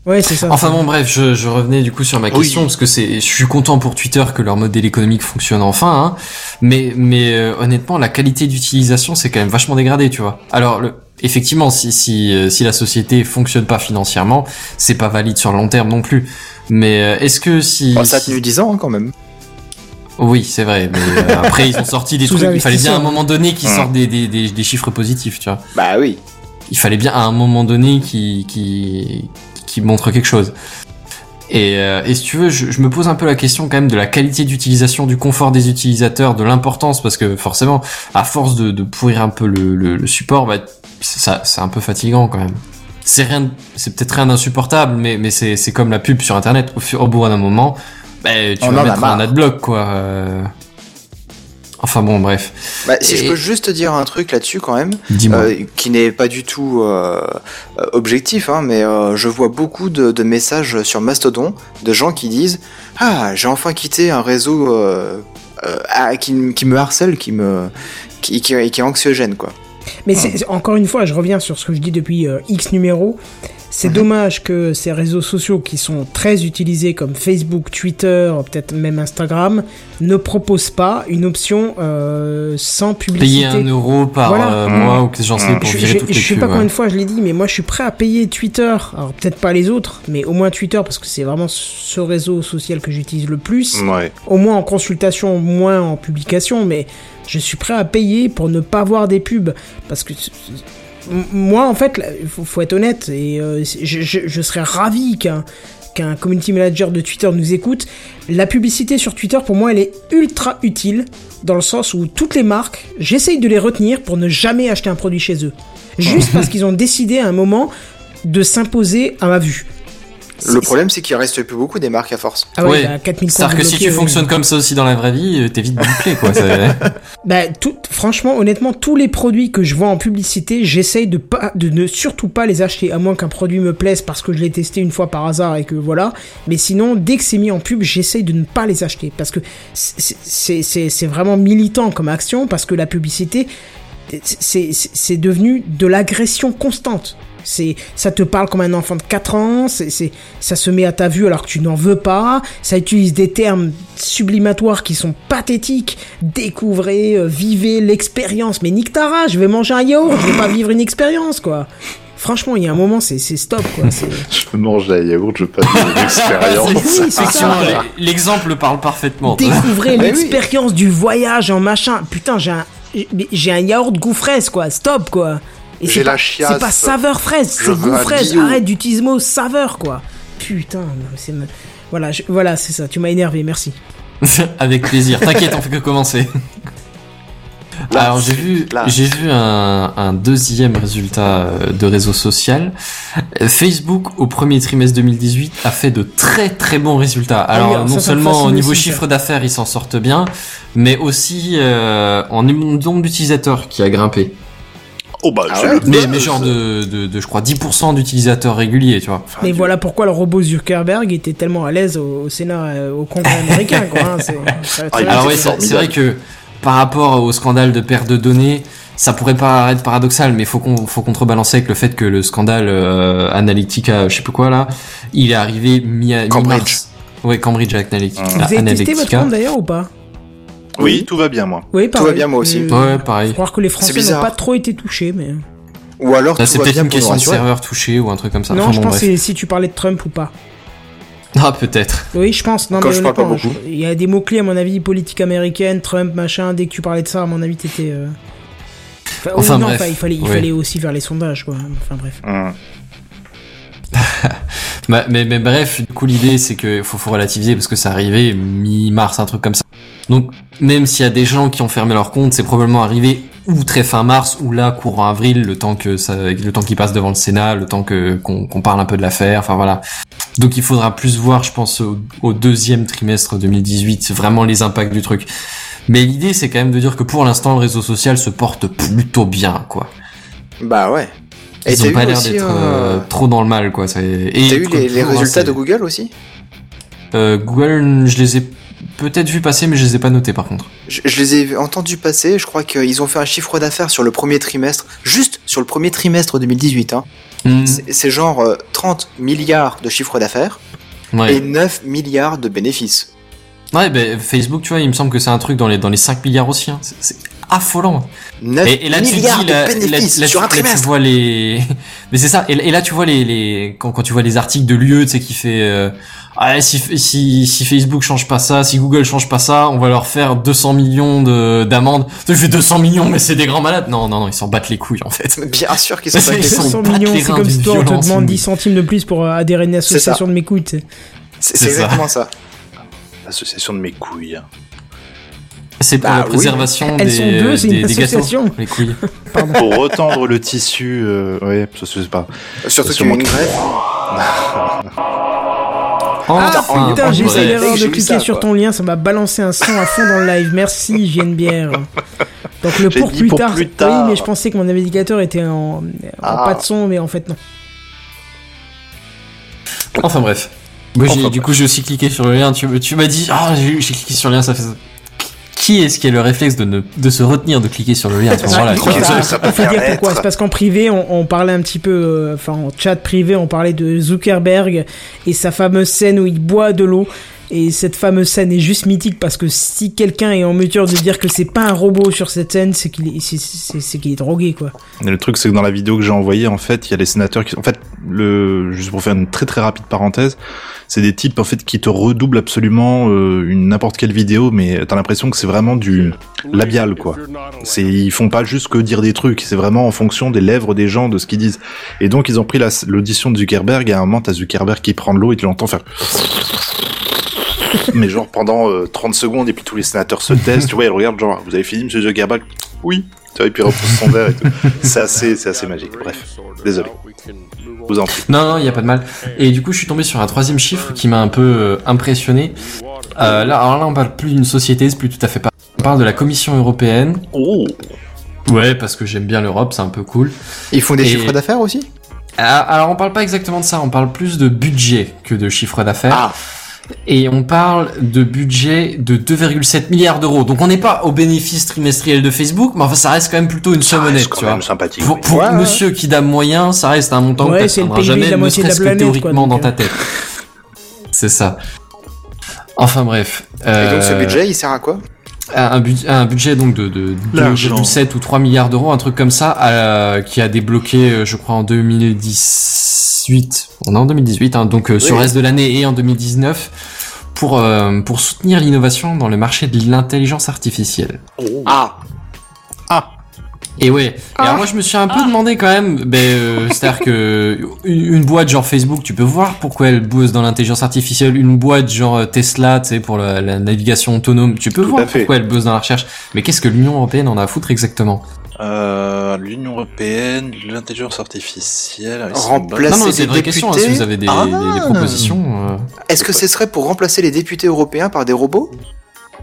Ouais, c'est ça. Enfin bon, bref, je, je revenais du coup sur ma Oui. question parce que c'est, je suis content pour Twitter que leur modèle économique fonctionne enfin, hein, mais mais euh, honnêtement, la qualité d'utilisation c'est quand même vachement dégradé, tu vois. Alors le, effectivement, si si euh, si la société fonctionne pas financièrement, c'est pas valide sur le long terme non plus. Mais euh, est-ce que si, Bon, ça a tenu 10 ans hein, quand même. Oui, c'est vrai, mais euh, [laughs] après ils ont sorti des trucs. Il fallait bien à un moment donné qu'ils sortent des, des des des chiffres positifs, tu vois. Bah oui. il fallait bien à un moment donné qui qui qui montre quelque chose. Et, euh, et si tu veux, je, je me pose un peu la question quand même de la qualité d'utilisation, du confort des utilisateurs, de l'importance, parce que forcément, à force de, de pourrir un peu le, le, le support, bah, ça, c'est un peu fatigant quand même. C'est rien, c'est peut-être rien d'insupportable, mais, mais c'est, c'est comme la pub sur Internet. Au, fur- au bout d'un moment, bah, tu On vas en a mettre un marre. adblock, quoi. euh. Enfin bon, bref. Bah, si Et- je peux juste te dire un truc là-dessus quand même, euh, qui n'est pas du tout euh, euh, objectif, hein, mais euh, je vois beaucoup de, de messages sur Mastodon de gens qui disent Ah, j'ai enfin quitté un réseau euh, euh, ah, qui, me harcèle, qui me qui, qui, qui est anxiogène quoi. Mais encore une fois, je reviens sur ce que je dis depuis euh, X numéro. C'est dommage que ces réseaux sociaux qui sont très utilisés comme Facebook, Twitter, peut-être même Instagram, ne proposent pas une option euh, sans publicité. Payer un euro par Voilà. euh, Mmh. mois ou que j'en sais Mmh. pour Je, virer je- toutes je les sais pubs, pas ouais. combien de fois je l'ai dit, mais moi je suis prêt à payer Twitter. Alors peut-être pas les autres, mais au moins Twitter parce que c'est vraiment ce réseau social que j'utilise le plus. Ouais. Au moins en consultation, moins en publication, mais je suis prêt à payer pour ne pas voir des pubs. Parce que moi, en fait, il faut, faut être honnête, et euh, je, je- je serais ravi qu'un qu'un community manager de Twitter nous écoute. La publicité sur Twitter, pour moi, elle est ultra utile, dans le sens où toutes les marques, j'essaye de les retenir pour ne jamais acheter un produit chez eux. Juste [laughs] parce qu'ils ont décidé à un moment de s'imposer à ma vue. Le problème c'est qu'il reste plus beaucoup des marques à force. Ah ouais, Ouais. bah, 4000 C'est-à-dire que si tu fonctionnes comme ça aussi dans la vraie vie, euh, t'es vite bouclé, quoi. [laughs] Bah, tout, franchement, honnêtement, tous les produits que je vois en publicité, j'essaye de pas, de ne surtout pas les acheter, à moins qu'un produit me plaise parce que je l'ai testé une fois par hasard et que voilà. Mais sinon, dès que c'est mis en pub, j'essaye de ne pas les acheter parce que c'est- vraiment militant comme action parce que la publicité, c'est devenu de l'agression constante. C'est, ça te parle comme un enfant de 4 ans, c'est, c'est, ça se met à ta vue alors que tu n'en veux pas, ça utilise des termes sublimatoires qui sont pathétiques, découvrez, euh, vivez l'expérience, mais nique ta race, je vais manger un yaourt, je vais pas vivre une expérience, quoi. Franchement, il y a un moment, c'est, c'est stop, quoi. C'est... [laughs] Je mange la yaourt, je passe une expérience. Oui, c'est Effectivement, ça. l'e- l'exemple parle parfaitement. Découvrez Mais oui. l'expérience du voyage en machin. Putain, j'ai un, j'ai un yaourt goût fraise, quoi. Stop, quoi. Et J'ai la pas- chiasse. C'est pas saveur fraise, c'est goût fraise. bio. Arrête d'utiliser le mot saveur, quoi. Putain, c'est... me- Voilà, je- voilà, c'est ça. Tu m'as énervé, merci. [laughs] Avec plaisir. T'inquiète, on fait que commencer. [laughs] Là, Alors j'ai vu, j'ai vu un, un deuxième résultat euh, de réseau social. Facebook au premier trimestre 2018 a fait de très très bons résultats. Alors oui, alors non seulement au niveau chiffre d'affaires ils s'en sortent bien, mais aussi euh, en nombre d'utilisateurs qui a grimpé. Oh bah, Ah c'est ouais le Mais, mais genre de, de, de, je crois, 10% d'utilisateurs réguliers, tu vois. Mais voilà pourquoi le robot Zuckerberg était tellement à l'aise au, au Sénat, euh, au Congrès [laughs] américain, quoi. hein, c'est- Ah, c'est ouais, vrai que par rapport au scandale de perte de données, ça pourrait paraître paradoxal, mais faut qu'on faut contrebalancer avec le fait que le scandale euh, Analytica, je sais plus quoi là, il est arrivé mi Cambridge. mi-mars. Ouais, Cambridge Analytica. Vous avez testé votre compte d'ailleurs ou pas? Oui, tout va bien, moi. Oui, pareil. va bien, moi aussi. Ouais, pareil. Croire que les Français n'ont pas trop été touchés, mais... Ou alors, Là, tout c'est peut-être une question de serveur touché ou un truc comme ça. non, Enfin, je bon, pense que si tu parlais de Trump ou pas. Ah, peut-être. Oui, je pense. Non, Quand mais je parle pas beaucoup. Il y a des mots-clés, à mon avis, politique américaine, Trump, machin. Dès que tu parlais de ça, à mon avis, t'étais... Euh... Enfin, Enfin, oui, non, bref. enfin, il, fallait, il Oui. fallait aussi faire les sondages, quoi. Enfin, bref. Hum. [laughs] Mais, mais bref, du coup, l'idée, c'est que faut, faut relativiser parce que ça arrivait mi-mars, un truc comme ça. Donc, même s'il y a des gens qui ont fermé leur compte, c'est probablement arrivé ou très fin mars ou là courant avril, le temps que ça, le temps qu'il passe devant le Sénat, le temps que qu'on qu'on parle un peu de l'affaire. Enfin voilà. Donc, il faudra plus voir, je pense, au, au deuxième trimestre 2018, vraiment les impacts du truc. Mais l'idée, c'est quand même de dire que pour l'instant, le réseau social se porte plutôt bien, quoi. Bah ouais. Et Ils ont pas l'air d'être euh, euh, trop dans le mal, quoi. Et T'as eu les, les résultats de Google aussi? Euh, Google, je les ai peut-être vu passer, mais je les ai pas notés par contre. je, je les ai entendus passer, je crois qu'ils ont fait un chiffre d'affaires sur le premier trimestre, juste sur le premier trimestre 2018. Hein. Hmm, C'est genre euh, 30 milliards de chiffre d'affaires ouais. et 9 milliards de bénéfices. Ouais, ben Facebook, tu vois, il me semble que c'est un truc dans les dans les 5 milliards aussi. Hein. C'est affolant. 9 Et, et là tu dis milliards de là- bénéfices là, sur tu- un là, tu trimestre. vois les [laughs] mais c'est ça et, et là tu vois les, les quand, quand tu vois les articles de l'UE tu sais qui fait euh, ah, si, si si Facebook change pas ça si Google change pas ça on va leur faire 200 millions de d'amendes tu fais 200 millions mais c'est des grands malades non non non ils s'en battent les couilles en fait Bien sûr qu'ils sont [laughs] Ils pas sont 200 battent millions, les c'est comme si on te demande inouïe. 10 centimes de plus pour euh, adhérer à une C'est ça. association de mes couilles, tu sais. C'est exactement ça. L'association de mes couilles. C'est pour Bah la oui. préservation Elles des, sont deux, c'est des, une des gâteaux association. les couilles [laughs] Pour retendre le tissu, euh, ouais, ça se fait pas. Surtout qu'il y a une grève. Ah Enfin, putain, j'ai essayé l'erreur de cliquer ça, sur ton lien, ça m'a balancé un son à fond dans le live. Merci, j'ai une bière. Donc le pour plus pour tard. plus tard. Oui, mais je pensais que mon navigateur était en, en Ah. pas de son, mais en fait non. Enfin bref. Moi, Enfin, du coup, j'ai aussi cliqué sur le lien. Tu, tu m'as dit, ah, j'ai j'ai cliqué sur le lien, ça fait. Qui est-ce qui a le réflexe de, ne, de se retenir de cliquer sur le lien à ce moment-là Il faut dire pourquoi. C'est parce qu'en privé, on, on parlait un petit peu, euh, enfin en chat privé, on parlait de Zuckerberg et sa fameuse scène où il boit de l'eau. Et cette fameuse scène est juste mythique parce que si quelqu'un est en mesure de dire que c'est pas un robot sur cette scène, c'est qu'il est, c'est- drogué quoi. Le truc, c'est que dans la vidéo que j'ai envoyée, en fait, il y a les sénateurs qui, en fait, le, juste pour faire une très très rapide parenthèse, c'est des types en fait qui te redoublent absolument euh, une n'importe quelle vidéo, mais t'as l'impression que c'est vraiment du labial quoi. C'est, ils font pas juste que dire des trucs, c'est vraiment en fonction des lèvres des gens, de ce qu'ils disent. Et donc ils ont pris la- l'audition de Zuckerberg. Et à un moment, t'as Zuckerberg qui prend de l'eau et tu l'entends faire. [laughs] Mais genre pendant euh, 30 secondes et puis tous les sénateurs se taisent, tu vois, ils regardent genre, vous avez fini, monsieur Zuckerberg? Oui. Tu vois, et puis il repousse son verre et tout. C'est assez, c'est assez magique. Bref, désolé. Vous en prie. Non, non, il y a pas de mal. Et du coup, je suis tombé sur un troisième chiffre qui m'a un peu euh, impressionné. Euh, là, alors là, on parle plus d'une société, c'est plus tout à fait pas. On parle de la Commission européenne. Oh Ouais, parce que j'aime bien l'Europe, c'est un peu cool. Ils font des Et- chiffres d'affaires aussi? Ah, Alors, on parle pas exactement de ça, on parle plus de budget que de chiffre d'affaires. Ah, Et on parle de budget de 2,7 milliards d'euros. Donc on n'est pas au bénéfice trimestriel de Facebook, mais enfin ça reste quand même plutôt une somme honnête, quand tu vois. même sympathique. Pour, pour Ouais, ouais. monsieur qui dame moyen, ça reste un montant Ouais, que PIB de jamais, la ne serait-ce que planète, quoi, théoriquement donc, dans euh. ta tête. C'est ça. Enfin bref. et donc ce Euh, budget, il sert à quoi? Un, bud- un budget donc de, de L'argent. 2,7 ou 3 milliards d'euros, un truc comme ça, euh, qui a débloqué, euh, je crois, en 2018. On est en 2018, hein, donc euh, sur le reste de l'année et en 2019, pour, euh, pour soutenir l'innovation dans le marché de l'intelligence artificielle. Ah, Et ouais. Et alors moi je me suis un peu demandé quand même, ben, euh, [laughs] c'est-à-dire que une boîte genre Facebook, tu peux voir pourquoi elle bosse dans l'intelligence artificielle. Une boîte genre euh, Tesla, tu sais, pour la, la navigation autonome, tu peux Tout voir pourquoi elle bosse dans la recherche. Mais qu'est-ce que l'Union européenne en a à foutre exactement? Euh, L'Union européenne, l'intelligence artificielle. ah, Remplacer Non, non, des c'est une vraie question. hein, si députés vous avez des, Ah. des- des propositions. euh. est-ce que ce serait pour remplacer les députés européens par des robots?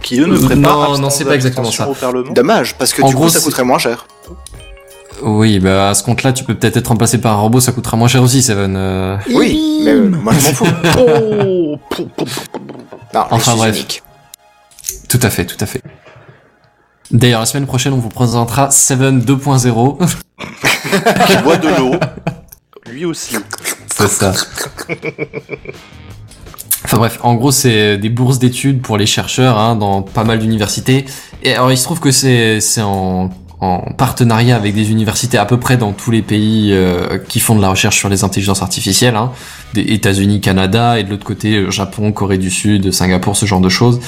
Qui eux ne feraient Non, pas non, abstention c'est pas exactement ça. Dommage, parce que En du gros, coup ça coûterait moins cher. Oui, bah à ce compte-là, tu peux peut-être être remplacé par un robot, ça coûtera moins cher aussi, Seven. euh. Oui, mais euh, moi je m'en fous. [laughs] Oh, [laughs] pou, pou, pou, pou, pou. Non, Enfin, bref. unique. Tout à fait, tout à fait. D'ailleurs, la semaine prochaine, on vous présentera Seven 2.0. Qui boit de l'eau. [laughs] Lui aussi. C'est ça. Enfin bref, en gros, c'est des bourses d'études pour les chercheurs hein, dans pas mal d'universités. Et alors, il se trouve que c'est en, en partenariat avec des universités à peu près dans tous les pays euh, qui font de la recherche sur les intelligences artificielles, hein, des États-Unis, Canada, et de l'autre côté euh, Japon, Corée du Sud, Singapour, ce genre de choses.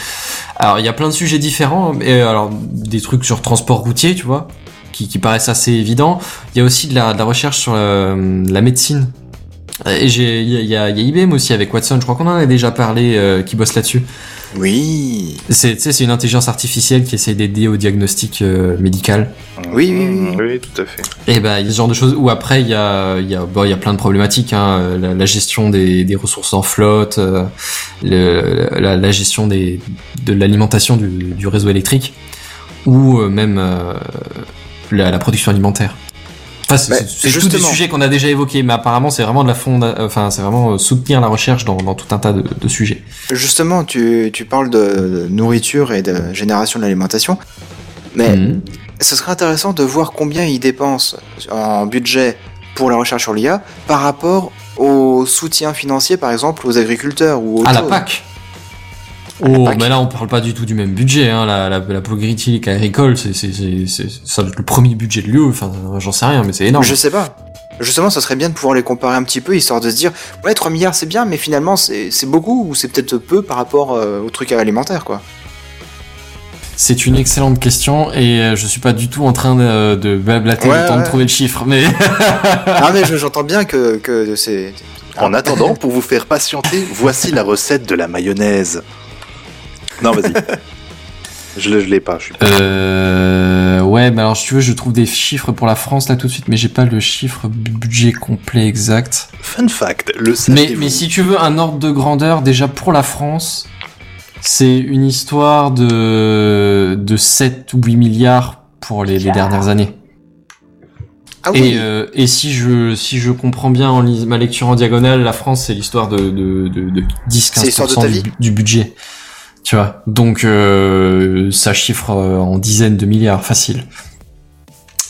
Alors, il y a plein de sujets différents. Et alors, des trucs sur transport routier, tu vois, qui, paraissent assez évidents. Il y a aussi de la, de la recherche sur euh, la médecine. Et j'ai, il y a, y y IBM aussi avec Watson. Je crois qu'on en a déjà parlé, euh, qui bosse là-dessus. Oui. C'est, tu sais, c'est une intelligence artificielle qui essaie d'aider au diagnostic euh, médical. Oui, oui, oui. Oui, tout à fait. Et ben, il y a ce genre de choses. Ou après, il y a, il y a, bon, il y a plein de problématiques. Hein, euh, la, la gestion des, des ressources en flotte, euh, le, la, la gestion des, de l'alimentation du, du réseau électrique, ou euh, même euh, la, la production alimentaire. Enfin, c'est, Bah, tous des sujets qu'on a déjà évoqués, mais apparemment, c'est vraiment de la fonda... enfin, c'est vraiment euh, soutenir la recherche dans, dans tout un tas de, de sujets. Justement, tu, tu parles de nourriture et de génération de l'alimentation. Mais Mhm. ce serait intéressant de voir combien ils dépensent en budget pour la recherche sur l'IA par rapport au soutien financier, par exemple, aux agriculteurs ou aux Ah, la PAC Oh, mais là, on parle pas du tout du même budget, hein. La, la, la politique agricole, c'est, c'est, c'est, c'est, ça doit être le premier budget de l'UE. Enfin, j'en sais rien, mais c'est énorme. Je sais pas. Justement, ça serait bien de pouvoir les comparer un petit peu, histoire de se dire, ouais, 3 milliards c'est bien, mais finalement c'est c'est beaucoup ou c'est peut-être peu par rapport euh, au truc alimentaire, quoi. C'est une excellente question et euh, je suis pas du tout en train de, de blablater Ouais, le temps ouais. de trouver le chiffre, mais [laughs] ah, mais je- j'entends bien que, que c'est. En attendant, pour vous faire patienter, voici la recette de la mayonnaise. Non, vas-y. [laughs] je l'ai je l'ai pas, je suis pas. euh, ouais, mais alors si tu veux, je trouve des chiffres pour la France là tout de suite, mais j'ai pas le chiffre bu- budget complet exact. Fun fact, le Mais, mais si tu veux un ordre de grandeur, déjà pour la France, c'est une histoire de, de 7 ou 8 milliards pour les, les dernières années. Ah oui. Et, euh, et si je si je comprends bien en lis- ma lecture en diagonale, la France c'est l'histoire de de de, de 10 C'est l'histoire de 15 ta du, vie. bu- du budget. Tu vois. Donc euh, ça chiffre euh, en dizaines de milliards facile.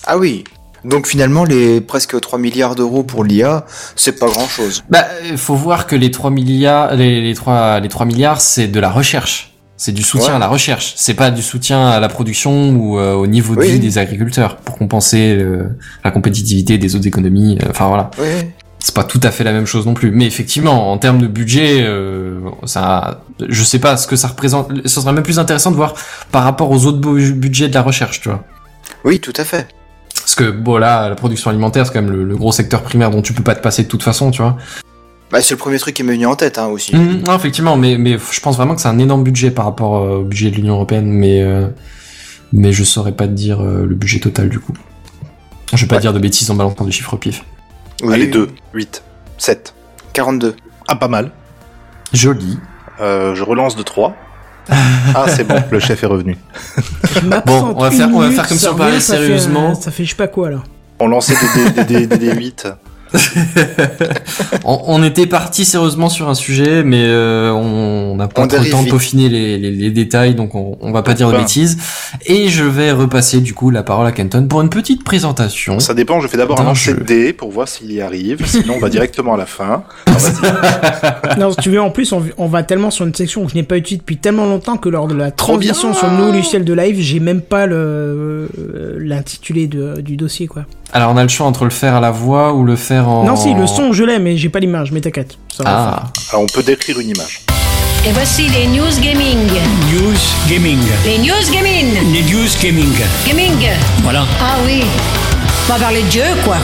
Ah oui. Donc finalement, les presque 3 milliards d'euros pour l'IA, c'est pas grand chose. Bah euh, faut voir que les 3 milliards les les 3 les 3 milliards c'est de la recherche. C'est du soutien Ouais. à la recherche, c'est pas du soutien à la production ou euh, au niveau de Oui. vie des agriculteurs pour compenser euh, la compétitivité des autres économies. Enfin voilà. Oui. C'est pas tout à fait la même chose non plus. Mais effectivement, en termes de budget, euh, ça, je sais pas ce que ça représente. Ce serait même plus intéressant de voir par rapport aux autres bu- budgets de la recherche, tu vois. Oui, tout à fait. Parce que bon là, la production alimentaire, c'est quand même le, le gros secteur primaire dont tu peux pas te passer de toute façon, tu vois. Bah, c'est le premier truc qui m'est venu en tête hein, aussi. Mhm, non, effectivement, mais mais je pense vraiment que c'est un énorme budget par rapport euh, au budget de l'Union européenne, mais euh, mais je saurais pas te dire euh, le budget total du coup. Je vais pas Ouais. dire de bêtises en balançant des chiffres au pif. Oui, Allez, oui. 2, 8, 7. 42. Ah, pas mal. Joli. Euh, je relance de 3. [laughs] ah, c'est bon, le chef est revenu. M'absente on va faire- on va minute, faire comme si on parlait fait, sérieusement. euh, Ça fait je sais pas quoi là. On lançait des, des, des, des, des 8. [laughs] on, on était parti sérieusement sur un sujet, mais euh, on n'a pas On trop le temps de peaufiner les, les- les détails, donc on, on va pas dire de bêtises. Et je vais repasser du coup la parole à Kenton pour une petite présentation. Ça dépend, je fais d'abord un lancer jeu. de dés pour voir s'il y arrive, sinon on va directement à la fin. [laughs] Alors, non, si tu veux, en plus, on, on va tellement sur une section que je n'ai pas utilisée depuis tellement longtemps que lors de la bien. transition sur le nouveau logiciel de live, j'ai même pas le euh, l'intitulé du dossier quoi. Alors on a le choix entre le faire à la voix ou le faire en. Non, si, le son, je l'ai, mais j'ai pas l'image, mais t'inquiète. ça va le faire. Ah, Alors, on peut décrire une image. Et voici les news gaming. News Gaming. Les news gaming. Les News Gaming. Gaming. Voilà. Ah oui. On va parler de jeu, quoi.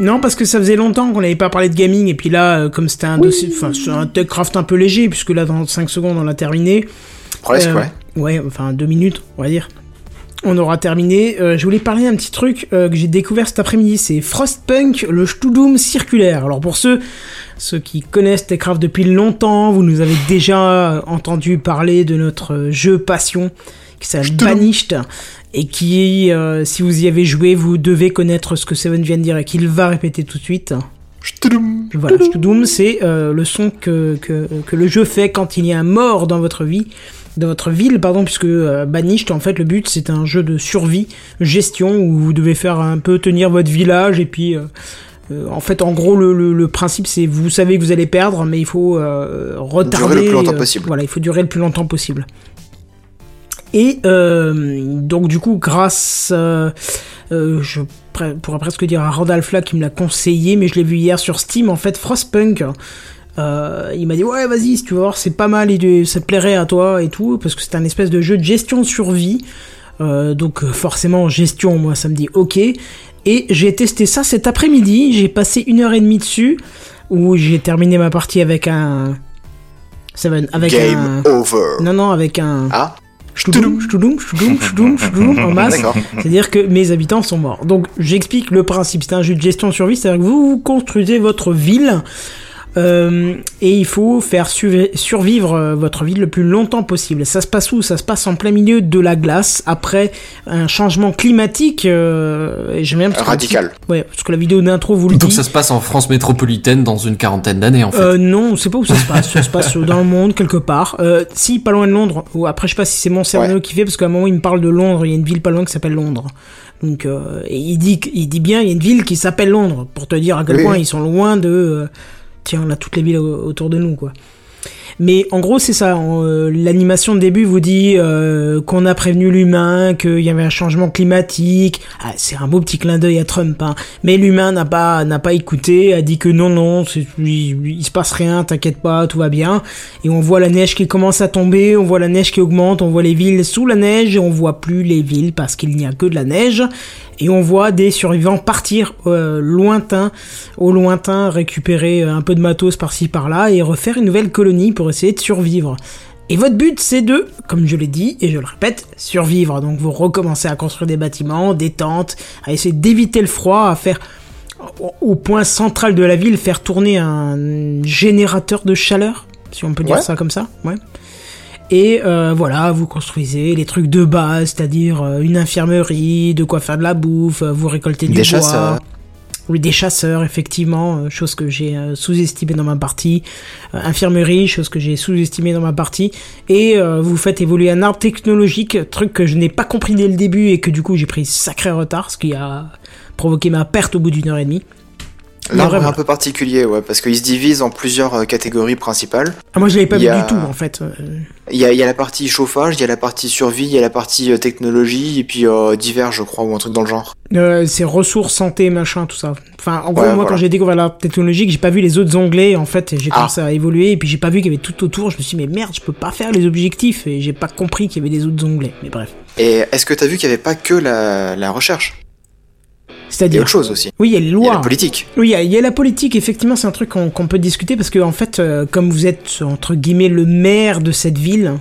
Non, parce que ça faisait longtemps qu'on n'avait pas parlé de gaming, et puis là, euh, comme c'était un dossier, enfin, c'est un TechCraft un peu léger, puisque là, dans 5 secondes, on l'a terminé. Presque, Euh, ouais. Ouais, enfin, deux minutes, on va dire. On aura terminé. Euh, je voulais parler d'un petit truc euh, que j'ai découvert cet après-midi, c'est Frostpunk, le Studum circulaire. Alors pour ceux, ceux qui connaissent Techcraft depuis longtemps, vous nous avez déjà entendu parler de notre jeu passion qui s'appelle Banished et qui, euh, si vous y avez joué, vous devez connaître ce que Seven vient de dire et qu'il va répéter tout de suite. Voilà, Doom, c'est le son que, que, que le jeu fait quand il y a un mort dans votre vie, dans votre ville, pardon, puisque euh, Banished, en fait, le but c'est un jeu de survie, gestion, où vous devez faire un peu tenir votre village et puis. euh, euh, en fait, en gros, le, le, le principe, c'est vous savez que vous allez perdre, mais il faut euh, retarder. Durer le plus longtemps euh, possible. Voilà, il faut durer le plus longtemps possible. Et euh, donc du coup, grâce, euh, euh, je pourrais presque dire à Randall Flagg qui me l'a conseillé, mais je l'ai vu hier sur Steam. En fait, Frostpunk, euh, il m'a dit ouais, vas-y, si tu veux voir, c'est pas mal, et ça te plairait à toi et tout, parce que c'est un espèce de jeu de gestion de survie. Euh, donc euh, forcément gestion, moi ça me dit ok. Et j'ai testé ça cet après-midi. J'ai passé une heure et demie dessus, où j'ai terminé ma partie avec un Seven, avec Game un over. non non avec un Ah, Ch'toudoum, ch'toudoum, ch'toudoum, ch'toudoum, ch'toudoum, en masse. C'est-à-dire que mes habitants sont morts. Donc j'explique le principe. C'est un jeu de gestion de survie. C'est-à-dire que vous, vous construisez votre ville. Euh, et il faut faire survivre euh, votre ville le plus longtemps possible. Ça se passe où? Ça se passe en plein milieu de la glace après un changement climatique. Euh, et j'aime bien parce que- Radical. Ouais, parce que la vidéo d'intro vous le Donc dit. ça se passe en France métropolitaine dans une quarantaine d'années en fait. Euh, non, on sait pas où ça se passe. ça se passe [laughs] dans le monde quelque part. Euh, si, pas loin de Londres. Ou après, je sais pas si c'est mon cerveau Ouais. qui fait parce qu'à un moment il me parle de Londres. Il y a une ville pas loin qui s'appelle Londres. Donc, euh, et il dit, il dit bien, il y a une ville qui s'appelle Londres pour te dire à quel Oui. point ils sont loin de. Tiens, on a toutes les villes au- autour de nous, quoi. Mais en gros, c'est ça. euh, L'animation de début vous dit euh, qu'on a prévenu l'humain, qu'il y avait un changement climatique. Ah, c'est un beau petit clin d'œil à Trump, hein. Mais l'humain n'a pas pas écouté, a dit que non, non, il, il se passe rien, t'inquiète pas, tout va bien. Et on voit la neige qui commence à tomber, on voit la neige qui augmente, on voit les villes sous la neige, et on voit plus les villes parce qu'il n'y a que de la neige. Et on voit des survivants partir euh, lointain, au lointain, récupérer euh, un peu de matos par-ci par-là et refaire une nouvelle colonie pour essayer de survivre. Et votre but, c'est de, comme je l'ai dit, et je le répète, survivre. Donc vous recommencez à construire des bâtiments, des tentes, à essayer d'éviter le froid, à faire au- au point central de la ville, faire tourner un générateur de chaleur, si on peut dire Ouais. ça comme ça. Ouais. Et euh, voilà, vous construisez les trucs de base, c'est-à-dire euh, une infirmerie, de quoi faire de la bouffe, euh, vous récoltez du Des bois. chasseurs. Oui, des chasseurs, effectivement, chose que j'ai sous-estimée dans ma partie. Euh, infirmerie, chose que j'ai sous-estimée dans ma partie. Et euh, vous faites évoluer un arbre technologique, truc que je n'ai pas compris dès le début et que du coup j'ai pris sacré retard, ce qui a provoqué ma perte au bout d'une heure et demie. L'arbre un peu particulier, ouais, parce qu'il se divise en plusieurs euh, catégories principales. Ah, moi je l'avais pas Il vu y a- du tout en fait. Euh, Il y a, il y a la partie chauffage, il y a la partie survie, il y a la partie euh, technologie, et puis euh, divers, je crois, ou un truc dans le genre. Euh, c'est ressources, santé, machin, tout ça. Enfin, en gros, Ouais, moi, voilà. quand j'ai découvert la technologie, j'ai pas vu les autres onglets, en fait, j'ai Ah. commencé à évoluer, et puis j'ai pas vu qu'il y avait tout autour, je me suis dit, mais merde, je peux pas faire les objectifs, et j'ai pas compris qu'il y avait des autres onglets, mais bref. Et est-ce que t'as vu qu'il n'y avait pas que la, la recherche? y C'est-à-dire. autre chose aussi. Oui, il y a les Il y a lois. la politique. Oui, il y, a- il y a la politique, effectivement, c'est un truc qu'on peut discuter, parce que, en fait, euh, comme vous êtes, entre guillemets, le maire de cette ville,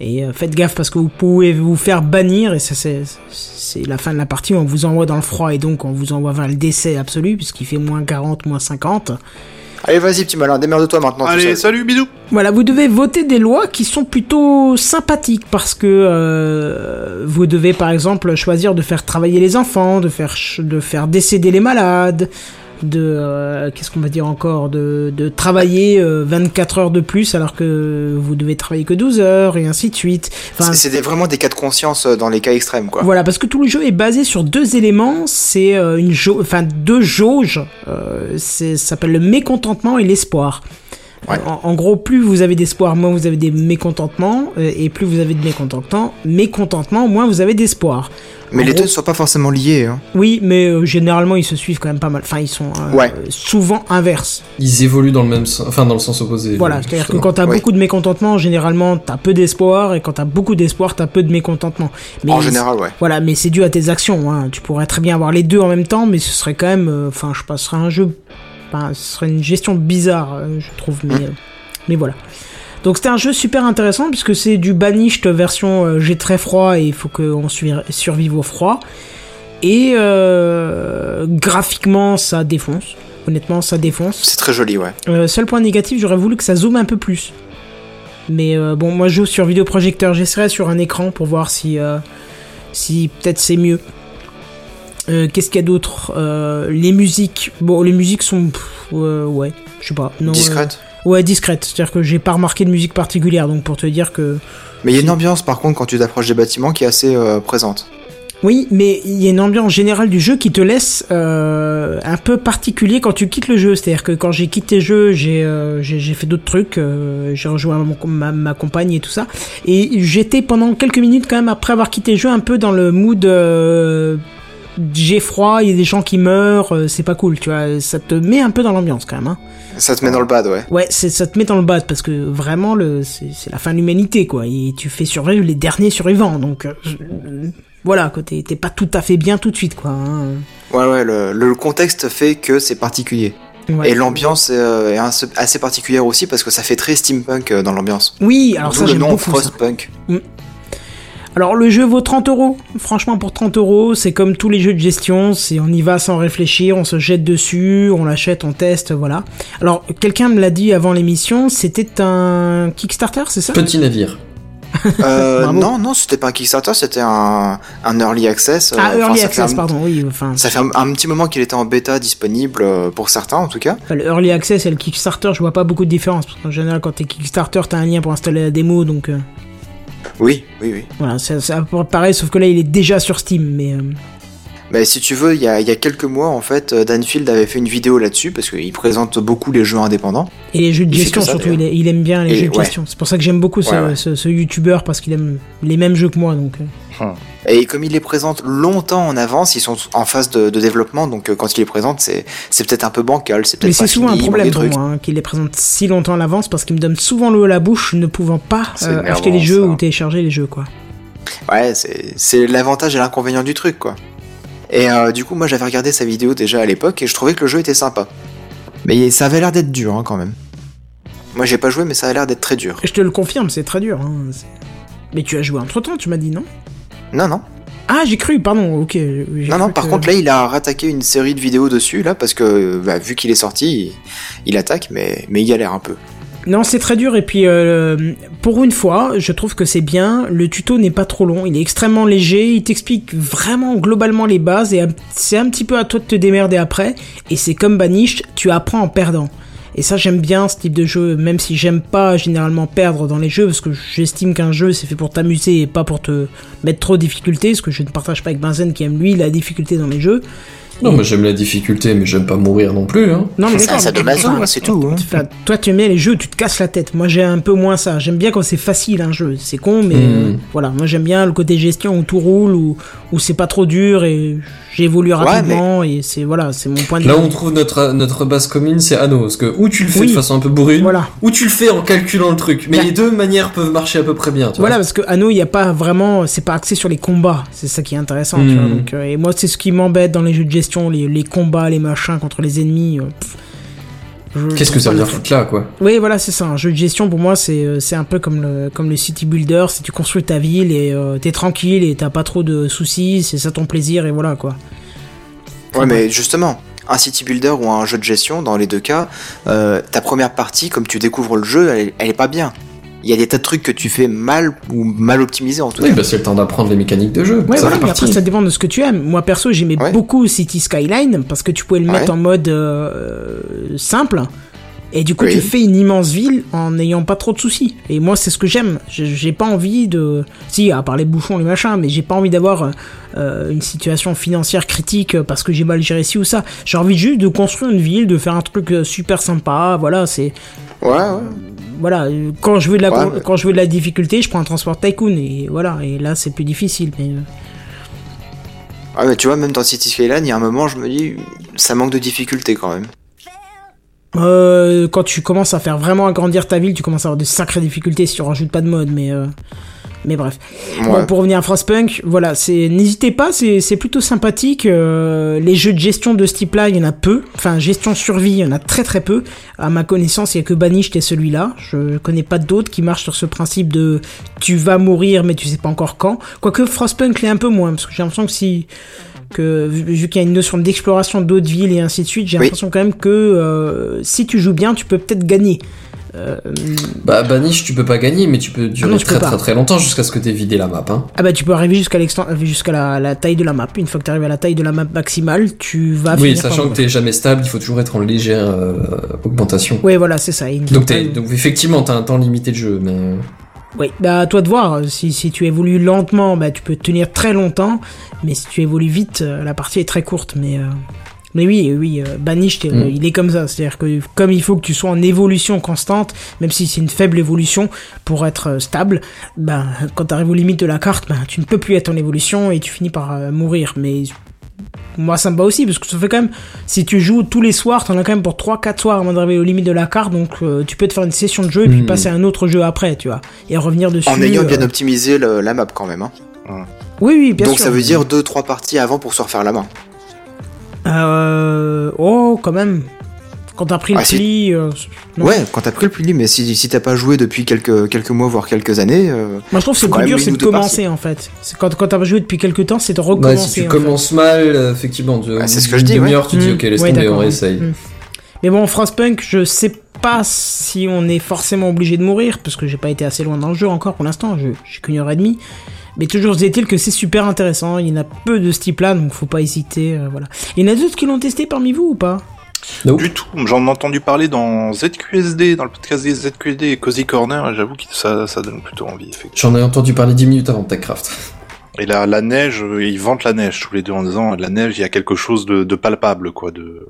et euh, faites gaffe parce que vous pouvez vous faire bannir, et ça, c'est c'est la fin de la partie, on vous envoie dans le froid, et donc on vous envoie vers le décès absolu, puisqu'il fait moins 40, moins 50. Allez, vas-y, petit malin, démerde-toi maintenant. tout Allez, seul. salut, bisous Voilà, vous devez voter des lois qui sont plutôt sympathiques parce que euh, vous devez par exemple choisir de faire travailler les enfants, de faire de faire décéder les malades, de euh, qu'est-ce qu'on va dire encore, de, de travailler euh, 24 heures de plus alors que vous devez travailler que 12 heures et ainsi de suite. Enfin, C'est vraiment des cas de conscience euh, dans les cas extrêmes, quoi. voilà, parce que tout le jeu est basé sur deux éléments, c'est euh, une enfin deux jauges, euh, c'est ça s'appelle le mécontentement et l'espoir. Ouais. En, en gros, plus vous avez d'espoir, moins vous avez des mécontentements, euh, et plus vous avez de mécontentements, mécontentement, moins vous avez d'espoir. Mais En les gros- deux ne sont pas forcément liés. Hein. Oui, mais euh, généralement ils se suivent quand même pas mal. Enfin, ils sont euh, Ouais. souvent inverses. Ils évoluent dans le même sens, enfin dans le sens opposé. Voilà, c'est-à-dire que quand t'as Oui. beaucoup de mécontentement, généralement t'as peu d'espoir, et quand t'as beaucoup d'espoir, t'as peu de mécontentement. Mais En général, ouais. Voilà, mais c'est dû à tes actions. Hein. Tu pourrais très bien avoir les deux en même temps, mais ce serait quand même. euh, Enfin, je passerais un jeu. Enfin, ce serait une gestion bizarre, euh, je trouve. Mais, euh, mais voilà. Donc c'était un jeu super intéressant puisque c'est du Banished version euh, j'ai très froid et il faut qu'on survive au froid. Et euh, graphiquement, ça défonce. Honnêtement, ça défonce. C'est très joli, ouais. Euh, seul point négatif, j'aurais voulu que ça zoome un peu plus. Mais bon, moi je joue sur vidéoprojecteur, j'essaierai sur un écran pour voir si, euh, si peut-être c'est mieux. Euh, Qu'est-ce qu'il y a d'autre Euh, Les musiques, bon, les musiques sont, pff, ouais, ouais, je sais pas. Non, Discrète. euh, ouais, discrètes. C'est-à-dire que j'ai pas remarqué de musique particulière, donc pour te dire que. Mais il y a une ambiance par contre quand tu t'approches des bâtiments qui est assez euh, présente. Oui, mais il y a une ambiance générale du jeu qui te laisse euh, un peu particulier quand tu quittes le jeu. C'est-à-dire que quand j'ai quitté le jeu, j'ai euh, fait d'autres trucs, euh, j'ai rejoint mon- ma, ma compagne et tout ça. Et j'étais pendant quelques minutes quand même après avoir quitté le jeu un peu dans le mood euh, j'ai froid, il y a des gens qui meurent, euh, c'est pas cool, tu vois. Ça te met un peu dans l'ambiance quand même. Hein. Ça te met dans le bad, ouais. Ouais, c'est- ça te met dans le bad parce que vraiment le c'est la fin de l'humanité quoi. Et tu fais survivre les derniers survivants, donc euh, je- voilà quoi. T'es pas tout à fait bien tout de suite quoi. hein. Ouais, ouais, le, le contexte fait que c'est particulier. Ouais. Et l'ambiance euh, est assez particulière aussi parce que ça fait très steampunk euh, dans l'ambiance. Oui, alors ça le j'aime nom beaucoup. Frostpunk. Alors le jeu vaut 30 euros. Franchement pour 30 euros, c'est comme tous les jeux de gestion, c'est on y va sans réfléchir, on se jette dessus, on l'achète, on teste, voilà. Alors quelqu'un me l'a dit avant l'émission, c'était un Kickstarter, c'est ça? Petit navire. Euh, [laughs] non, non, c'était pas un Kickstarter, c'était un, un early access. euh, Ah enfin, early access, un- pardon. Oui, enfin. Ça fait un, un petit moment qu'il était en bêta disponible euh, pour certains en tout cas. Enfin, le Early Access et le Kickstarter, je vois pas beaucoup de différence. Parce qu'en général, quand t'es Kickstarter, t'as un lien pour installer la démo, donc euh, Oui, oui, oui. voilà, c'est à peu pareil, sauf que là, il est déjà sur Steam. Mais Mais si tu veux, il y a, il y a quelques mois en fait, euh, Danfield avait fait une vidéo là-dessus parce qu'il présente beaucoup les jeux indépendants. et les jeux de gestion ça, surtout, il, aime bien les Et jeux de ouais. gestion. C'est pour ça que j'aime beaucoup ce, Ouais, ouais. ce, ce YouTuber parce qu'il aime les mêmes jeux que moi, donc. euh. Et comme il les présente longtemps en avance, ils sont en phase de, de développement, donc euh, quand il les présente, c'est c'est peut-être un peu bancal, c'est Mais peut-être c'est souvent un fini, problème pour moi hein, qu'il les présente si longtemps à l'avance parce qu'il me donne souvent l'eau à la bouche, ne pouvant pas euh, acheter les jeux ça. ou télécharger les jeux, quoi. Ouais, c'est c'est l'avantage et l'inconvénient du truc, quoi. Et euh, du coup, moi, j'avais regardé sa vidéo déjà à l'époque et je trouvais que le jeu était sympa. Mais ça avait l'air d'être dur, hein, quand même. Moi, j'ai pas joué, mais ça a l'air d'être très dur. Et je te le confirme, c'est très dur. Hein, mais tu as joué entre temps, tu m'as dit non? Non, non. Ah, j'ai cru, pardon, ok. j'ai Non, non, par que- contre, là, il a rattaqué une série de vidéos dessus, là, parce que, bah, vu qu'il est sorti, il, il attaque, mais, mais il galère un peu. Non, c'est très dur et puis euh, pour une fois, je trouve que c'est bien. Le tuto n'est pas trop long, il est extrêmement léger, il t'explique vraiment globalement les bases et c'est un petit peu à toi de te démerder après. Et c'est comme Banish, tu apprends en perdant. Et ça j'aime bien ce type de jeu, même si j'aime pas généralement perdre dans les jeux, parce que j'estime qu'un jeu c'est fait pour t'amuser et pas pour te mettre trop de difficultés, ce que je ne partage pas avec Benzen qui aime lui la difficulté dans les jeux. Non, mais j'aime la difficulté, mais j'aime pas mourir non plus. Hein. Non, mais enfin, hein, c'est tout. hein. Enfin, toi, tu aimes bien les jeux où tu te casses la tête. Moi, j'ai un peu moins ça. J'aime bien quand c'est facile un jeu. C'est con, mais Mm. voilà. Moi, j'aime bien le côté gestion où tout roule, où, où c'est pas trop dur et j'évolue rapidement. Et c'est voilà, c'est mon point de Là vue. où on trouve notre, notre base commune, c'est Anno. Parce que ou tu le fais Oui. de façon un peu bourrine, Voilà. ou tu le fais en calculant le truc. Mais Bah. les deux manières peuvent marcher à peu près bien. Tu Voilà, vois. parce que Anno, il y a pas vraiment, c'est pas axé sur les combats. C'est ça qui est intéressant. tu vois. Donc, euh, et moi, c'est ce qui m'embête dans les jeux de gestion, les, les combats, les machins contre les ennemis. euh, Qu'est-ce que ça veut trouve dire pas foutre là, quoi? Oui, voilà, c'est ça. Un jeu de gestion, pour moi, c'est euh, c'est un peu comme le, comme le city builder. Si tu construis ta ville et euh, t'es tranquille et t'as pas trop de soucis, c'est ça ton plaisir et voilà quoi. Ouais, mais justement, un city builder ou un jeu de gestion, dans les deux cas, euh, ta première partie, comme tu découvres le jeu, elle, elle est pas bien. Il y a des tas de trucs que tu fais mal ou mal optimisés en tout Oui, cas. bah c'est le temps d'apprendre les mécaniques de jeu. Ouais, ça voilà, mais après ça dépend de ce que tu aimes. Moi perso, j'aimais Ouais. beaucoup City Skyline parce que tu pouvais le mettre Ouais. en mode euh, simple. Et du coup, Oui. tu fais une immense ville en n'ayant pas trop de soucis. Et moi, c'est ce que j'aime. J'ai- J'ai pas envie de. Si, à part les bouchons, les machins, mais j'ai pas envie d'avoir euh, une situation financière critique parce que j'ai mal géré ci ou ça. J'ai envie juste de construire une ville, de faire un truc euh, super sympa. Voilà, c'est. Ouais, ouais. Voilà, quand je veux de la, Ouais, quand je veux de la difficulté, je prends un transport tycoon. Et voilà, et là, c'est plus difficile. Mais. euh, Ah, mais tu vois, même dans City Skyline, il y a un moment, je me dis, ça manque de difficulté quand même. Euh, quand tu commences à faire vraiment agrandir ta ville, tu commences à avoir de sacrées difficultés si tu rajoutes pas de mode, mais euh, mais bref. Bon, pour revenir à Frostpunk, voilà, c'est n'hésitez pas, c'est plutôt sympathique. euh, les jeux de gestion de ce type-là, il y en a peu. Enfin, gestion survie, il y en a très très peu. À ma connaissance, il y a que Banished et celui-là. Je connais pas d'autres qui marchent sur ce principe de tu vas mourir, mais tu sais pas encore quand. Quoique Frostpunk l'est un peu moins, parce que j'ai l'impression que si que vu vu qu'il y a une notion d'exploration d'autres villes et ainsi de suite, j'ai Oui. l'impression quand même que euh, si tu joues bien, tu peux peut-être gagner. Euh, Bah, Banish, tu peux pas gagner, mais tu peux durer non, tu peux très, très très longtemps jusqu'à ce que t'aies vidé la map. Hein. ah bah tu peux arriver jusqu'à jusqu'à la, la taille de la map. Une fois que tu arrives à la taille de la map maximale, tu vas oui, finir sachant que t'es jamais stable, il faut toujours être en légère euh, augmentation. Ouais, voilà, c'est ça. Donc, donc effectivement, t'as un temps limité de jeu, mais... Oui, bah à toi de voir. Si, si tu évolues lentement, bah tu peux tenir très longtemps. Mais si tu évolues vite, euh, la partie est très courte. Mais, euh, mais oui, oui, euh, Banish, t'es- Mm. il est comme ça. C'est-à-dire que comme il faut que tu sois en évolution constante, même si c'est une faible évolution pour être euh, stable, bah quand tu arrives aux limites de la carte, bah tu ne peux plus être en évolution et tu finis par euh, mourir. Mais moi ça me va aussi parce que ça fait quand même si tu joues tous les soirs t'en as quand même pour 3-4 soirs avant d'arriver aux limites de la carte donc euh, tu peux te faire une session de jeu et puis Mm. passer à un autre jeu après tu vois et revenir dessus En ayant bien euh, optimisé le- la map quand même. Hein. oui oui bien Donc sûr ça veut dire 2-3 parties avant pour se refaire la main. Euh... oh quand même quand t'as pris le Ah, si. pli euh. Ouais, quand t'as pris le pli, mais si, si t'as pas joué depuis quelques, quelques mois, voire quelques années, euh, moi je trouve que quand plus dur c'est de commencer en fait c'est quand, quand t'as joué depuis quelques temps c'est de Bah, recommencer si tu en fait. commences mal, euh, effectivement, tu, Ah, c'est ce que je dis, ouais. tu dis, Mm. ok, laisse Ouais, tomber, on réessaye. Mm. Mais bon, Frostpunk, je sais pas si on est forcément obligé de mourir, parce que j'ai pas été assez loin dans le jeu encore pour l'instant, je- j'ai qu'une heure et demie. Mais toujours est-il que c'est super intéressant, il y en a peu de ce type-là, donc faut pas hésiter, euh, voilà. Il y en a d'autres qui l'ont testé parmi vous ou pas? Du tout. J'en ai entendu parler dans ZQSD, dans le podcast des ZQSD et Cozy Corner, et j'avoue que ça, ça donne plutôt envie. J'en ai entendu parler 10 minutes avant TechCraft. Et la, la neige, euh, ils vantent la neige tous les deux en disant la neige, il y a quelque chose de, de palpable, quoi. De,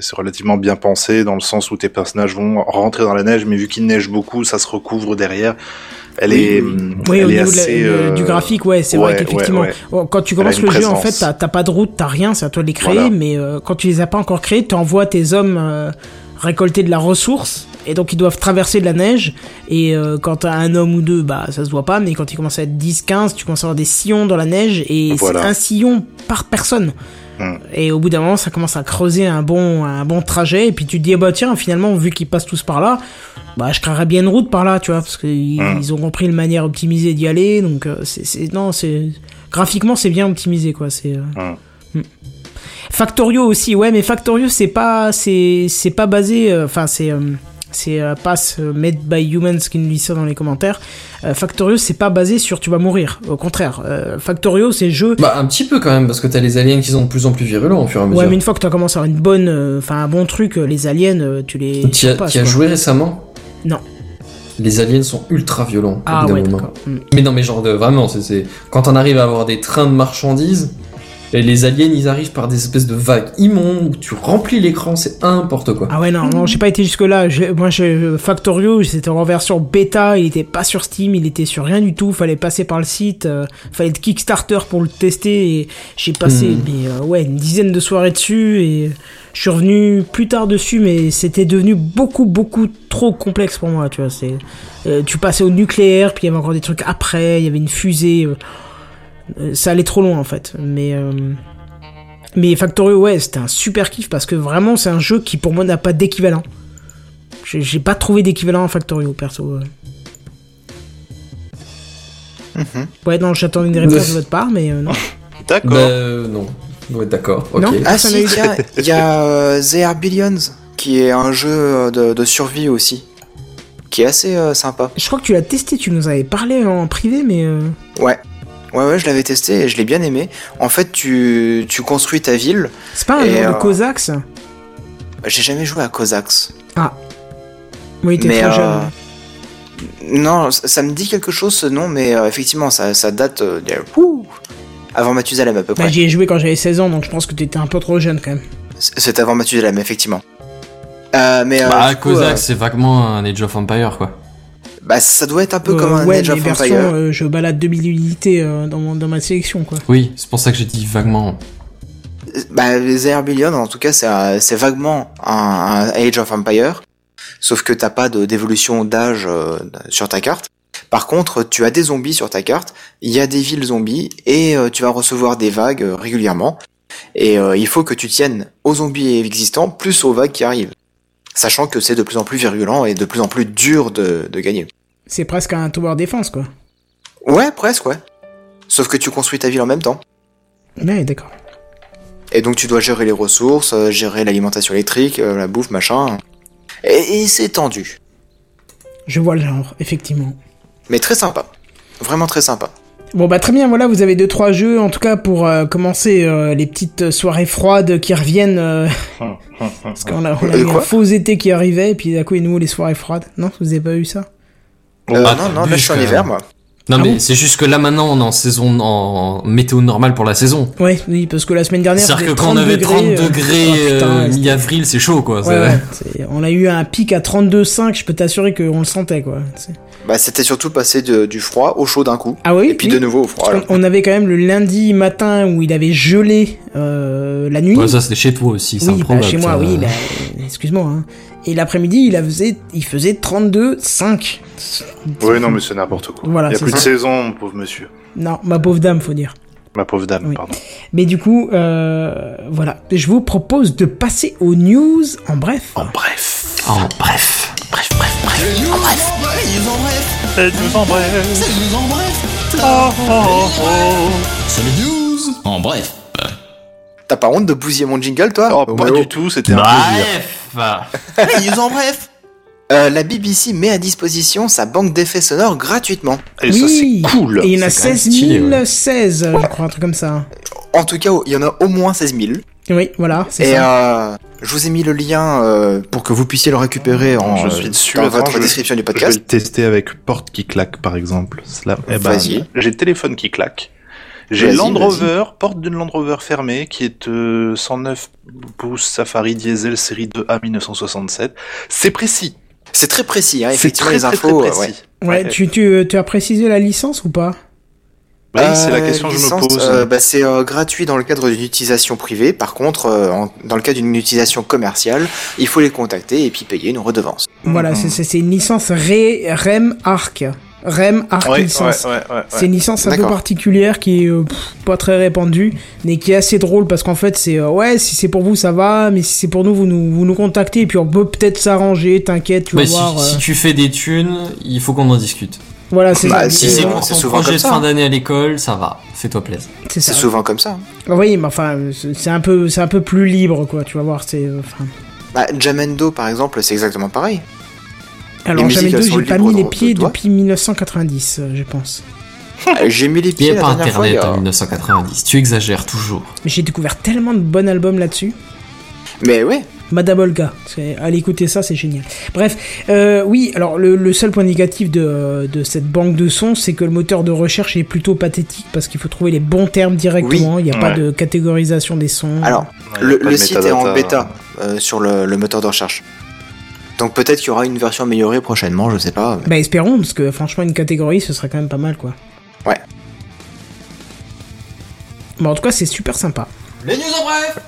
c'est relativement bien pensé dans le sens où tes personnages vont rentrer dans la neige, mais vu qu'il neige beaucoup, ça se recouvre derrière. Elle est, hum, Oui, elle au est la- euh, du graphique, ouais, c'est ouais, vrai qu'effectivement, ouais, ouais. bon, quand tu commences le jeu, en fait, t'as pas de route, t'as rien, c'est à toi de les créer, Voilà. mais euh, quand tu les as pas encore créés, tu envoies tes hommes euh, récolter de la ressource, et donc ils doivent traverser de la neige, et quand t'as un homme ou deux, bah ça se voit pas, mais quand ils commencent à être 10, 15, tu commences à avoir des sillons dans la neige, et Voilà. c'est un sillon par personne. Hmm. Et au bout d'un moment, ça commence à creuser un bon, un bon trajet, et puis tu te dis, ah bah tiens, finalement, vu qu'ils passent tous par là, bah je créerais bien une route par là, tu vois, parce qu'ils ils ont compris une manière optimisée d'y aller, donc euh, c'est, non, c'est, graphiquement, c'est bien optimisé, quoi, c'est, euh, hmm. Factorio aussi, ouais, mais Factorio, c'est pas, c'est, c'est pas basé, euh, enfin, c'est, c'est euh, Made by Humans qui nous dit ça dans les commentaires. Euh, Factorio, c'est pas basé sur tu vas mourir. Au contraire, euh, Factorio, c'est jeu. Bah, un petit peu quand même, parce que t'as les aliens qui sont de plus en plus virulents au fur et à mesure. Ouais, mais une fois que tu as commencé à avoir une bonne, euh, enfin un bon truc, les aliens, tu les. Tu as, joué récemment Non. Les aliens sont ultra violents. Ah au bout d'un ouais. Hmm. Mais non, mais genre de vraiment, c'est c'est quand on arrive à avoir des trains de marchandises, et les aliens ils arrivent par des espèces de vagues immondes où tu remplis l'écran, c'est n'importe quoi. Ah ouais, non, non, j'ai pas été jusque-là. Moi, j'ai Factorio, c'était en version bêta, il était pas sur Steam, il était sur rien du tout, fallait passer par le site, euh, fallait être Kickstarter pour le tester, et j'ai passé, Hmm. mais, euh, ouais, une dizaine de soirées dessus, et je suis revenu plus tard dessus, mais c'était devenu beaucoup, beaucoup trop complexe pour moi, tu vois, c'est, euh, tu passais au nucléaire, puis il y avait encore des trucs après, il y avait une fusée, euh, euh, ça allait trop loin, en fait, mais, euh, mais Factorio, ouais, c'était un super kiff parce que vraiment, c'est un jeu qui pour moi n'a pas d'équivalent. J'ai j'ai pas trouvé d'équivalent à Factorio, perso. euh. Mhm. Ouais, non, j'attendais une réponse de votre part, mais euh, non. [laughs] D'accord. Bah, euh, non. Ouais, d'accord. Ok. Non? Ah si, il y a euh, The Air Billions, qui est un jeu de, de survie aussi, qui est assez euh, sympa. Je crois que tu l'as testé, tu nous avais parlé en privé, mais. euh, Ouais. Ouais, ouais, je l'avais testé et je l'ai bien aimé. En fait, tu, tu construis ta ville. C'est pas un Et, genre euh, de Cossacks J'ai jamais joué à Cossacks. Oui, t'es mais, trop euh, jeune. Non, ça, ça me dit quelque chose ce nom, mais euh, effectivement, ça, ça date euh, Ouh avant Mathusalem à peu Bah, près. j'y ai joué quand j'avais 16 ans, donc je pense que t'étais un peu trop jeune quand même. C'est avant Mathusalem, effectivement. Euh, mais euh, Bah, euh, c'est vaguement un Age of Empire, quoi. Bah, ça doit être un peu Euh, comme un ouais, Age of version, Empire. euh, je balade 2000 unités euh, dans, mon- dans ma sélection, quoi. Oui, c'est pour ça que j'ai dit vaguement. Bah, les Air Billion, en tout cas, c'est vaguement un, un Age of Empire, sauf que t'as pas de- d'évolution d'âge euh, sur ta carte. Par contre, tu as des zombies sur ta carte, il y a des villes zombies, et euh, tu vas recevoir des vagues euh, régulièrement. Et euh, il faut que tu tiennes aux zombies existants, plus aux vagues qui arrivent. Sachant que c'est de plus en plus virulent et de plus en plus dur de, de gagner. C'est presque un tower defense, quoi. Ouais, presque, ouais. Sauf que tu construis ta ville en même temps. Ouais, d'accord. Et donc tu dois gérer les ressources, euh, gérer l'alimentation électrique, euh, la bouffe, machin. Et, et c'est tendu. Je vois le genre, effectivement. Mais très sympa. Vraiment très sympa. Bon bah très bien, voilà, vous avez deux trois jeux en tout cas pour euh, commencer euh, les petites soirées froides qui reviennent. euh, [laughs] parce qu'on a, on a eu un faux été qui arrivait et puis d'un coup et nous les soirées froides. Non, vous avez pas eu ça? Euh, bah, non, non, là je suis en hiver, moi. Non Ah mais bon c'est juste que là maintenant on est en saison en météo normale pour la saison. Ouais, oui, parce que la semaine dernière. C'est-à-dire que quand on 30 avait 30 euh, degrés oh, putain, euh, ouais, c'était- mi-avril, c'est chaud quoi. Ouais, ouais, on a eu un pic à 32,5, je peux t'assurer qu'on le sentait quoi. Bah, c'était surtout passer de- du froid au chaud d'un coup. Ah oui Et puis oui. de nouveau au froid. On avait quand même le lundi matin où il avait gelé euh, la nuit. Ouais, ça c'était chez toi aussi, c'est oui, bah, chez moi, ça. oui, bah, euh, excuse-moi. Hein. Et l'après-midi, il, a faisait, il faisait 32,5. Oui, non, mais c'est n'importe quoi. Voilà, Il y a c'est plus de ça. saison, mon pauvre monsieur. Non, ma pauvre dame, faut dire. Ma pauvre dame, Oui. pardon. Mais du coup, euh, voilà. Je vous propose de passer aux news en bref. En bref. Oh, bref. Bref, bref, bref. Les news en bref, les news en bref, Et nous en bref. c'est les news en bref, Oh, oh, oh. c'est les news en bref. T'as pas honte de bousiller mon jingle, toi Oh, pas du tout, c'était un plaisir. Bref. Les news en bref. Euh, la BBC met à disposition sa banque d'effets sonores gratuitement. Et ça, c'est cool. Et il y en a C'est quand même 16 stylé, ouais. 016, je crois, un truc comme ça. En tout cas, il y en a au moins 16 000. Oui, voilà, c'est Et ça. euh, je vous ai mis le lien euh, pour que vous puissiez le récupérer en, Je suis dessus, dans votre je- description du Je vais podcast. le tester avec porte qui claque, par exemple. Cela, eh ben, Vas-y. J'ai le téléphone qui claque. J'ai Land. Rover, porte d'une Land Rover fermée, qui est euh, 109 pouces Safari Diesel série 2A 1967. C'est précis. C'est très précis, hein, C'est effectivement, très, les très, très infos. euh, précis. ouais. Ouais, tu, tu, tu as précisé la licence ou pas? Oui, c'est la Euh, question que je me pose. euh, bah, c'est euh, gratuit dans le cadre d'une utilisation privée. Par contre, euh, en- dans le cas d'une utilisation commerciale, il faut les contacter et puis payer une redevance. Voilà, c'est- c'est c'est une licence Re- REM Arc. REM Arc Ouais, ouais, licence. ouais, ouais, ouais. C'est une licence un peu particulière qui est euh, pff, pas très répandue, mais qui est assez drôle parce qu'en fait c'est euh, ouais si c'est pour vous ça va, mais si c'est pour nous vous nous vous nous contactez et puis on peut peut-être s'arranger, t'inquiète, tu vas si, voir. euh, si tu fais des thunes, il faut qu'on en discute. Voilà c'est Bah, ça. si c'est euh, pour c'est ton souvent projet de fin d'année à l'école, ça va. Fais-toi plaisir. C'est ça. C'est souvent comme ça. hein. Oui, mais enfin c'est un peu c'est un peu plus libre quoi, tu vas voir c'est. euh, Bah, Jamendo, par exemple, c'est exactement pareil. Alors jamais deux, j'ai pas mis les pieds de depuis 1990, euh, je pense. Euh, J'ai mis les Il n'y pieds a pas fois. internet a- en 1990. Tu exagères toujours. Mais j'ai découvert tellement de bons albums là-dessus. Mais ouais, Madame Olga, allez écouter ça, c'est génial. Bref, euh, oui, alors le, le seul point négatif de, de cette banque de sons, c'est que le moteur de recherche est plutôt pathétique parce qu'il faut trouver les bons termes directement. Il n'y a pas de catégorisation des sons. alors, Ouais, le, site est en bêta euh, sur le, le moteur de recherche. Donc peut-être qu'il y aura une version améliorée prochainement, je sais pas. Bah espérons, parce que franchement une catégorie, ce serait quand même pas mal, quoi. Ouais. Bon, en tout cas, c'est super sympa. Les news en bref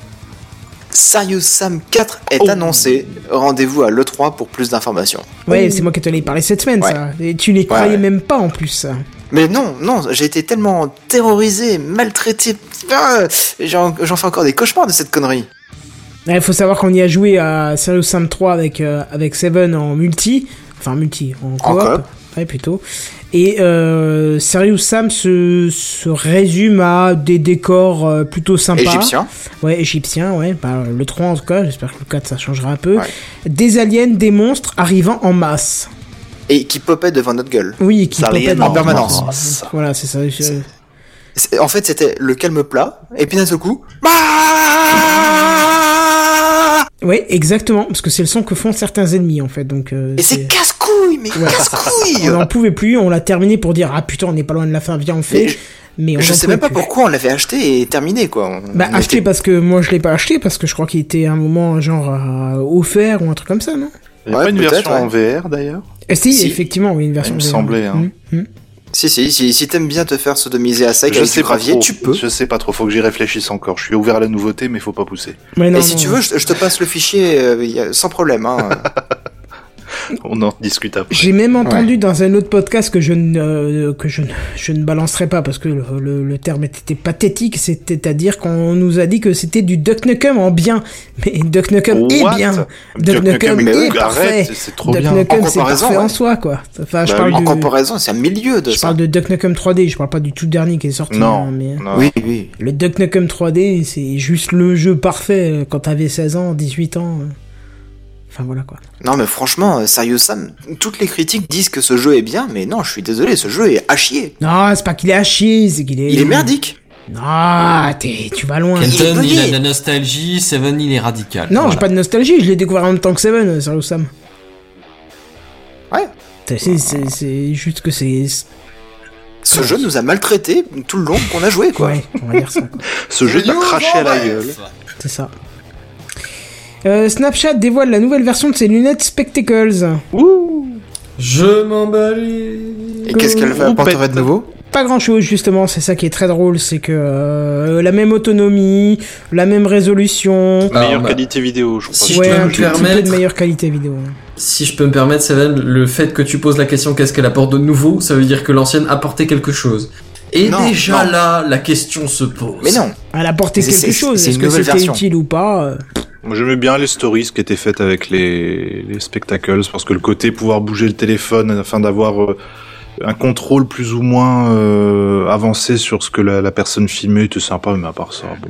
Serious Sam 4 est Oh. annoncé. Rendez-vous à l'E3 pour plus d'informations. Ouais, c'est moi qui t'en ai parlé cette semaine, Ouais. ça. Et tu les croyais ouais. même pas en plus. ça. Mais non, non, j'ai été tellement terrorisé, maltraité. Ah, J'en j'en fais encore des cauchemars de cette connerie. Il faut savoir qu'on y a joué à Serious Sam 3 avec, euh, avec Seven en multi. Enfin, multi, en En coop. coop. Ouais, plutôt. Et euh, Serious Sam se, se résume à des décors euh, plutôt sympas. Égyptien. Ouais, égyptiens, ouais. Bah, le 3 en tout cas, j'espère que le 4 ça changera un peu. Ouais. Des aliens, des monstres arrivant en masse. Et qui popait devant notre gueule. Oui, et qui popaient en permanence. Voilà, c'est ça. je- En fait, c'était le calme plat, et puis d'un seul coup. Ouais, exactement, parce que c'est le son que font certains ennemis en fait. Donc, euh, Et c'est casse-couille, mais casse-couille On n'en pouvait plus, on l'a terminé pour dire ah putain on n'est pas loin de la fin, viens on le fait. Mais je- Mais on Je sais même pas plus. pourquoi on l'avait acheté et terminé, quoi. On- Bah on acheté était- parce que moi je l'ai pas acheté parce que je crois qu'il était à un moment genre euh, offert ou un truc comme ça non? Il y a Ouais, pas une version ouais. en VR d'ailleurs? Eh, si, Si. effectivement oui une version. Il me VR. semblait, hein. Hum, hum. Si, si, si, si t'aimes bien te faire sodomiser à sec Je avec sais du pas gravier, trop. tu peux. Je sais pas trop. Faut que j'y réfléchisse encore. Je suis ouvert à la nouveauté, mais faut pas pousser. Ouais, non, et si non, tu non. veux, je, je te passe le fichier euh, y a- sans problème. Hein. [laughs] [laughs] On en discute après. J'ai même entendu dans un autre podcast que je ne euh, que je ne, je ne balancerai pas parce que le, le, le terme était pathétique, c'est-à-dire qu'on nous a dit que c'était du Duck Nukem en bien, mais Duck Nukem est What? bien. Duck Duck Nukem, Nukem mais est oui, parfait. Arrête, c'est- trop Duck bien. Nukem En c'est parfait en soi quoi. Enfin, je Bah parle oui. en du comparaison, c'est un milieu de je ça. parle de Duck Nukem 3D, je parle pas du tout dernier qui est sorti. Non, hein, mais non. Oui, oui. le Duck Nukem 3D, c'est juste le jeu parfait euh, quand t'avais 16 ans, 18 ans. euh. Enfin voilà quoi. Non mais franchement, euh, Serious Sam, toutes les critiques disent que ce jeu est bien, mais non, je suis désolé, ce jeu est à chier. Non, c'est pas qu'il est à chier, c'est qu'il est. Il est merdique. Non, t'es- tu vas loin. Kenton, il a de la nostalgie, Seven, il est radical. Non, Voilà. j'ai pas de nostalgie, je l'ai découvert en même temps que Seven, euh, Serious Sam. Ouais. C'est- juste que c'est. Ce jeu nous a maltraités tout le long qu'on a joué, quoi. Ouais, on va dire ça. quoi. Ce jeu t'a craché à la gueule. C'est ça. Euh, Snapchat dévoile la nouvelle version de ses lunettes Spectacles. Je m'emballe. Et qu'est-ce qu'elle va apporterait de nouveau? Pas grand chose justement, c'est ça qui est très drôle, c'est que euh, la même autonomie, la même résolution, Alors, Meilleure bah, qualité vidéo, je crois. si je peux un me tout petit peu de permettre- meilleure qualité vidéo. Si je peux me permettre, Seven, le fait que tu poses la question qu'est-ce qu'elle apporte de nouveau, ça veut dire que l'ancienne apportait quelque chose. Et Non, déjà non. là, la question se pose. Mais non. Elle apportait quelque chose, c'est est-ce une que nouvelle c'était utile ou pas euh, Moi, j'aimais bien les stories qui étaient faites avec les, les spectacles, parce que le côté pouvoir bouger le téléphone afin d'avoir euh, un contrôle plus ou moins euh, avancé sur ce que la, la personne filmait était sympa, mais à part ça, bon.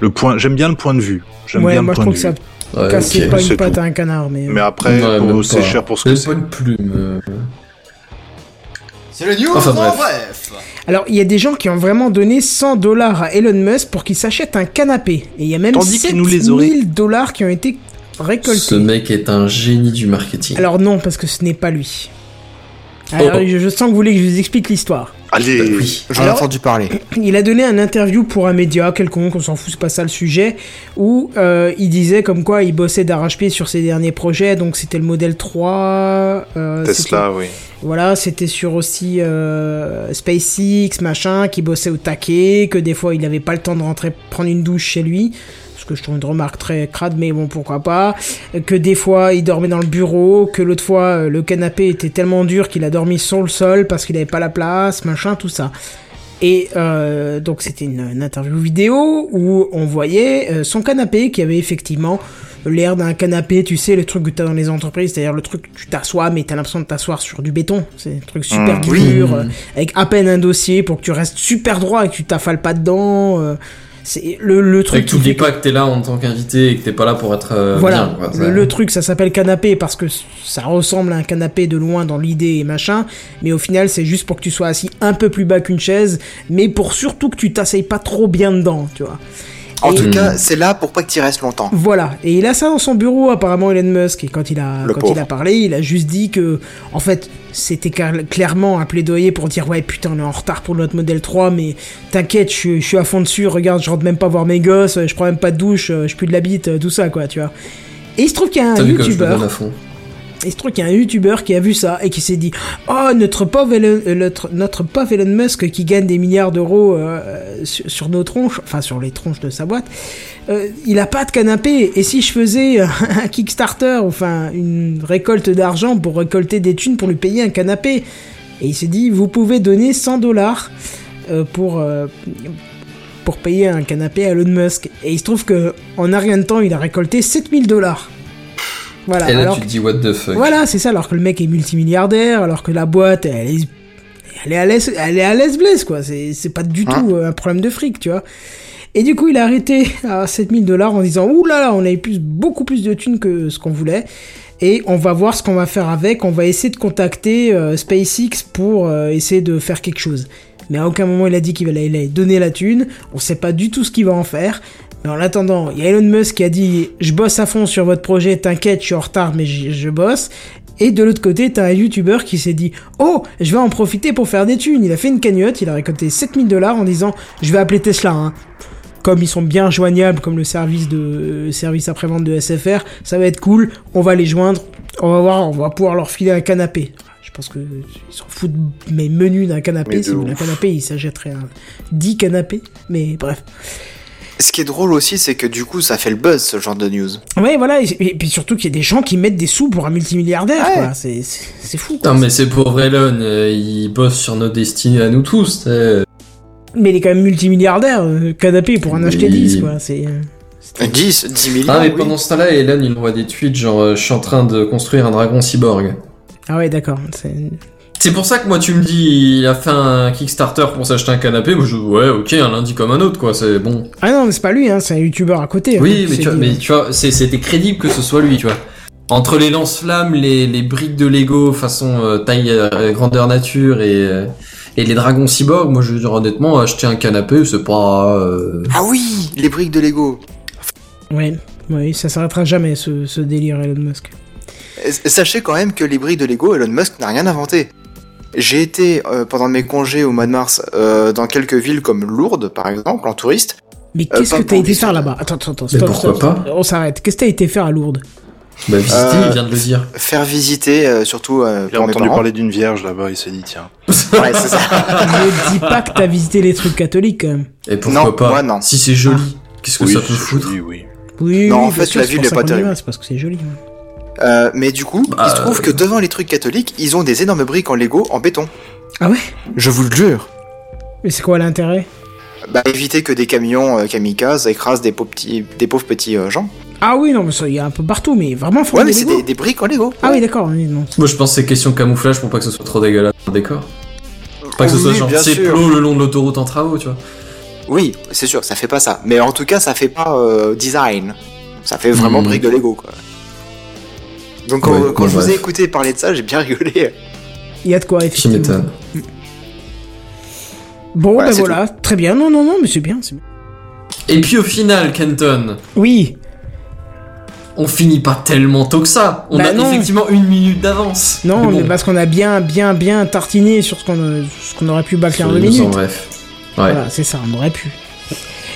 Le point, j'aime bien le point de vue. J'aime Ouais, bien moi le je point trouve de que vue. ça Ouais, cassait pas une patte tout. à un canard, mais. euh, Mais après, Ouais, c'est cher pour ce que c'est. pas une plume. euh. C'est le news Enfin, en bref. Alors, il y a des gens qui ont vraiment donné 100 dollars à Elon Musk pour qu'il s'achète un canapé. Et il y a même Tandis qu'il 7000 nous les aurait. dollars qui ont été récoltés. Ce mec est un génie du marketing. Alors non, parce que ce n'est pas lui. Alors, Oh, oh. Je, je sens que vous voulez que je vous explique l'histoire. Allez, oui. J'en ai entendu parler. Il a donné un interview pour un média quelconque, on s'en fout, c'est pas ça le sujet, où euh, il disait comme quoi il bossait d'arrache-pied sur ses derniers projets, donc c'était le modèle 3, euh, Tesla, oui. voilà, c'était sur aussi euh, SpaceX, machin, qui bossait au taquet, que des fois il n'avait pas le temps de rentrer prendre une douche chez lui, que je trouve une remarque très crade, mais bon, pourquoi pas, que des fois il dormait dans le bureau, que l'autre fois euh, le canapé était tellement dur qu'il a dormi sur le sol parce qu'il avait pas la place, machin, tout ça. Et euh, donc c'était une, une interview vidéo où on voyait euh, son canapé qui avait effectivement l'air d'un canapé, tu sais, le truc que t'as dans les entreprises, c'est-à-dire le truc que tu t'assois mais t'as l'impression de t'asseoir sur du béton. C'est un truc super Mmh. dur, euh, avec à peine un dossier pour que tu restes super droit et que tu t'affales pas dedans. C'est le, le truc que fait que- pas que t'es là en tant qu'invité et que t'es pas là pour être euh, voilà, bien. quoi. le, le truc ça s'appelle canapé parce que ça ressemble à un canapé de loin dans l'idée et machin, mais au final c'est juste pour que tu sois assis un peu plus bas qu'une chaise, mais pour surtout que tu t'asseyes pas trop bien dedans, tu vois. En Et- tout cas, c'est là pour pas que tu restes longtemps. Voilà, et il a ça dans son bureau apparemment Elon Musk, et quand il a, Le quand pauvre. il a parlé, il a juste dit que, en fait, c'était clairement un plaidoyer pour dire ouais putain on est en retard pour notre modèle 3, mais t'inquiète, je, suis- je suis à fond dessus, regarde, je rentre même pas voir mes gosses, je prends même pas de douche, je pue de la bite, tout ça quoi, tu vois. Et il se trouve qu'il y a un youtubeur. Il se trouve qu'il y a un youtubeur qui a vu ça et qui s'est dit Oh, notre pauvre Elon, euh, notre, pauvre Elon Musk qui gagne des milliards d'euros euh, sur, nos tronches, enfin sur les tronches de sa boîte, euh, il a pas de canapé. Et si je faisais [laughs] un Kickstarter, enfin une récolte d'argent pour récolter des thunes pour lui payer un canapé? Et il s'est dit Vous pouvez donner 100 dollars pour. pour payer un canapé à Elon Musk. Et il se trouve que en un rien de temps, il a récolté 7000 dollars. Voilà. Et là, alors tu te dis what the fuck. voilà, c'est ça, alors que le mec est multimilliardaire, alors que la boîte, elle est, elle est à l'aise, elle est à l'aise blesse, quoi. C'est, c'est pas du Hein tout euh, un problème de fric, tu vois. Et du coup, il a arrêté à 7000 dollars en disant, ouh là là, on avait plus, beaucoup plus de thunes que ce qu'on voulait. Et on va voir ce qu'on va faire avec. On va essayer de contacter euh, SpaceX pour euh, essayer de faire quelque chose. Mais à aucun moment il a dit qu'il allait allait donner la thune. On sait pas du tout ce qu'il va en faire. Mais en attendant, il y a Elon Musk qui a dit Je bosse à fond sur votre projet, t'inquiète, je suis en retard, mais je, bosse. Et de l'autre côté, t'as un YouTuber qui s'est dit Oh, je vais en profiter pour faire des thunes. Il a fait une cagnotte, il a récolté 7000 dollars en disant Je vais appeler Tesla. Hein. Comme ils sont bien joignables, comme le service de euh, service après-vente de SFR, ça va être cool. On va les joindre. On va voir, on va pouvoir leur filer un canapé. Je pense que ils s'en foutent mes menus d'un canapé. Mais Si vous un canapé, il s'achèterait un 10 canapés. Mais bref. Ce qui est drôle aussi, c'est que du coup, ça fait le buzz, ce genre de news. Ouais, voilà, et, et puis surtout qu'il y a des gens qui mettent des sous pour un multimilliardaire, Ouais. quoi. C'est, c'est, c'est fou, quoi. Non mais c'est pauvre Elon, euh, il bosse sur nos destinées à nous tous. t'sais. Mais il est quand même multimilliardaire, euh, canapé pour en acheter 10, quoi. C'est, euh, c'est- 10, 10 millions. Ah mais oui. pendant ce temps-là, Elon il envoie des tweets genre euh, je suis en train de construire un dragon cyborg. Ah ouais, d'accord. C'est... Pour ça que moi tu me dis, il a fait un Kickstarter pour s'acheter un canapé. Moi je ouais, ok, un lundi comme un autre, quoi. C'est bon. Ah non, mais c'est pas lui, hein, c'est un youtubeur à côté. Oui, hein, mais tu vois, mais tu vois, c'est- c'était crédible que ce soit lui, tu vois. Entre les lance-flammes, les, les briques de Lego façon euh, taille euh, grandeur nature et euh, et les dragons cyborg, moi je veux dire honnêtement, acheter un canapé, c'est pas. euh, Ah oui, les briques de Lego. Ouais, ouais, ça s'arrêtera jamais ce, ce délire Elon Musk. Sachez quand même que les briques de Lego, Elon Musk n'a rien inventé. J'ai été euh, pendant mes congés au mois de mars euh, dans quelques villes comme Lourdes, par exemple, en touriste. Mais Euh, qu'est-ce que t'as été faire là-bas? Attends, attends, attends, Mais stop, pourquoi stop, pas. On s'arrête. Qu'est-ce que t'as été faire à Lourdes? Bah visiter, Euh, il vient de le dire. Faire visiter, euh, surtout euh, Il a entendu parler d'une vierge là-bas, il s'est dit tiens. [laughs] Ouais, c'est ça. Ne dis pas que t'as visité les trucs catholiques quand même. Et pourquoi Non, pas moi, non. Si c'est joli, qu'est-ce que oui, ça peut foutre joli, oui. Oui, Non, en fait, sûr, la ville pour est ça pas terrible. C'est parce que c'est joli. ouais. Euh, mais du coup, Bah, il se trouve euh, que devant les trucs catholiques, ils ont des énormes briques en Lego en béton. Ah ouais? Je vous le jure. Mais c'est quoi l'intérêt? Bah, éviter que des camions euh, kamikazes écrasent des pauvres petits, des pauvres petits euh, gens. Ah oui, non, mais ça, il y a un peu partout, mais vraiment, faut Ouais, mais c'est des, des briques en Lego. Ah oui, d'accord, oui. Moi je pense que c'est question de camouflage pour pas que ce soit trop dégueulasse dans le décor. Pas que ce soit genre c'est le long de l'autoroute en travaux, tu vois. Oui, c'est sûr, ça fait pas ça. Mais en tout cas, ça fait pas euh, design. Ça fait vraiment Mhm. briques de Lego, quoi. Donc quand, Ouais, quand bon, je vous ai écouté parler de ça, j'ai bien rigolé. Il y a de quoi, effectivement. Bon, Voilà, ben voilà, très bien. Non, non, non, mais c'est bien, c'est bien. Et puis au final, Kenton, Oui, on finit pas tellement tôt que ça. On Bah a non. effectivement une minute d'avance. non, mais, bon, parce qu'on a bien, bien, bien tartiné sur ce qu'on ce qu'on aurait pu bâcler en deux minutes. bref. Ouais. Voilà, c'est ça, on aurait pu.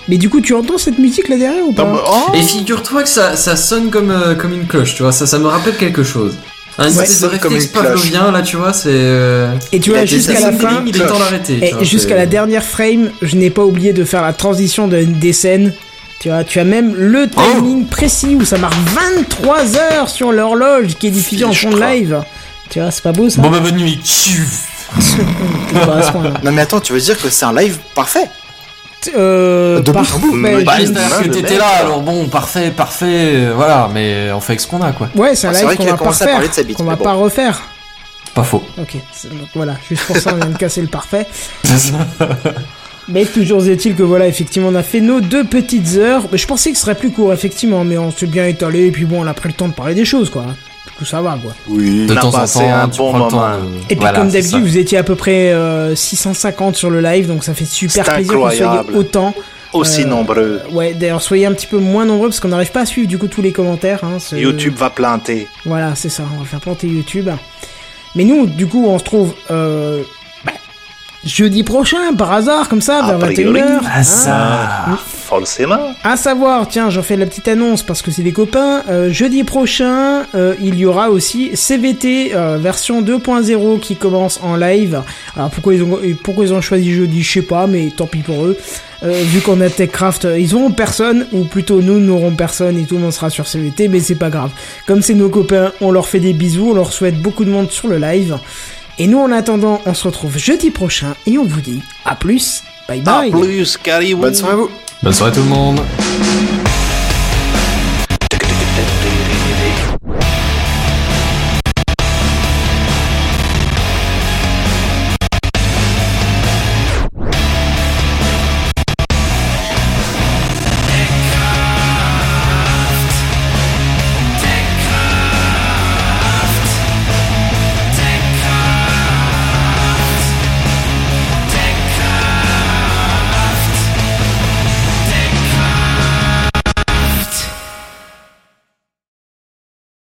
Mais du coup, tu entends cette musique là derrière ou pas oh Et figure-toi que ça, ça sonne comme, euh, comme une cloche, tu vois, ça, ça me rappelle quelque chose. Un Ouais, espèce de réflexe pavlovien, là, tu vois, c'est... Euh... Et tu vois, jusqu'à la fin, il est temps d'arrêter. et vois, jusqu'à la dernière frame, je n'ai pas oublié de faire la transition de, des scènes. Tu vois, tu as même le Oh timing précis où ça marque 23 heures sur l'horloge qui est diffusée en fond de live. Tu vois, c'est pas beau ça Bon bah bonne nuit. [laughs] Point-là. Non mais attends, tu veux dire que c'est un live parfait? Euh, De bout par- en bout. bah, c'est-à-dire que t'étais là, alors bon, parfait, parfait, euh, voilà, mais on fait avec ce qu'on a, quoi. Ouais, c'est un Ah, c'est live vrai qu'on va pas commencé à parler refaire. de sa bite, Qu'on va pas refaire. Pas faux. Ok, donc voilà, juste pour ça on vient de casser le parfait. [laughs] Mais toujours est-il que voilà, effectivement, on a fait nos deux petites heures. Mais je pensais que ce serait plus court, effectivement, mais on s'est bien étalé, et puis bon, on a pris le temps de parler des choses, quoi. Coup, ça va, quoi. Oui. De On a temps en passé temps, un tu bon prends le temps moment. de- Et puis, Voilà, comme d'habitude, vous étiez à peu près euh, 650 sur le live, donc ça fait super plaisir que vous soyez autant. Aussi Euh, nombreux. Ouais, d'ailleurs, soyez un petit peu moins nombreux parce qu'on n'arrive pas à suivre du coup tous les commentaires. Hein, YouTube va planter. Voilà, c'est ça, on va faire planter YouTube. Mais nous, du coup, on se trouve euh, jeudi prochain, par hasard, comme ça, vers priori. 21h. Ah, ça. Forcément. À savoir, tiens, j'en fais la petite annonce parce que c'est des copains. euh, jeudi prochain, euh, il y aura aussi CVT euh, version 2.0 qui commence en live. Alors pourquoi ils ont pourquoi ils ont choisi jeudi, je sais pas, mais tant pis pour eux. Euh, vu qu'on a Techcraft, ils auront personne, ou plutôt nous n'aurons personne et tout le monde sera sur CVT, mais c'est pas grave. Comme c'est nos copains, on leur fait des bisous, on leur souhaite beaucoup de monde sur le live. Et nous, en attendant, on se retrouve jeudi prochain et on vous dit à plus. Bye À bye. plus, caribou. Bonne soirée à vous. Bonne soirée tout le monde.